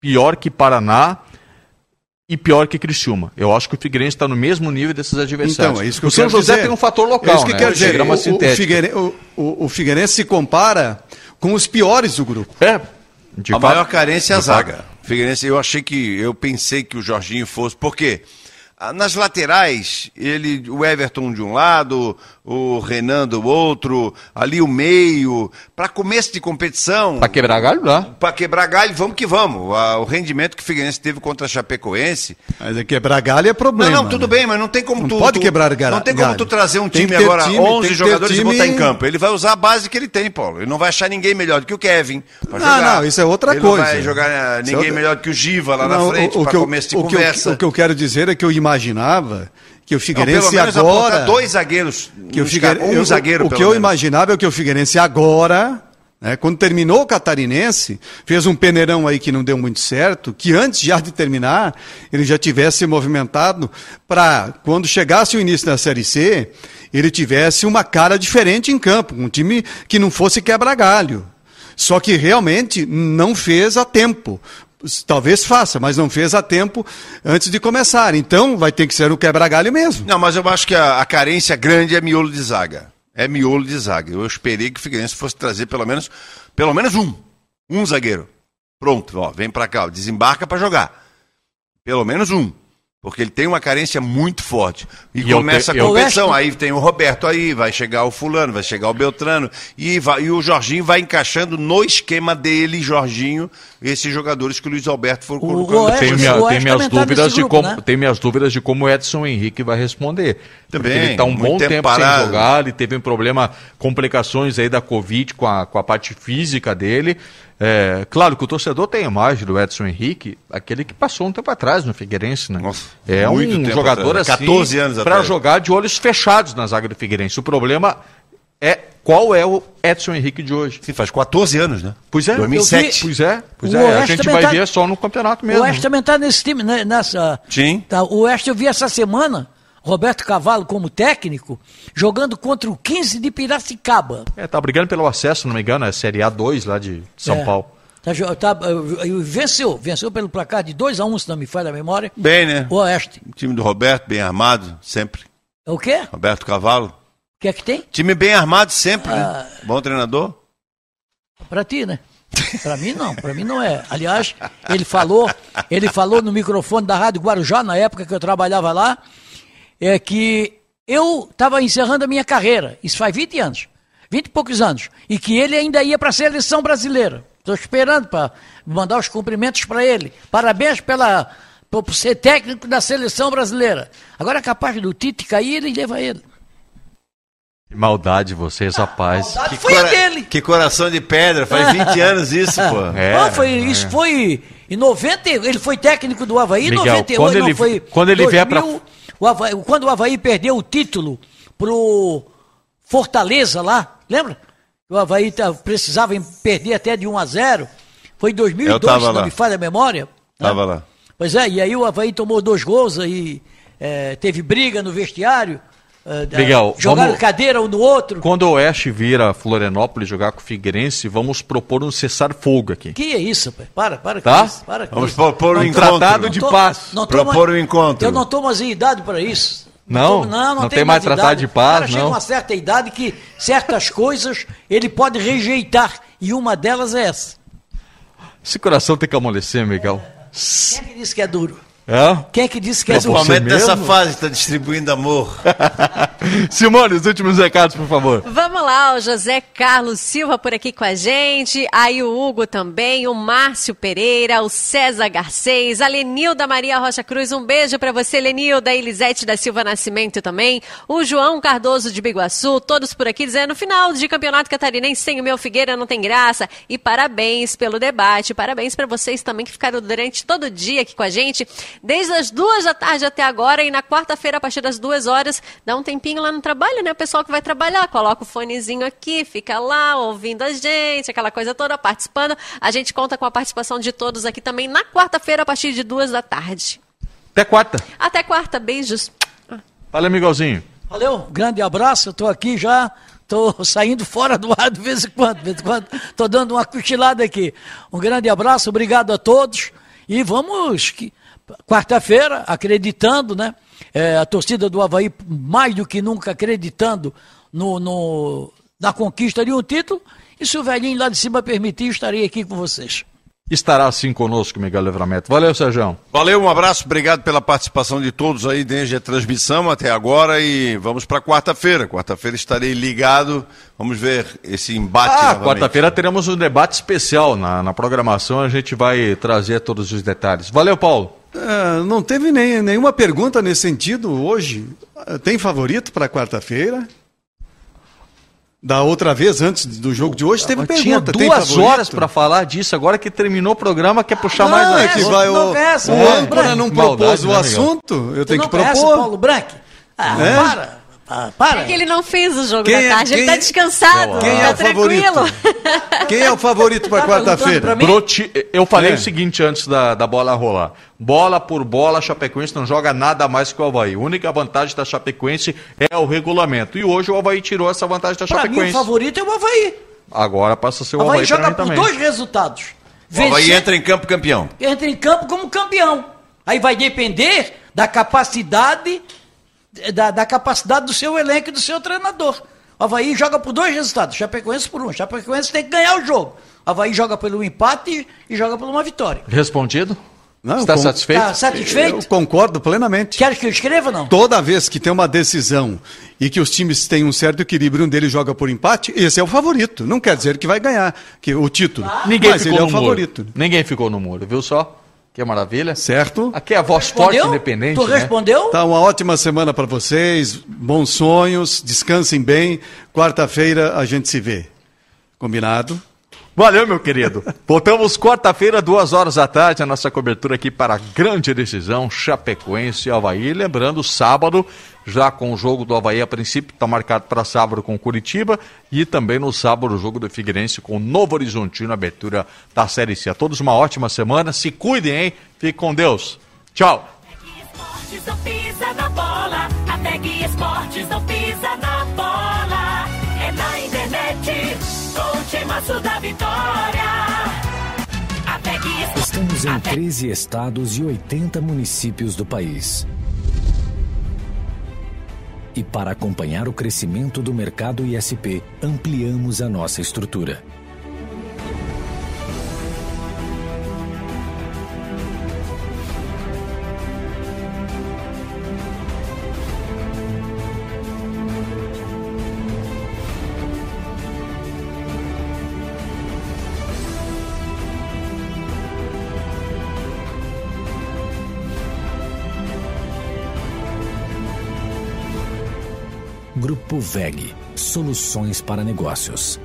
pior que Paraná e pior que Criciúma. Eu acho que o Figueirense está no mesmo nível desses adversários. Então, é isso que eu o São quero José dizer. tem um fator local, É isso que né? quer dizer. grama O. Figueirense, o, o- o Figueirense se compara com os piores do grupo. É, de a fato. maior carência é a fato. zaga. Figueirense, eu achei que, eu pensei que o Jorginho fosse, por quê? Nas laterais, ele, o Everton de um lado, o Renan do outro, ali o meio, para começo de competição, Pra quebrar galho lá. para quebrar galho, vamos que vamos. O rendimento que o Figueirense teve contra a Chapecoense. Mas é quebrar galho é problema. não, não, tudo né? bem, mas não tem como Não tu. pode tu- quebrar galho. Não tem como tu trazer um time agora, time, 11 tem que ter jogadores e time- botar em campo. Ele vai usar a base que ele tem, Paulo. Ele não vai achar ninguém melhor do que o Kevin. Não, jogar. não, isso é outra ele coisa. Não vai jogar eh, é ninguém outra- melhor do que o Giva lá Não, na frente, para começo de o que eu- conversa. o que eu quero dizer é que eu imaginava que o Não, Figueirense menos agora. dois zagueiros. que o nos Figueire- caras, um eu- zagueiro, o que eu menos. imaginava é que o Figueirense agora, né, quando terminou o Catarinense, fez um peneirão aí que não deu muito certo, que antes já de terminar, ele já tivesse movimentado para, quando chegasse o início da Série C, ele tivesse uma cara diferente em campo, um time que não fosse quebra-galho. Só que realmente não fez a tempo. Talvez faça, mas não fez a tempo antes de começar. Então vai ter que ser o quebra-galho mesmo. Não, mas eu acho que a, a carência grande é miolo de zaga. É miolo de zaga. Eu esperei que o Figueirense fosse trazer pelo menos, pelo menos um. Um zagueiro. Pronto, ó, vem pra cá, ó, desembarca pra jogar. Pelo menos um. Porque ele tem uma carência muito forte. E, E eu começa te- a competição. Aí tem o Roberto aí, vai chegar o fulano, vai chegar o Beltrano. E, vai- e o Jorginho vai encaixando no esquema dele, Jorginho, esses jogadores que o Luiz Alberto for O- colocando. minha- Oeste tenho minhas tá dúvidas de como né? minhas dúvidas de como o Edson Henrique vai responder. Também, Porque ele está um bom tempo tempo, parado. sem jogar, ele teve um problema, complicações aí da Covid com a, com a parte física dele. É, claro que o torcedor tem a imagem do Edson Henrique, aquele que passou um tempo atrás no Figueirense, né? Nossa, é muito um tempo jogador atrás, assim 14 anos para jogar de olhos fechados na zaga do Figueirense. O problema é qual é o Edson Henrique de hoje. Sim, faz 14 anos, né? Pois é, 2007. Pois é, pois O é. A gente vai tá- ver só no campeonato O mesmo. Oeste também está nesse time, né, nessa. Sim. Tá, o Oeste eu vi essa semana, Roberto Cavalo como técnico, jogando contra o 15 de Piracicaba. É, tá brigando pelo acesso, se não me engano, é Série A2 lá de São É. Paulo. Tá, tá, venceu, venceu pelo placar de 2 a 1 se não me falha a memória. Bem, né? O Oeste. O time do Roberto, bem armado, sempre. É o quê? Roberto Cavalo. O que é que tem? Time bem armado sempre, Ah. né? Bom treinador. Pra ti, né? Pra mim não, pra mim não é. Aliás, ele falou, ele falou no microfone da Rádio Guarujá, na época que eu trabalhava lá, é que eu estava encerrando a minha carreira, isso faz 20 anos, 20 e poucos anos, e que ele ainda ia para a seleção brasileira. Estou esperando para mandar os cumprimentos para ele. Parabéns pela, por ser técnico da seleção brasileira. Agora é capaz do Tite cair, ele leva ele. Que maldade vocês, rapaz. Maldade foi a cora- dele. que coração de pedra, faz *laughs* 20 anos isso, pô. É, Não, foi, Isso foi em 90, ele foi técnico do Havaí em Miguel, 98, quando não ele- foi quando ele vier pra- o Havaí- quando o Havaí perdeu o título pro Fortaleza lá, lembra? O Havaí tá- precisava em- perder até de 1 a 0. Foi em 2002, Eu tava se não lá. me falha a memória. né? Tava lá. Pois é, e aí o Havaí tomou dois gols aí, é, teve briga no vestiário. É, da- Miguel, jogaram vamos- cadeira um no outro. Quando o Oeste vir a Florianópolis jogar com o Figueirense, vamos propor um cessar-fogo aqui. Que é isso, pai? Para, para Tá? isso. Para Vamos isso. propor um Não encontro. tratado de tô- paz. não Propor mais- um encontro. Eu não estou mais em idade para isso. Não? tô- não, Não tenho tem mais tratado idade. de paz, O cara chega não? a uma certa idade que certas *laughs* coisas ele pode rejeitar. E uma delas é essa. Esse coração tem que amolecer, Miguel. Quem é que disse que é duro? É? Quem é que disse que é? Principalmente Você nessa mesmo? fase, está distribuindo amor. *laughs* Simone, os últimos recados, por favor. Vamos lá, o José Carlos Silva por aqui com a gente, aí o Hugo também, o Márcio Pereira, o César Garcês, a Lenilda Maria Rocha Cruz, um beijo pra você, Lenilda, Elisete da Silva Nascimento também, o João Cardoso de Biguaçu, todos por aqui dizendo, final de campeonato catarinense sem o meu Figueira não tem graça, e parabéns pelo debate, parabéns pra vocês também que ficaram durante todo o dia aqui com a gente, desde as duas da tarde até agora, e na quarta-feira, a partir das duas horas, dá um tempinho lá no trabalho, né? O pessoal que vai trabalhar, coloca o fonezinho aqui, fica lá ouvindo a gente, aquela coisa toda, participando. A gente conta com a participação de todos aqui também na quarta-feira, a partir de duas da tarde. Até quarta. Até quarta, beijos. Valeu, Miguelzinho. Valeu, grande abraço. Eu estou aqui já, estou saindo fora do ar de vez em quando. De vez em quando estou dando uma cochilada aqui. Um grande abraço, obrigado a todos. E vamos, que- quarta-feira, acreditando, né? É, a torcida do Havaí, mais do que nunca, acreditando no, no- na conquista de um título. E se o velhinho lá de cima permitir, estarei aqui com vocês. Estará assim conosco, Miguel Livramento. Valeu, Sérgio. Valeu, um abraço, obrigado pela participação de todos aí desde a transmissão até agora e vamos para quarta-feira. Quarta-feira estarei ligado, vamos ver esse embate. Ah, quarta-feira teremos um debate especial na, na programação. A gente vai trazer todos os detalhes. Valeu, Paulo. Ah, não teve nem, nenhuma pergunta nesse sentido hoje. Tem favorito para quarta-feira? Da outra vez, antes do jogo de hoje, teve Tinha pergunta. Tem duas favorito? horas para falar disso. Agora que terminou o programa, quer puxar Não, mais é que não, vai não o, o é. âncora não Maldade, propôs o né, Miguel? assunto, eu Tu tenho não que conhece o propor. Paulo Branco? Ah, É? para. Ah, para. É que ele não fez o jogo Quem da é- tarde, ele quem- tá descansado, Quem tá é o favorito? tranquilo. Quem é o favorito para Tá quarta-feira? Proti- Eu falei É. o seguinte antes da, da bola rolar. Bola por bola, a Chapecoense não joga nada mais que o Havaí. A única vantagem da Chapecoense é o regulamento. E hoje o Havaí tirou essa vantagem da Pra mim, o Chapecoense. favorito é o Havaí. Agora passa a ser o O Havaí, Havaí joga por também. dois resultados. O Havaí Vencer, entra em campo campeão. entra em campo como campeão. Aí vai depender da capacidade da, da capacidade do seu elenco e do seu treinador. O Havaí joga por dois resultados, Chapecoense por um. Chapecoense tem que ganhar o jogo. O Havaí joga pelo empate e, joga por uma vitória. Respondido? Não, Está com- satisfeito? Tá satisfeito? Eu concordo plenamente. Quer que eu escreva ou não? Toda vez que tem uma decisão e que os times têm um certo equilíbrio, um deles joga por empate, esse é o favorito. Não quer dizer que vai ganhar que, o título. Ninguém mas ficou ele é no o muro. favorito. Ninguém ficou no muro, viu só? Que maravilha. Certo? Aqui é a voz forte Respondeu? independente, Tu né? respondeu? Tá uma ótima semana para vocês, bons sonhos, descansem bem. Quarta-feira a gente se vê. Combinado? Valeu, meu querido. Voltamos quarta-feira, duas horas da tarde, a nossa cobertura aqui para a grande decisão Chapecoense e Havaí. Lembrando, sábado, já com o jogo do Havaí, a princípio, está marcado para sábado com Curitiba e também no sábado o jogo do Figueirense com o Novo Horizontino, abertura da Série C. A todos uma ótima semana, se cuidem, hein? Fique com Deus. Tchau. Timaço da vitória. Esportes. Estamos em a Tag 13 estados e 80 municípios do país. E para acompanhar o crescimento do mercado ISP, ampliamos a nossa estrutura. Grupo VEG Soluções para Negócios.